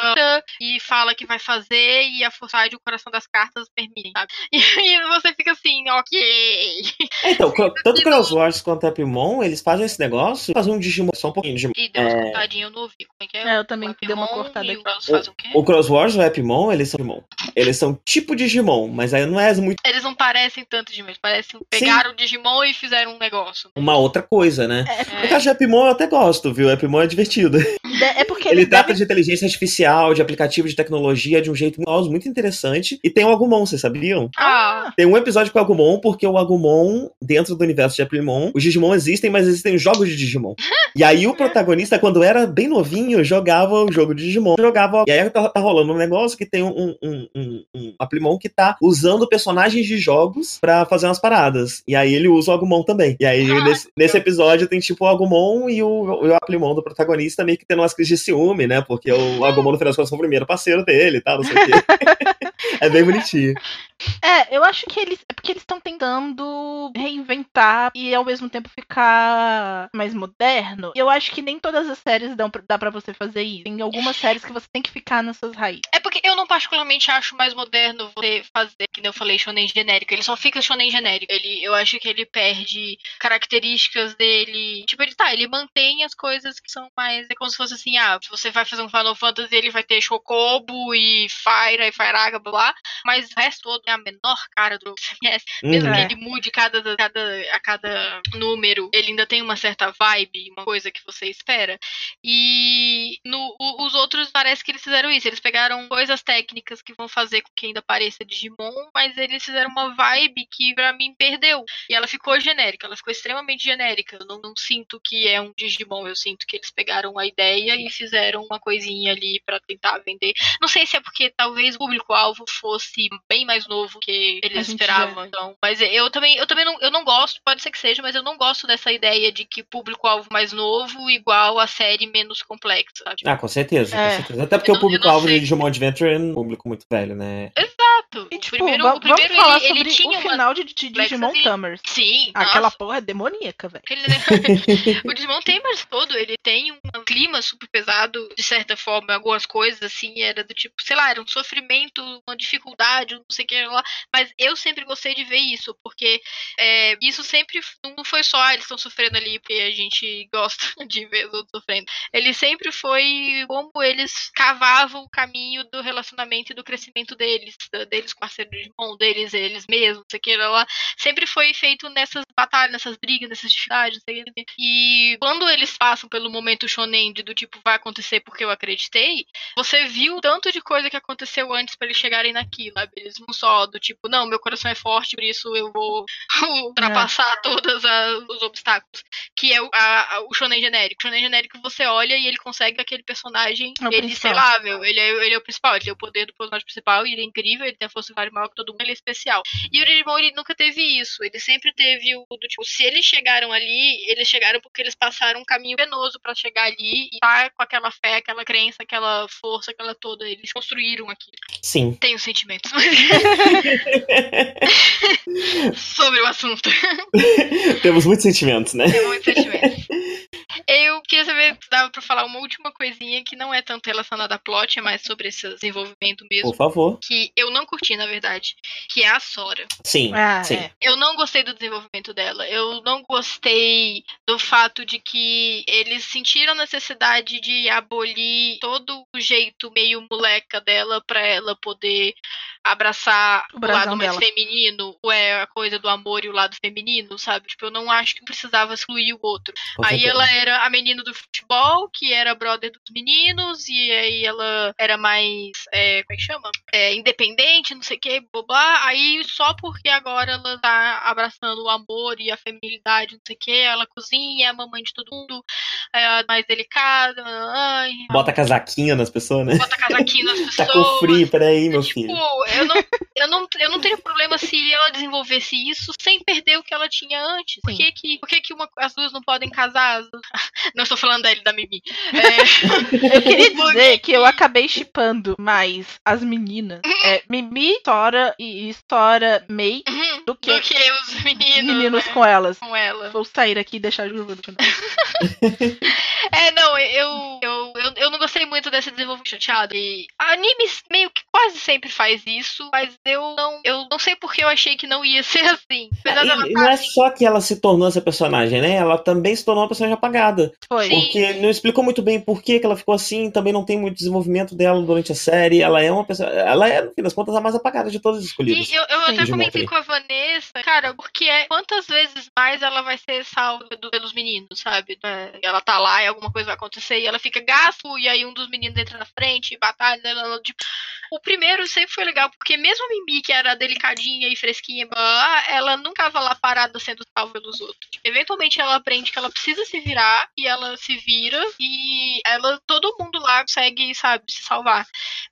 e fala que vai fazer e a vontade e o coração das cartas permitem, sabe? E, e você fica assim, ok. Então, cro- tanto Cross Wars quanto Epimon, eles fazem esse negócio, fazem um Digimon, só um pouquinho de Digimon. E deu uma É. cortadinha, eu não ouvi. Como é que é? É, eu também O dei uma Epimon e aqui. o Cross o quê? O Cross Wars e o Epimon, eles são Digimon. Eles são tipo Digimon, mas aí não é muito Eles não parecem tanto Digimon, parecem pegaram o Digimon e fizeram um negócio. uma outra coisa, né? No É. caso de Epimon eu até gosto, viu? Epimon é divertido. De- É porque Ele eles trata devem... de inteligência artificial, de aplicativo de tecnologia de um jeito muito, muito interessante. E tem o Agumon, vocês sabiam? Ah, Tem um episódio com o Agumon, porque o Agumon, dentro do universo de Epimon, os Digimon existem, mas existem jogos de Digimon. E aí o protagonista, quando era bem novinho, jogava o jogo de Digimon. Jogava. E aí tá, tá rolando um negócio que tem um, um, um, um Aplimon que tá usando personagens de jogos pra fazer umas paradas. E aí ele usa o Agumon também. E aí Ah, nesse, nesse episódio tem tipo o Agumon e o, o Aplimon do protagonista meio que tendo umas crises de ciúme, né? Porque o Agumon, no final das contas, foi o primeiro parceiro dele e tal, não sei o quê. é bem bonitinho. É, eu acho que eles. É porque eles estão tentando reinventar e ao mesmo tempo ficar mais moderno. E eu acho que nem todas as séries dão, pra- dá pra você fazer isso. Tem algumas séries que você tem que ficar nas suas raízes. é porque eu não particularmente acho mais moderno você fazer, que nem eu falei, shonen genérico. Ele só fica shonen genérico. Ele, eu acho que ele perde características dele. Tipo, ele tá, ele mantém as coisas que são mais. É como se fosse assim, ah, se você vai fazer um Final Fantasy, ele vai ter Chocobo e Fire e Firaga, blá. Mas o resto todo é a menor cara do conhece. Mesmo Uhum. que ele mude cada, cada, a cada número, ele ainda tem uma certa vibe, uma coisa que você espera. E no, o- os outros parece que eles fizeram isso. Eles pegaram coisas técnicas que vão fazer com que ainda pareça Digimon, mas eles fizeram uma vibe que pra mim perdeu. E ela ficou genérica, ela ficou extremamente genérica. Eu não, não sinto que é um Digimon, eu sinto que eles pegaram a ideia e fizeram uma coisinha ali pra tentar vender. Não sei se é porque talvez o público-alvo fosse bem mais novo que eles esperavam. Então, mas eu também, eu também não, eu não gosto, pode ser que seja, mas eu não gosto dessa ideia de que público-alvo mais novo igual a série menos complexa. sabe? Ah, com certeza, É. com certeza. Até porque Eu o público-alvo de. Digimon Adventure é um público muito velho, né? Exato. E o tipo, primeiro, va- o primeiro vamos falar ele, ele sobre tinha o uma. final de, de Digimon Complexity. Tamers. Sim, Aquela nossa, porra é demoníaca, velho. aquele- o Digimon mais todo, ele tem um clima super pesado, de certa forma, algumas coisas assim, era do tipo, sei lá, era um sofrimento, uma dificuldade, não sei o que lá, mas eu sempre gostei de ver isso, porque é, isso sempre não foi só, ah, eles estão sofrendo ali porque a gente gosta de ver os outros sofrendo. Ele sempre foi como eles cavavam o caminho do relacionamento e do crescimento deles, da- deles deles, parceiro de irmão deles, eles mesmos, não sei o que lá. Sempre foi feito nessas batalhas, nessas brigas, nessas dificuldades, sei que. E quando eles passam pelo momento shonen de, do tipo, vai acontecer porque eu acreditei, você viu tanto de coisa que aconteceu antes para eles chegarem naquilo, sabe? Eles não só do tipo, não, meu coração é forte, por isso eu vou ultrapassar é. todos os obstáculos. Que é o, a, o shonen genérico. O shonen genérico você olha e ele consegue aquele personagem, é ele, sei lá, meu, ele é, ele é o principal, ele tem o poder do personagem principal, e ele é incrível, ele tem a força animal que todo mundo, ele é especial. E o Digimon, ele nunca teve isso, ele sempre teve o do tipo, se eles chegaram ali, eles chegaram porque eles passaram um caminho penoso para chegar ali e tá com aquela fé, aquela crença, aquela força, aquela toda, eles construíram aquilo. Sim. Tenho sentimentos. Sobre o assunto. Temos muitos sentimentos, né? Temos muitos sentimentos. Eu queria saber se dava pra falar uma última coisinha que não é tanto relacionada a plot, é mais sobre esse desenvolvimento mesmo. Por favor. Que eu não curti, na verdade. Que é a Sora. Sim, ah, sim. É. Eu não gostei do desenvolvimento dela. Eu não gostei do fato de que eles sentiram a necessidade de abolir todo o jeito meio moleca dela pra ela poder abraçar o, o lado mais dela. feminino, ou é a coisa do amor e o lado feminino, sabe? Tipo, eu não acho que precisava excluir o outro. Aí certeza. ela era a menina do futebol, que era brother dos meninos, e aí ela era mais, é, como é que chama? É, independente, não sei o que, blá, Aí só porque agora ela tá abraçando o amor e a feminilidade, não sei o que, ela cozinha, é a mamãe de todo mundo, é mais delicada. Ai, Bota casaquinho nas pessoas, né? Bota casaquinho nas pessoas. tá com frio, peraí, meu tipo, filho eu não, eu, não, eu não teria problema se ela desenvolvesse isso sem perder o que ela tinha antes. Por que, que, por que, que uma, as duas não podem casar? Não estou falando da ele da Mimi. É... eu queria dizer que eu acabei chipando mais as meninas. É, Mimi, Sora e Sora May uhum, do, que do que os meninos. Meninos né? com elas. Com ela. Vou sair aqui e deixar jogo. é, não, eu, eu, eu, eu não gostei muito desse desenvolvimento chateado. E anime meio que quase sempre faz isso, mas eu não, eu não sei porque eu achei que não ia ser assim. Ah, e, não é só que ela se tornou essa personagem, né? Ela também se tornou uma personagem apagada. Foi. Porque Sim. não explicou muito bem por que, que ela ficou assim, também não tem muito desenvolvimento dela durante a série. Ela é uma pessoa. Ela é, no fim das contas, a mais apagada de todas as escolhidas. E eu, eu até comentei com a Vanessa, cara, porque é quantas vezes mais ela vai ser salva do, pelos meninos, sabe? É, ela tá lá e alguma coisa vai acontecer e ela fica gasto, e aí um dos meninos entra na frente, batalha, ela, ela tipo. O primeiro sempre foi legal, porque mesmo a Mimi, que era delicadinha e fresquinha, blá, ela nunca tava lá parada sendo salva pelos outros. Eventualmente ela aprende que ela precisa se virar e ela se vira e ela todo mundo lá consegue, sabe, se salvar.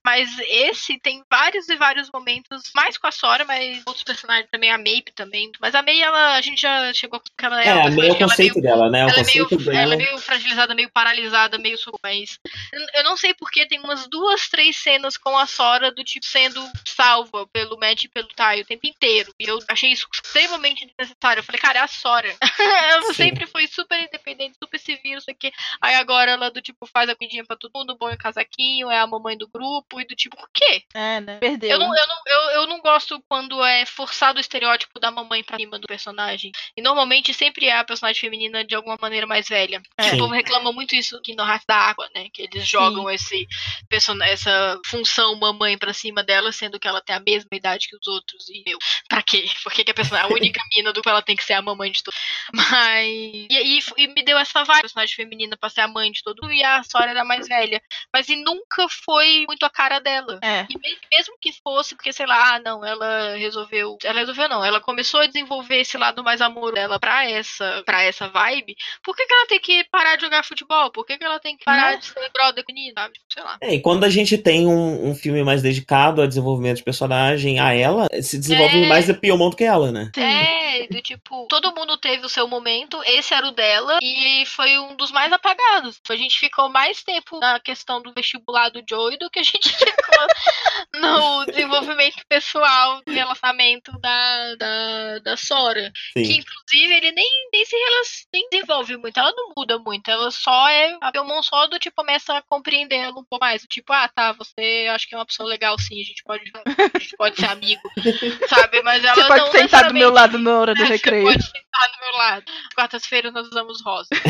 Mas esse tem vários e vários momentos, mais com a Sora, mas outros personagens também, a Mape também. Mas a May, ela, a gente já chegou com ela. É, a May é o conceito meio, dela, né? O ela, conceito é meio, dela. ela é meio fragilizada, meio paralisada, meio mas eu não sei porque tem umas duas, três cenas com a Sora do tipo sendo salva pelo Matt e pelo Tai o tempo inteiro. E eu achei isso extremamente desnecessário. Eu falei, cara, é a Sora. ela Sim. sempre foi super independente, super civil, isso aqui. Aí agora ela do tipo faz a comidinha pra todo mundo, põe o casaquinho, é a mamãe do grupo e do tipo, por quê? É, né? Perdeu. Eu não, eu não, eu, eu não gosto quando é forçado o estereótipo da mamãe pra cima do personagem. E normalmente sempre é a personagem feminina de alguma maneira mais velha. É. O povo reclama muito isso aqui no Heart da Água, né? Que eles jogam esse essa função mamãe pra cima dela, sendo que ela tem a mesma idade que os outros. E, meu, pra quê? Por que, que a, pessoa, a única mina do que ela tem que ser a mamãe de todo Mas. E, e, e, me deu essa vibe, personagem feminina pra ser a mãe de todo e a Sora era mais velha. Mas e nunca foi muito a cara dela. É. E mesmo que fosse, porque sei lá, ah, não, ela resolveu. Ela resolveu não, ela começou a desenvolver esse lado mais amor dela pra essa, pra essa vibe. Por que, que ela tem que parar de jogar futebol? Por que, que ela tem que parar não. de ser brother menina, sabe? Sei lá. É, e quando a gente tem um, um filme mais dedicado a desenvolvimento de personagem, a ela, se desenvolve é... mais a Piomon do que ela, né? É, do tipo, todo mundo teve o seu momento, esse era o dela, e foi um dos mais apagados. A gente ficou mais tempo na questão do vestibular do Joey do que a gente ficou no desenvolvimento pessoal do relacionamento da, da, da Sora. Sim. Que inclusive ele nem, nem se nem desenvolve muito, ela não muda muito, ela só é a Belmont só do tipo começa a compreender ela um pouco mais. Tipo, ah, tá, você acho que é uma pessoa legal sim, a gente pode, a gente pode ser amigo, sabe? Mas ela você pode não sentar do meu lado na hora do recreio. Você pode sentar do meu lado. Quartas-feiras nós usamos rosa.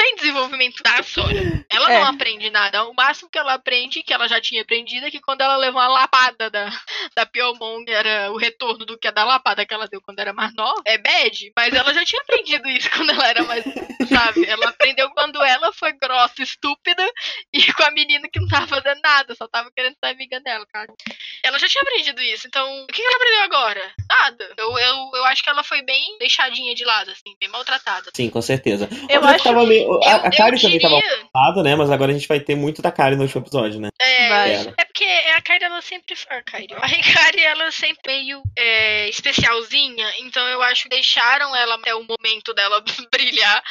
tem desenvolvimento da Sora. Ela É. não aprende nada. O máximo que ela aprende, que ela já tinha aprendido, é que quando ela levou a lapada da, da Piomon, que era o retorno do que é da lapada que ela deu quando era mais nova, é bad. Mas ela já tinha aprendido isso quando ela era mais sabe? Ela aprendeu quando ela foi grossa, estúpida, e com a menina que não tava fazendo nada, só tava querendo ser amiga dela, cara. Ela já tinha aprendido isso, então o que ela aprendeu agora? Nada. Eu, eu, eu acho que ela foi bem deixadinha de lado, assim, bem maltratada. Sim, com certeza. Eu que acho tava que- meio- A, a Kari também tava lado, né? Mas agora a gente vai ter muito da Kari no último episódio, né? É, é porque a Kairi ela sempre foi a Kairi. A Hikari ela sempre meio é, especialzinha, então eu acho que deixaram ela até o momento dela brilhar,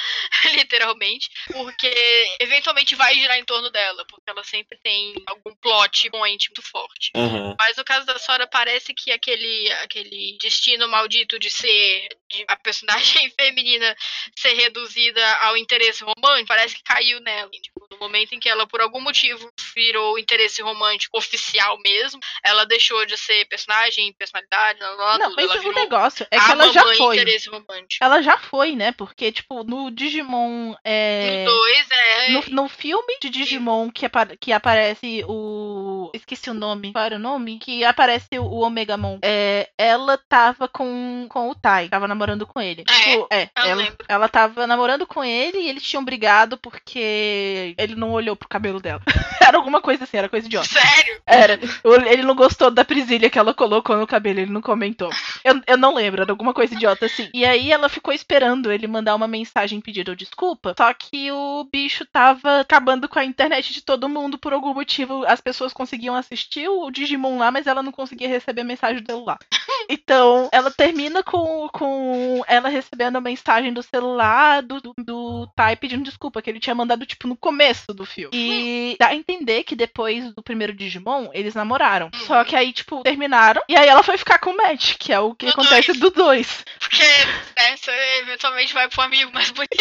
literalmente, porque eventualmente vai girar em torno dela, porque ela sempre tem algum plot point muito forte. Aham. Mas no caso da Sora, parece que aquele, aquele destino maldito de ser de a personagem feminina ser reduzida ao interesse romântico, parece que caiu nela. Tipo, no momento em que ela, por algum motivo, virou interesse romântico oficial mesmo, ela deixou de ser personagem, personalidade, blá, blá, Não, tudo. mas ela é o negócio. É que ela já foi. interesse romântico. Ela já foi, né? Porque, tipo, no Digimon. É... No 2 é. No, no filme de Digimon que, apa- que aparece o. Esqueci o nome. Qual era o nome? Que aparece o Omegamon. É, ela tava com, com o Tai. Tava namorando com ele. É? Tipo, é. Ela, lembro. ela tava namorando com ele e eles tinham brigado porque ele não olhou pro cabelo dela. era alguma coisa assim, era coisa idiota. Sério? Era. Ele não gostou da presilha que ela colocou no cabelo, ele não comentou. Eu, eu não lembro, era alguma coisa idiota assim. E aí ela ficou esperando ele mandar uma mensagem pedindo desculpa. Só que o bicho tava acabando com a internet de todo mundo por algum motivo. As pessoas conseguiam assistir o Digimon lá, mas ela não conseguia receber a mensagem do celular. Então, ela termina com, com ela recebendo a mensagem do celular do, do, do Tai pedindo desculpa, que ele tinha mandado, tipo, no começo do filme. E dá a entender que depois do primeiro Digimon, eles namoraram. Só que aí, tipo, terminaram. E aí ela foi ficar com o Matt, que é o que Do acontece dois. do dois. Porque, né, você eventualmente vai pro amigo mais bonito.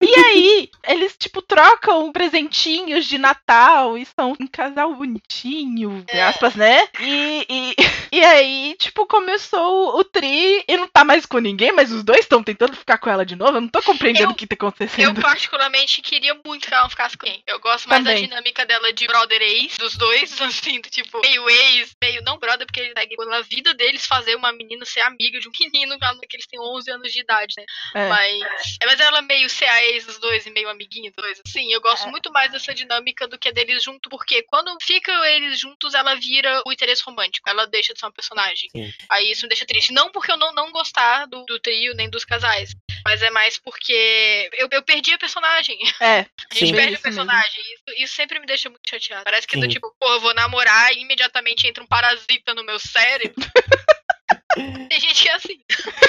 E aí, eles, tipo, trocam presentinhos de Natal e são um casal bonitinho, É. aspas, né? E, e, e aí, tipo, começou o tri e não tá mais com ninguém, mas os dois estão tentando ficar com ela de novo. Eu não tô compreendendo Eu- o que tá Eu, acontecendo. particularmente, queria muito que ela não ficasse com quem. Eu gosto mais Também. da dinâmica dela de brother ex, dos dois, assim, do tipo, meio ex, meio não brother, porque ele segue pela vida deles fazer uma menina ser amiga de um menino, que eles têm 11 anos de idade, né? É. Mas, é, mas ela meio ser a ex dos dois e meio amiguinha dos dois, assim. Eu gosto É. muito mais dessa dinâmica do que deles junto, porque quando ficam eles juntos, ela vira o interesse romântico. Ela deixa de ser uma personagem. Sim. Aí isso me deixa triste. Não porque eu não, não gostar do, do trio nem dos casais, mas é mais porque eu, eu perdi a personagem. É, A gente Sim. perde o personagem. Isso, isso sempre me deixa muito chateado. Parece que é do Sim. tipo, pô, eu vou namorar e imediatamente entra um parasita no meu cérebro. Tem gente que é assim.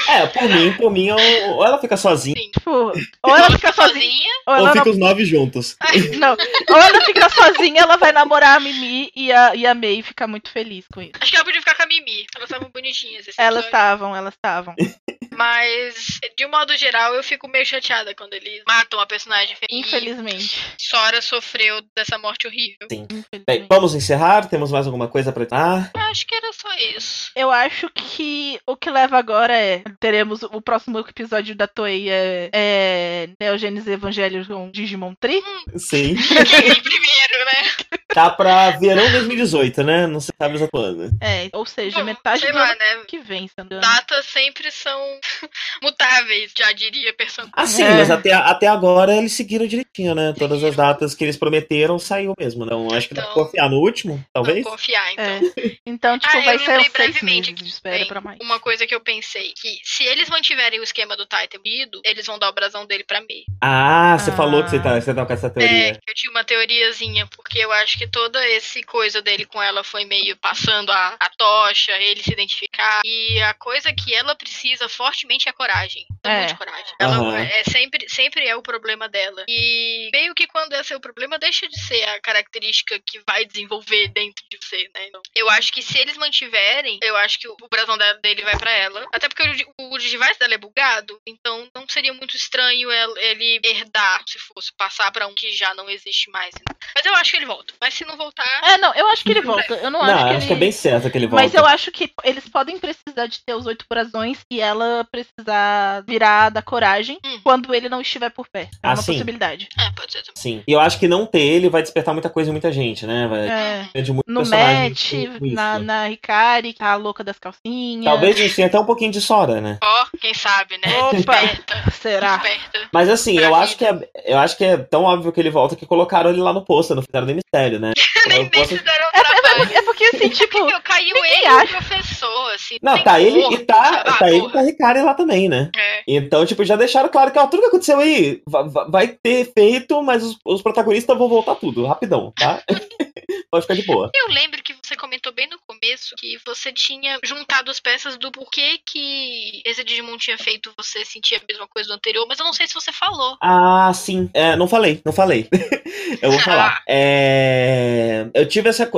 É, por mim, por mim, ou, ou ela fica sozinha, tipo, ou ela fica sozinha, ou ou ela fica não, os nove juntos. não, ou ela fica sozinha, ela vai namorar a Mimi e a, e a May fica muito feliz com isso. Acho que ela podia ficar com a Mimi. Elas estavam bonitinhas. Esse Elas estavam, elas estavam. Mas, de um modo geral, eu fico meio chateada quando eles matam a personagem. Infelizmente. Sora sofreu dessa morte horrível. Bem, Infelizmente. vamos encerrar? Temos mais alguma coisa pra. Ah, Acho que era só isso. Eu acho que o que leva agora é. Teremos o próximo episódio da Toei é, é Neo Genesis Evangelion Digimon Tree. sim. Quem vem primeiro, né? Tá pra verão 2018, né? Não se sabe exatamente. É, ou seja, Bom, metade do lá, ano né? que vem, se. Datas sempre são mutáveis, já diria pessoa. Ah, sim, É. mas até, até agora eles seguiram direitinho, né? Todas as datas que eles prometeram saiu mesmo. Não, acho que dá pra Então- confiar no último, talvez. Confiar, então. É. Então, tipo, Ah, eu vai ser lembrei uns seis brevemente meses Bem, pra mais. Uma coisa que eu pensei, que se eles mantiverem o esquema do Titan ido, eles vão dar o brasão dele pra mim. Ah, você Ah. falou que você tá, você tá com essa É, teoria. que eu tinha uma teoriazinha, porque eu acho que toda esse coisa dele com ela foi meio passando a, a tocha, ele se identificar. E a coisa que ela precisa fortemente é coragem. É. Muito coragem. Ela Aham. é sempre, sempre é o problema dela. E meio que quando é o problema, deixa de ser a característica que vai desenvolver dentro de você, né? Então, eu acho que se eles mantiverem, eu acho que o brasão dele vai pra ela. Até porque o, o device dela é bugado, então não seria muito estranho el- ele herdar, se fosse passar pra um que já não existe mais. né? Mas eu acho que ele volta. Mas se não voltar, É, não, eu acho que ele volta. Eu não, Não, acho que acho ele... que é bem certo que ele volta. Mas eu acho que eles podem precisar de ter os oito brasões e ela precisar virar da coragem Hum. quando ele não estiver por perto. É Ah, uma sim. possibilidade. é, pode ser também. Sim. E eu acho que não ter ele vai despertar muita coisa em muita gente, né? Vai É. depender de muito No Matt, isso. na, na Ricari, que tá a louca das calcinhas. Talvez a gente tenha até um pouquinho de Sora, né? Ó, quem sabe, né? Opa! Será? Esperta. Mas assim, Pra eu vida. acho, que é, eu acho que é tão óbvio que ele volta que colocaram ele lá no posto, não fizeram nem mistério, né? Nem, O nem fizeram É, é porque assim, tipo. Eu caiu ele e o professor, assim. Não, tá ele corpo, e tá, ah, tá ele e tá a Ricari lá também, né? É. Então, tipo, já deixaram claro que ó, tudo que aconteceu aí va- va- vai ter feito, mas os, os protagonistas vão voltar tudo, rapidão, tá? Pode ficar de boa. Eu lembro que você comentou bem no começo que você tinha juntado as peças do porquê que esse Digimon tinha feito você sentir a mesma coisa do anterior, mas eu não sei se você falou. Ah, sim. É, não falei, não falei. eu vou falar. É, eu tive essa.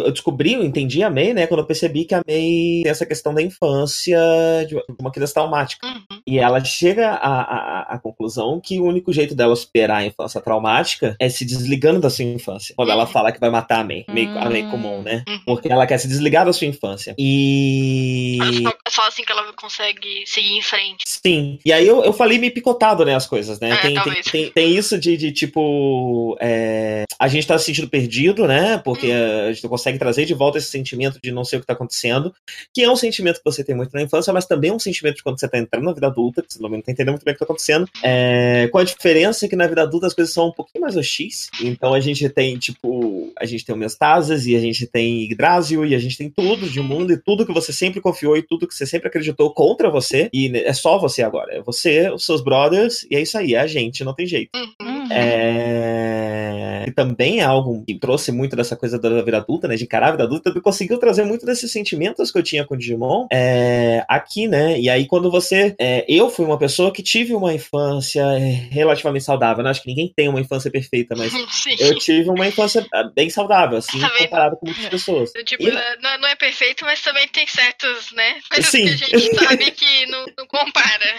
Eu descobri, eu entendi a May, né? Quando eu percebi que a May tem essa questão da infância de uma criança traumática. Uhum. E ela chega à, à, à conclusão que o único jeito dela superar a infância traumática é se desligando da sua infância. Quando ela Uhum. fala que vai matar a May. May- A May Hum. comum, né? Uhum. Porque ela quer se desligar da sua infância. E. Só, só assim que ela consegue seguir em frente. Sim. E aí eu, eu falei meio picotado, né, as coisas, né? É, tem, tem, tem, tem isso de, de tipo. é, a gente tá se sentindo perdido, né? Porque Hum. a gente não consegue trazer de volta esse sentimento de não sei o que tá acontecendo. Que é um sentimento que você tem muito na infância, mas também é um sentimento de quando você tá entrando na vida adulta, que você não tá entendendo muito bem o que tá acontecendo. É, com a diferença que na vida adulta as coisas são um pouquinho mais hostis. Então a gente tem, tipo, a gente tem homeostasis e a gente tem Yggdrasil e a gente tem tudo de mundo e tudo que você sempre confiou e tudo que você sempre acreditou contra você. E é só você agora. É você, os seus brothers, e é isso aí, é a gente, não tem jeito. Uhum. Uhum. É... E também é algo que trouxe muito dessa coisa da vida adulta, né? De encarar a vida adulta, conseguiu trazer muito desses sentimentos que eu tinha com o Digimon é, aqui, né? E aí, quando você. é, eu fui uma pessoa que tive uma infância relativamente saudável. Né? Acho que ninguém tem uma infância perfeita, mas Sim. eu tive uma infância ah, bem saudável, assim, vendo? comparado com muitas pessoas. Tipo, E- não, é- não é perfeito, mas também tem certos, né? Coisas Sim. que a gente sabe que não, não compara.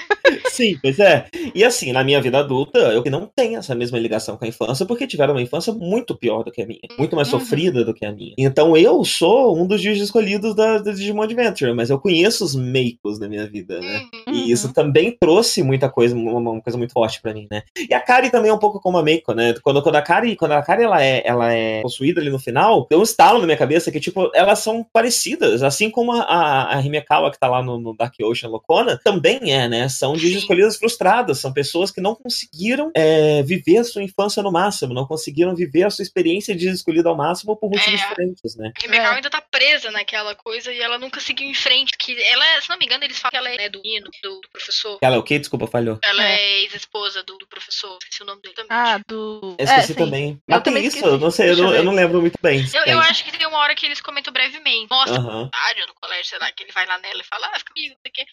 Sim, pois é. E assim, na minha vida adulta, eu que não tenho essa mesma ligação com a infância, porque tiveram uma infância muito pior do que a minha, muito mais Uhum. sofrida do que a minha. Então eu sou um dos dias escolhidos da, da Digimon Adventure, mas eu conheço os meicos da minha vida, né? Uhum. E isso também trouxe muita coisa, uma, uma coisa muito forte pra mim, né? E a Kari também é um pouco como a Meiko, né? Quando, quando a Kari, quando a Kari ela é, ela é possuída ali no final, tem um estalo na minha cabeça que, tipo, elas são parecidas, assim como a, a, a Himekawa que tá lá no, no Dark Ocean Locona, também é, né? São de escolhidas frustradas, são pessoas que não conseguiram é, viver a sua infância no máximo, não conseguiram viver a sua experiência de escolhida ao máximo por motivos É. diferentes, né? A Rebecca É. ainda tá presa naquela coisa e ela nunca seguiu em frente. Que ela, se não me engano, eles falam que ela é né, do hino, do, do professor. Ela é o quê? Desculpa, falhou. Ela É. é ex-esposa do, do professor. Esqueci o nome dele também. Ah, do. Eu esqueci é, sim. também. Mas tem também isso, esqueci. eu não sei, eu eu não, eu não lembro muito bem. Eu, tem. eu acho que tem uma hora que eles comentam brevemente. Mostra Aham. estádio no colégio, sei lá, que ele vai lá nela e fala, ah, fica comigo, não sei o quê.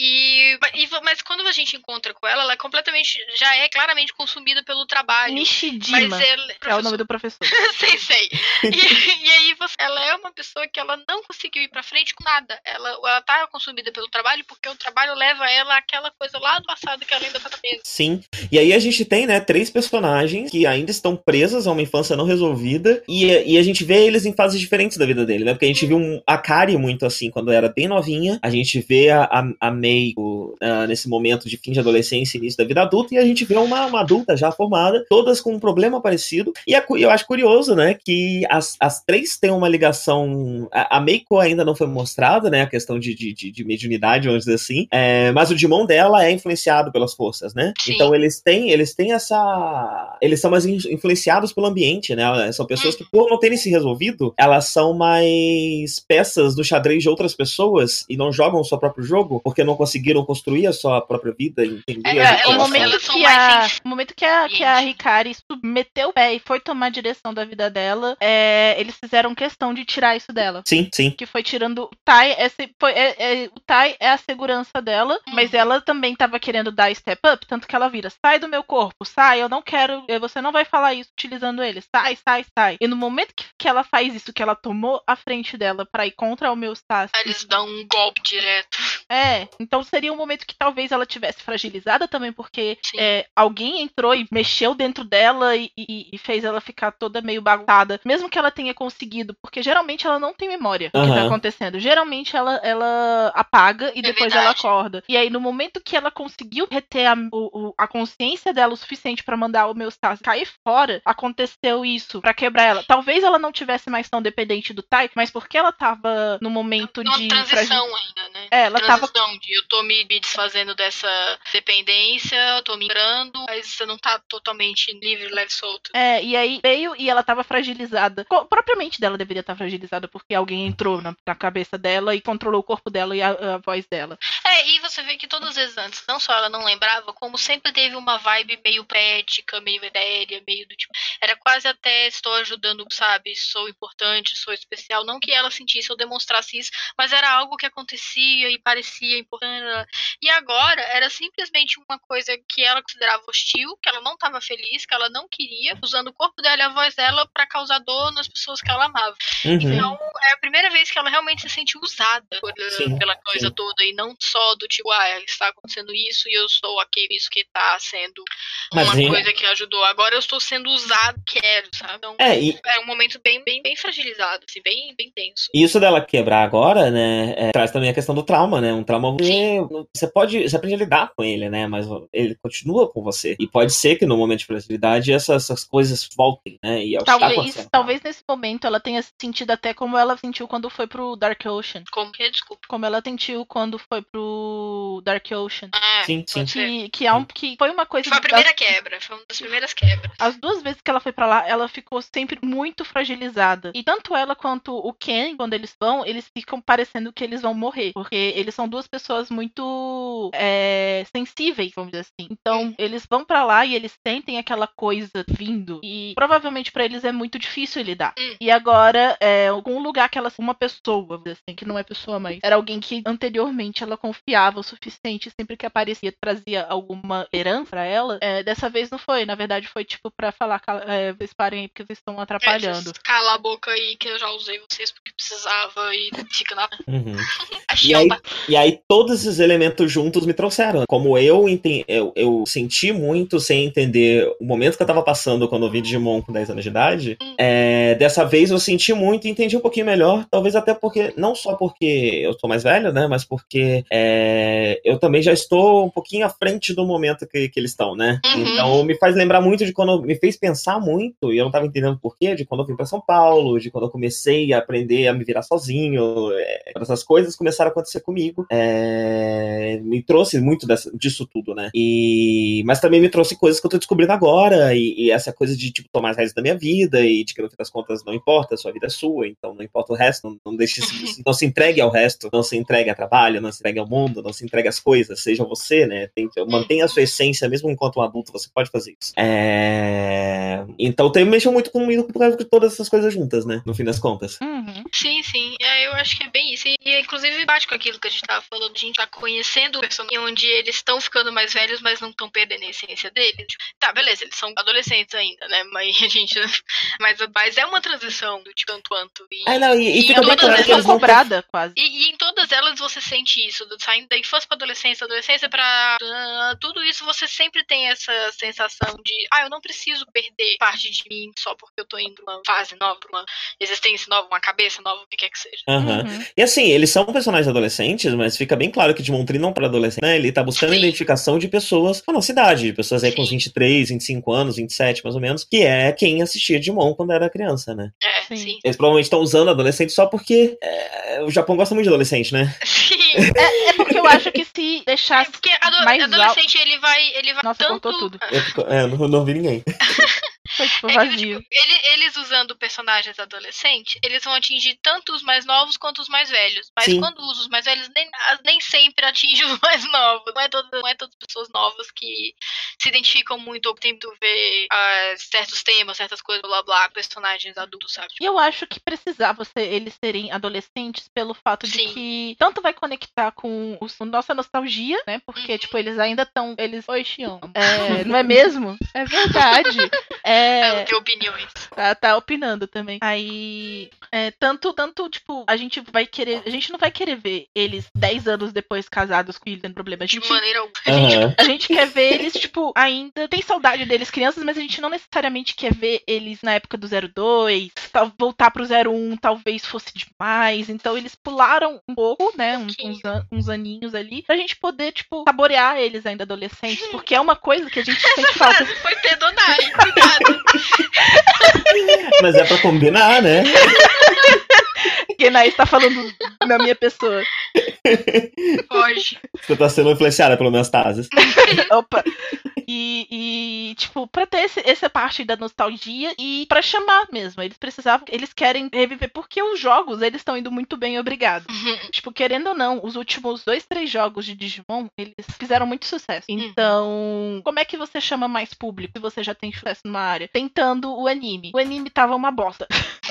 E, e- mas quando a gente encontra com ela, ela é completamente, já é claramente consumida pelo trabalho. Nishijima Mas ela, é o nome do professor. sei, sei. E, e aí você, ela é uma pessoa que ela não conseguiu ir pra frente com nada. Ela, ela tá consumida pelo trabalho porque o trabalho leva ela àquela coisa lá do passado que ela ainda tá presa. Sim. E aí a gente tem, né, três personagens que ainda estão presas a uma infância não resolvida. E, e a gente vê eles em fases diferentes da vida dele, né? Porque a gente viu um, a Kari muito assim quando era bem novinha. A gente vê a, a, a May o, ah, nesse momento de fim de adolescência início da vida adulta. E a gente vê uma, uma adulta já formada, todas com um problema parecido. E é eu acho curioso, né, que as, as três têm uma ligação. A, a Meiko ainda não foi mostrada, né? A questão de, de, de, de mediunidade, vamos dizer assim. É, mas o Digimon dela é influenciado pelas forças, né? Sim. Então eles têm, eles têm essa. Eles são mais in- influenciados pelo ambiente, né? São pessoas que, por não terem se resolvido, elas são mais peças do xadrez de outras pessoas e não jogam o seu próprio jogo porque não conseguiram construir a sua própria vida e entender É, as É, o momento que a, o momento que a, que a Hikari submeteu o pé e foi tomar a direção da vida dela, é, eles fizeram questão de tirar isso dela. Sim, sim. Que foi tirando o Tai, esse, foi, é- é- o Tai é a segurança dela dela, mas ela também tava querendo dar step up, tanto que ela vira, sai do meu corpo, sai, eu não quero, você não vai falar isso utilizando ele, sai, sai, sai. E no momento que, que ela faz isso, que ela tomou a frente dela pra ir contra o meu Stassi, Aí Eles dão um golpe direto. é, então seria um momento que talvez ela tivesse fragilizada também, porque é, alguém entrou e mexeu dentro dela e, e- e fez ela ficar toda meio bagunçada, mesmo que ela tenha conseguido, porque geralmente ela não tem memória do que tá acontecendo. Geralmente ela, ela apaga e É depois ela verdade. Acorda. E aí, no momento que ela conseguiu reter a, o- a consciência dela o suficiente pra mandar o meu cair fora, aconteceu isso pra quebrar ela. Talvez ela não tivesse mais tão dependente do Tai, mas porque ela tava no momento Uma de transição ainda, né? É, ela tava transição de eu tô me, me desfazendo dessa dependência, eu tô me migrando, mas você não tá totalmente livre, leve, solto. É, e aí veio e ela tava fragilizada. Co- propriamente dela deveria estar fragilizada, porque alguém entrou na, na cabeça dela e controlou o corpo dela e a, a voz dela. É, e você vê que todas as vezes antes, não só ela não lembrava, como sempre teve uma vibe meio poética, meio etérea, meio do tipo. Era quase até estou ajudando, sabe? Sou importante, sou especial. Não que ela sentisse ou demonstrasse isso, mas era algo que acontecia e parecia importante. E agora era simplesmente uma coisa que ela considerava hostil, que ela não estava feliz, que ela não queria, usando o corpo dela e a voz dela para causar dor nas pessoas que ela amava. Uhum. Então, é a primeira vez que ela realmente se sente usada por, Sim, pela coisa sim. toda, e não só do tipo, ah, está acontecendo isso e eu sou aquele isso que está sendo Mas uma coisa que ajudou. Agora eu estou sendo usado, quero, sabe? Então, É, e é um momento bem, bem, bem fragilizado, assim, bem, bem tenso. isso dela quebrar agora, né, é, traz também a questão do trauma, né? Um trauma você, você pode, você aprende a lidar com ele, né? Mas ele continua com você. E pode ser que no momento de fragilidade essas, essas coisas voltem, né? E é que tá Talvez, talvez nesse momento ela tenha sentido até como ela sentiu quando foi pro Dark Ocean. Como que, desculpa. Como ela sentiu quando foi pro Dark Ocean. Ah, Sim, sim. ser. Que, que, é um, que foi uma coisa Foi a das- primeira quebra, foi uma das primeiras quebras. As duas vezes que ela foi pra lá, ela ficou sempre muito fragilizada. E tanto ela quanto o Ken, quando eles vão, eles ficam parecendo que eles vão morrer. Porque eles são duas pessoas muito é, sensíveis, vamos dizer assim. Então, eles vão pra lá e eles sentem aquela coisa vindo. E provavelmente pra eles é muito difícil lidar. Hum. E agora, é, algum lugar que ela. Uma pessoa, vamos dizer assim, que não é pessoa, mas era alguém que anteriormente ela confiava o suficiente, sempre que aparecia, trazia alguma herança pra ela. É, dessa vez não foi. Na verdade, foi tipo pra falar, "Cala- é, vocês parem aí porque vocês estão atrapalhando. É, Cala a boca aí que eu já usei vocês porque precisava e fica na. Uhum. E aí, e aí todos esses elementos juntos me trouxeram. Como eu, eu, eu senti muito sem entender o momento que eu tava passando quando eu vi Digimon com 10 anos de idade, Hum. é, dessa vez eu senti muito e entendi um pouquinho melhor. Talvez até porque, não só porque eu sou mais velho, né? Mas porque é, eu também já estou um pouquinho à frente do momento que, que eles estão, né? Uhum. Então me faz lembrar muito de quando me fez pensar muito, e eu não tava entendendo porquê, de quando eu vim pra São Paulo, de quando eu comecei a aprender a me virar sozinho. é, essas coisas começaram a acontecer comigo. É, me trouxe muito dessa- disso tudo, né? E, mas também me trouxe coisas que eu tô descobrindo agora, e, e essa coisa de tipo, tomar as rédeas da minha vida, e de que no fim das contas não importa, a sua vida é sua, então não importa o resto, não, não deixe não se entregue ao resto, não se entregue a trabalho, não se entregue ao mundo, não se entregue às coisas, seja você, né? Tem- mantenha a sua essência, mesmo enquanto um adulto, você pode fazer isso. É, Então tem mexeu muito comigo por causa de todas essas coisas juntas, né? No fim das contas. Uhum. Sim, sim. É, eu acho que é bem isso. E, e, inclusive bate com aquilo que a gente tava falando, a gente tá conhecendo o personagem onde eles estão ficando mais velhos, mas não estão perdendo a essência deles. Tipo, Tá, beleza, eles são adolescentes ainda, né? Mas a gente. Mas, mas é uma transição do tipo tanto quanto. E, Ah, não, e, e E fica bem todas claro que elas não cobrada, quase. E, e em todas elas você sente isso, do- saindo da infância pra adolescência, adolescência pra. ah, tudo isso você sempre tem essa sensação de, ah, eu não preciso perder parte de mim só porque eu tô indo pra uma fase nova, pra uma existência nova, uma cabeça nova, o que quer que seja. Aham. Uhum. E assim, eles são personagens adolescentes, mas fica bem claro que Digimon Tree não para adolescente, né? Ele tá buscando a Sim. identificação de pessoas com a nossa idade, de pessoas aí com uns Sim. 23, 25 anos, 27 mais ou menos, que é quem assistia Digimon quando era criança, né? É, Sim. sim. Eles provavelmente estão usando adolescente só porque é, o Japão gosta muito de adolescente, né? Sim. É, é porque eu acho que se É deixasse porque ado- mais adolescente ele vai, ele vai Nossa, tanto. cortou tudo. Eu, é, não, não vi ninguém. foi tipo É que, vazio. tipo, ele- eles usando personagens adolescentes, eles vão atingir tanto os mais novos quanto os mais velhos. Mas Sim. quando usa os mais velhos, nem, nem sempre atinge os mais novos. Não é, todo, não é todas as pessoas novas que se identificam muito ou que tentam ver ah, certos temas, certas coisas, blá blá, personagens adultos, sabe? E eu acho que precisava ser, eles serem adolescentes pelo fato de Sim. que tanto vai conectar com o, nossa nostalgia, né? Porque, Uhum. tipo, eles ainda estão. Eles. Oi, Xion. É, não é mesmo? É verdade. Ela É, tem opiniões. tá, tá opinando também. Aí. é, tanto, tanto, tipo, a gente vai querer. A gente não vai querer ver eles 10 anos depois casados com filho tendo problema. A De gente maneira alguma. Aham. a gente quer ver eles, tipo, ainda. Tem saudade deles crianças, mas a gente não necessariamente quer ver eles na época do 02. tal- Voltar pro 01 talvez fosse demais. Então eles pularam um pouco, né? Uns, uns, an- uns aninhos ali. Pra gente poder, tipo, saborear eles ainda adolescentes. Porque é uma coisa que a gente sente falta. Foi pedonagem, cuidado. Mas é pra combinar, né? Porque Naí está falando na minha pessoa. Foge. Você tá sendo influenciada pelo meus tazes. Opa! E, e, tipo, pra ter esse, essa parte da nostalgia e pra chamar mesmo. Eles precisavam, eles querem reviver, porque os jogos, eles estão indo muito bem, obrigado. Tipo, querendo ou não, os últimos dois, três jogos de Digimon, eles fizeram muito sucesso. Então, como é que você chama mais público se você já tem sucesso numa área? Tentando o anime. O anime tava uma bosta.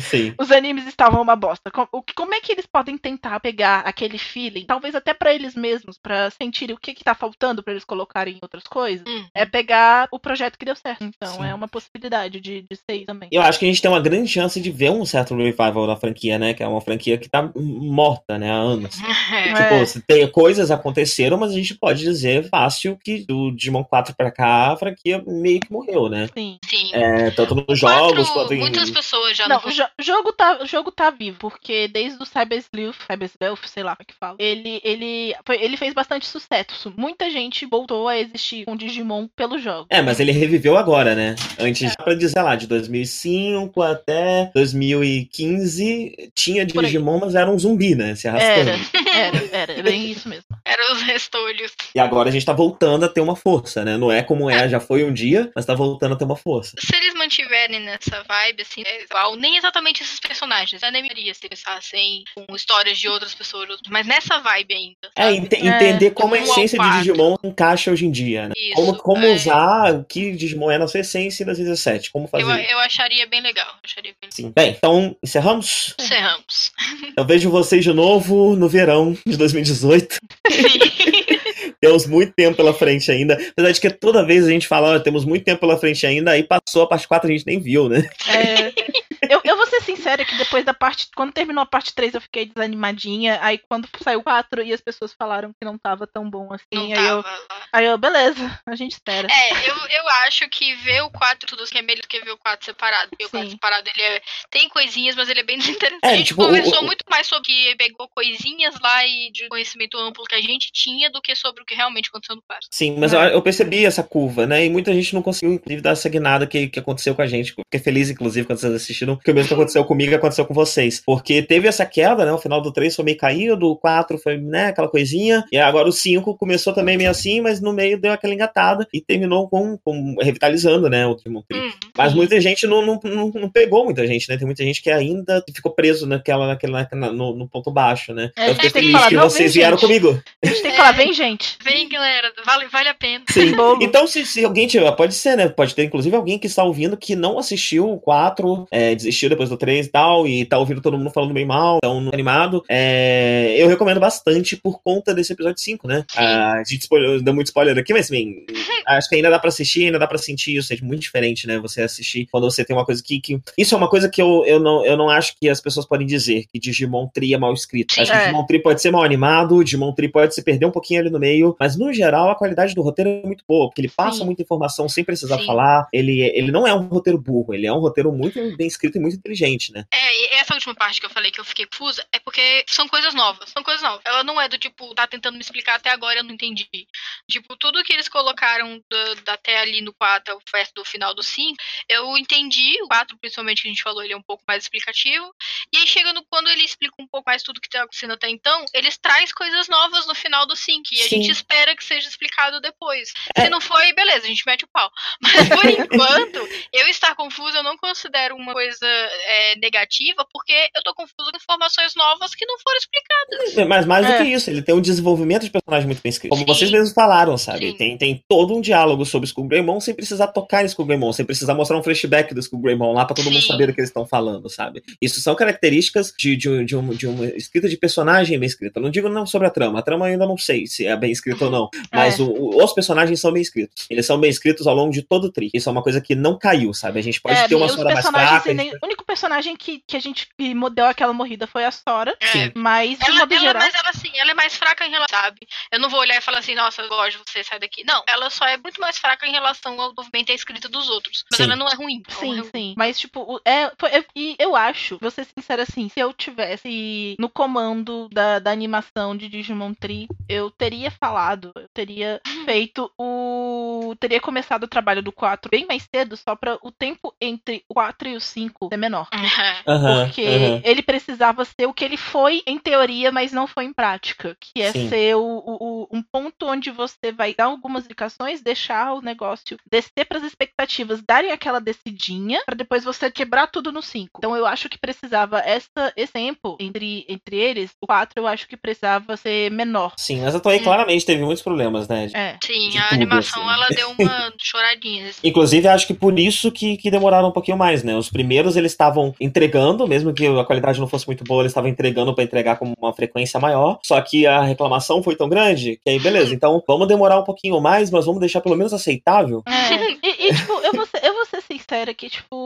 Sim. Os animes estavam uma bosta. Com- o que- Como é que eles podem tentar pegar aquele feeling, talvez até pra eles mesmos, pra sentirem o que que tá faltando pra eles colocarem em outras coisas? Hum. É pegar o projeto que deu certo. Então, Sim. é uma possibilidade de, de ser isso também. Eu acho que a gente tem uma grande chance de ver um certo revival da franquia, né? Que é uma franquia que tá morta, né? Há anos. É. Tipo, se tem, coisas aconteceram, mas a gente pode dizer fácil que do Digimon 4 pra cá a franquia meio que morreu, né? Sim. Sim. É, tanto nos jogos quanto em. Muitas pessoas já Não, não. O jo- jogo tá, o jogo tá vivo, porque desde o Cyber Sleuth, Cyber Stealth, sei lá como é que fala, ele, ele, foi- ele fez bastante sucesso. Muita gente voltou a existir com Digimon pelo jogo. É, mas ele reviveu agora, né? Antes, pra dizer lá, de 2005 até 2015, tinha. Digimon, mas era um zumbi, né? Se arrastando. Era, era, era, é bem isso mesmo. Eram os restolhos. E agora a gente tá voltando a ter uma força, né? Não é como é, já foi um dia, mas tá voltando a ter uma força. Se eles mantiverem nessa vibe, assim, é igual, nem exatamente esses personagens. Eu nem iria se pensassem com histórias de outras pessoas, mas nessa vibe ainda. É, ente- É, entender como a essência de. Digimon encaixa hoje em dia, né? Isso, como como é. usar o que Digimon é na sua essência em 2017. Como fazer eu, isso. eu acharia bem legal. eu Acharia bem Sim. Bem, então, encerramos? Encerramos. Eu vejo vocês de novo no verão de 2018. Sim. Temos muito tempo pela frente ainda. Apesar de que toda vez a gente fala, olha, temos muito tempo pela frente ainda, aí passou a parte 4 a gente nem viu, né? É, eu, eu vou ser sincera que depois da parte. Quando terminou a parte 3, eu fiquei desanimadinha. Aí quando saiu o 4 e as pessoas falaram que não tava tão bom assim. Não aí, tava eu, aí eu, beleza, a gente espera. É, eu, eu acho que ver o 4 tudo que é melhor do que ver o 4 separado. Porque o 4 Sim. separado ele é- tem coisinhas, mas ele é bem desinteressante. É, a gente tipo, conversou o- muito mais sobre que pegou coisinhas lá e de conhecimento amplo que a gente tinha do que sobre o que realmente aconteceu no 4. Sim, mas É. eu, eu percebi essa curva, né? E muita gente não conseguiu, inclusive, dar essa guinada que, que aconteceu com a gente. Fiquei feliz, inclusive, quando vocês assistiram, porque o mesmo que aconteceu comigo aconteceu com vocês. Porque teve essa queda, né? O final do 3 foi meio caído, o 4 foi, né, aquela coisinha. E agora o 5 começou também meio assim, mas no meio deu aquela engatada e terminou com, com revitalizando, né? O Tree. Hum. Mas muita gente não, não, não, não pegou muita gente, né? Tem muita gente que ainda ficou preso naquela, naquela, na- no, no ponto baixo, né? É, eu fiquei tem que feliz falar, que não, vocês vieram gente. comigo. A gente tem que falar, vem, gente. Vem, galera, vale, vale a pena. Sim. Então, se, se alguém tiver, pode ser, né? Pode ter, inclusive, alguém que está ouvindo que não assistiu o 4, é, desistiu depois do 3 e tal, e tá ouvindo todo mundo falando bem mal, tão animado. É, eu recomendo bastante por conta desse episódio 5, né? Ah, a gente spoiler, deu muito spoiler aqui, mas bem, acho que ainda dá pra assistir, ainda dá pra sentir isso. É muito diferente, né? Você assistir quando você tem uma coisa que. que... Isso é uma coisa que eu, eu, não, eu não acho que as pessoas podem dizer, que Digimon Tri é mal escrito. Acho que É. Digimon Tri pode ser mal animado, Digimon Tri pode se perder um pouquinho ali no meio, mas no geral a qualidade do roteiro é muito boa, porque ele passa Sim. muita informação sem precisar Sim. falar. Ele, ele não é um roteiro burro, ele é um roteiro muito bem escrito e muito inteligente, né? É, e essa última parte que eu falei que eu fiquei confusa é porque são coisas novas. São coisas novas. Ela não é do tipo, tá tentando me explicar até agora, eu não entendi. Tipo, tudo que eles colocaram da, da até ali no 4 perto do final do 5, eu entendi. O 4, principalmente, que a gente falou, ele é um pouco mais explicativo. E aí, chegando quando ele explica um pouco mais tudo que tá acontecendo até então, eles traz coisas novas no final do 5. E a Sim. gente espera que seja explicado depois. É. Se não foi, beleza, a gente mete o pau. Mas por enquanto, eu estar confusa eu não considero uma coisa é, negativa, porque eu tô confusa com informações novas que não foram explicadas. Mas mais do É. que isso, ele tem um desenvolvimento de personagem muito bem escrito. Como Sim. vocês mesmos falaram, sabe? Sim. Tem, tem todo um diálogo sobre Skull Greymon sem precisar tocar em Skull Greymon, sem precisar mostrar um flashback do Skull Greymon lá pra todo mundo Sim. saber do que eles estão falando, sabe? Isso são características de, de, um- de, um- de uma escrita de personagem bem escrita. Eu não digo não sobre a trama. A trama eu ainda não sei se é bem escrita ou não. Mas É. o- o- os personagens são bem escritos. Eles são bem escritos ao longo de todo o tri. Isso é uma coisa que não caiu, sabe? A gente pode É, ter uma história mais fraca. gente nem- O único personagem que, que a gente que deu aquela morrida foi a Sora. É. Sim. Mas, Ela, modo ela- geral. mas ela assim, ela é mais fraca em relação, sabe? Eu não vou olhar e falar assim, nossa, eu gosto de você, sai daqui. Não, ela só é muito mais fraca em relação ao movimento e à escrita dos outros. Mas Sim. ela não é ruim. não é Sim, ruim. sim. Mas, tipo, é, foi- é- e eu acho, vou ser sincera assim, se eu tivesse no comando da, da animação de Digimon Tree, eu teria falado, eu teria feito o. teria começado o trabalho do 4 bem mais cedo, só pra o tempo entre o 4 e o 5 ser menor. Aham, Porque aham. ele precisava ser o que ele foi em teoria, mas não foi em prática. Que é Sim. ser o, o- o- um ponto onde você vai dar algumas indicações, deixar o negócio descer pras expectativas, darem aquela descidinha, pra depois você quebrar tudo no 5. Então eu acho que precisava essa, esse tempo entre, entre eles, o 4 eu acho que precisava ser menor. Sim, mas a Toei claramente teve muitos problemas, né? É. Sim, De a tudo, animação assim. ela deu uma choradinha. assim. Inclusive, acho que por isso que, que demoraram um pouquinho mais, né? Os primeiros eles estavam entregando, mesmo que a qualidade não fosse muito boa, eles estavam entregando pra entregar com uma frequência maior. Só que a reclamação foi tão grande que aí, beleza, então vamos demorar um pouquinho mais, mas vamos deixar pelo menos aceitável. É. E, e, tipo, eu vou, sincera que, tipo,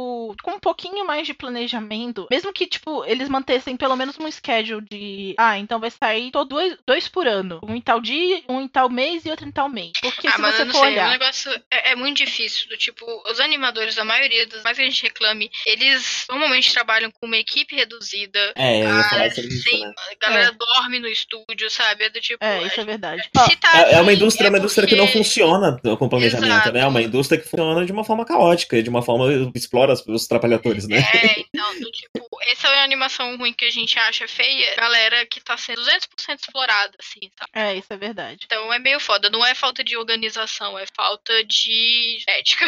com um pouquinho mais de planejamento, mesmo que, tipo, eles mantessem pelo menos um schedule de. Ah, então vai sair todo dois, dois por ano. Um em tal dia, um em tal mês e outro em tal mês. Porque ah, se mas você eu não for sei, o olhar. negócio é, é muito difícil. Do tipo, os animadores, da maioria dos, mais que a gente reclame, eles normalmente trabalham com uma equipe reduzida. É, eu ia Ah, falar sobre isso, sim, né? a galera dorme no estúdio, sabe? É do tipo. É, isso é verdade. se tá É, é uma indústria, é uma indústria que não porque- funciona com planejamento, Exato. né? É uma indústria que funciona de uma forma caótica, de uma forma que explora os- os trabalhadores, né? É, então, do tipo, essa é a animação ruim que a gente acha feia, galera que tá sendo 200% explorada, assim, sabe? É, isso é verdade. Então é meio foda, não é falta de organização, é falta de ética.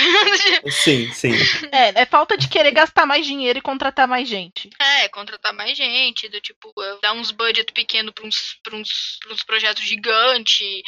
Sim, sim. É, é falta de querer gastar mais dinheiro e contratar mais gente. é, contratar mais gente, do tipo, dar uns budget pequeno pra uns, pra uns, pra uns projetos gigantes.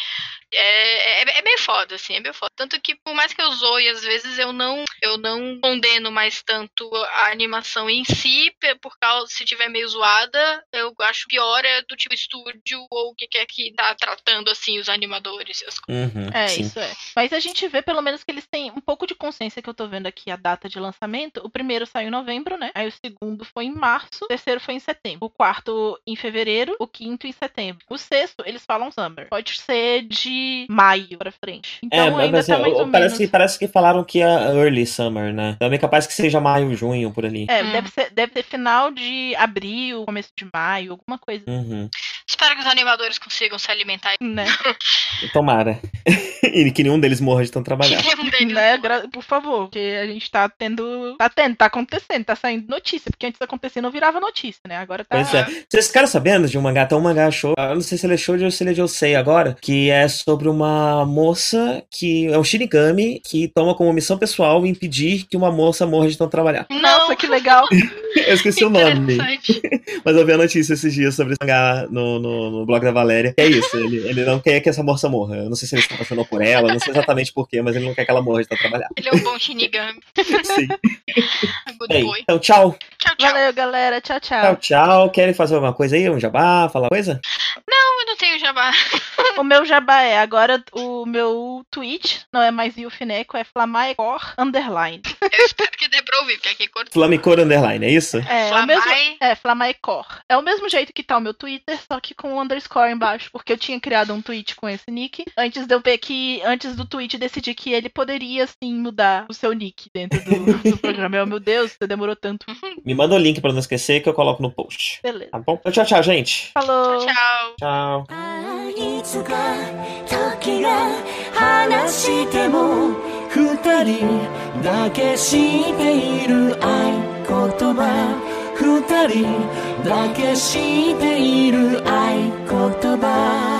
É, é, é meio foda, assim, é meio foda. Tanto que, por mais que eu zoe, às vezes eu não, eu não condeno mais tanto a animação em si, por causa, se tiver meio zoada, eu acho pior é do tipo estúdio ou o que quer que tá tratando, assim, os animadores. e as coisas. Uhum, É, sim. isso é. Mas a gente vê pelo menos que eles têm um pouco de consciência que eu tô vendo aqui a data de lançamento. O primeiro saiu em novembro, né? Aí o segundo foi em março, o terceiro foi em setembro. O quarto em fevereiro, o quinto em setembro. O sexto, eles falam summer. Pode ser de maio pra frente. Então É, ainda mas tá assim, mais ou parece, menos. que, parece que falaram que é early summer, né? Então é capaz que seja maio, junho, por ali. É, Hum. deve, ser, deve ser final de abril, começo de maio, alguma coisa, Uhum. Espero que os animadores consigam se alimentar. né? Tomara. e que nenhum deles morra de tanto trabalhar. Que nenhum deles né? morra. Por favor, porque a gente tá tendo. Tá tendo, tá acontecendo, tá saindo notícia. Porque antes acontecia não virava notícia, né? Agora tá. Pois é. Vocês ficaram sabendo de um mangá? Tem um mangá show. Eu não sei se ele é show ou se ele é de Yosei agora. Que é sobre uma moça que é um Shinigami que toma como missão pessoal impedir que uma moça morra de tanto trabalhar. Nossa, Não. que legal. Eu esqueci o nome. Mas eu vi a notícia esses dias sobre esse mangá no, no, no blog da Valéria. Que é isso, ele, ele não quer que essa moça morra. Eu não sei se ele se apaixonou por ela, não sei exatamente porquê, mas ele não quer que ela morra de trabalhar. Ele é um bom Shinigami. Sim. Good Bem, boy. então, tchau. Tchau, tchau. Valeu, galera. Tchau, tchau. Tchau, tchau. Querem fazer alguma coisa aí? Um jabá? Falar coisa? Eu não tenho jabá. O meu jabá é agora o meu tweet, não é mais Ilfineco, é Flamaecor Underline. Eu espero que dê pra ouvir, porque aqui corta. Flamicor Underline, é isso? É, é o mesmo. Flamai. É, Flamaecor. É o mesmo jeito que tá o meu Twitter, só que com um underscore embaixo, porque eu tinha criado um tweet com esse nick. Antes de eu ver que. Antes do tweet decidi que ele poderia sim mudar o seu nick dentro do, do programa. Eu, meu Deus, você demorou tanto. Me manda o link pra não esquecer que eu coloco no post. Beleza. Tá bom? Então, tchau, tchau, gente. Falou! Tchau. Tchau. いつか時が話しても二人だけ知っている合言葉二人だけ知っている合言葉「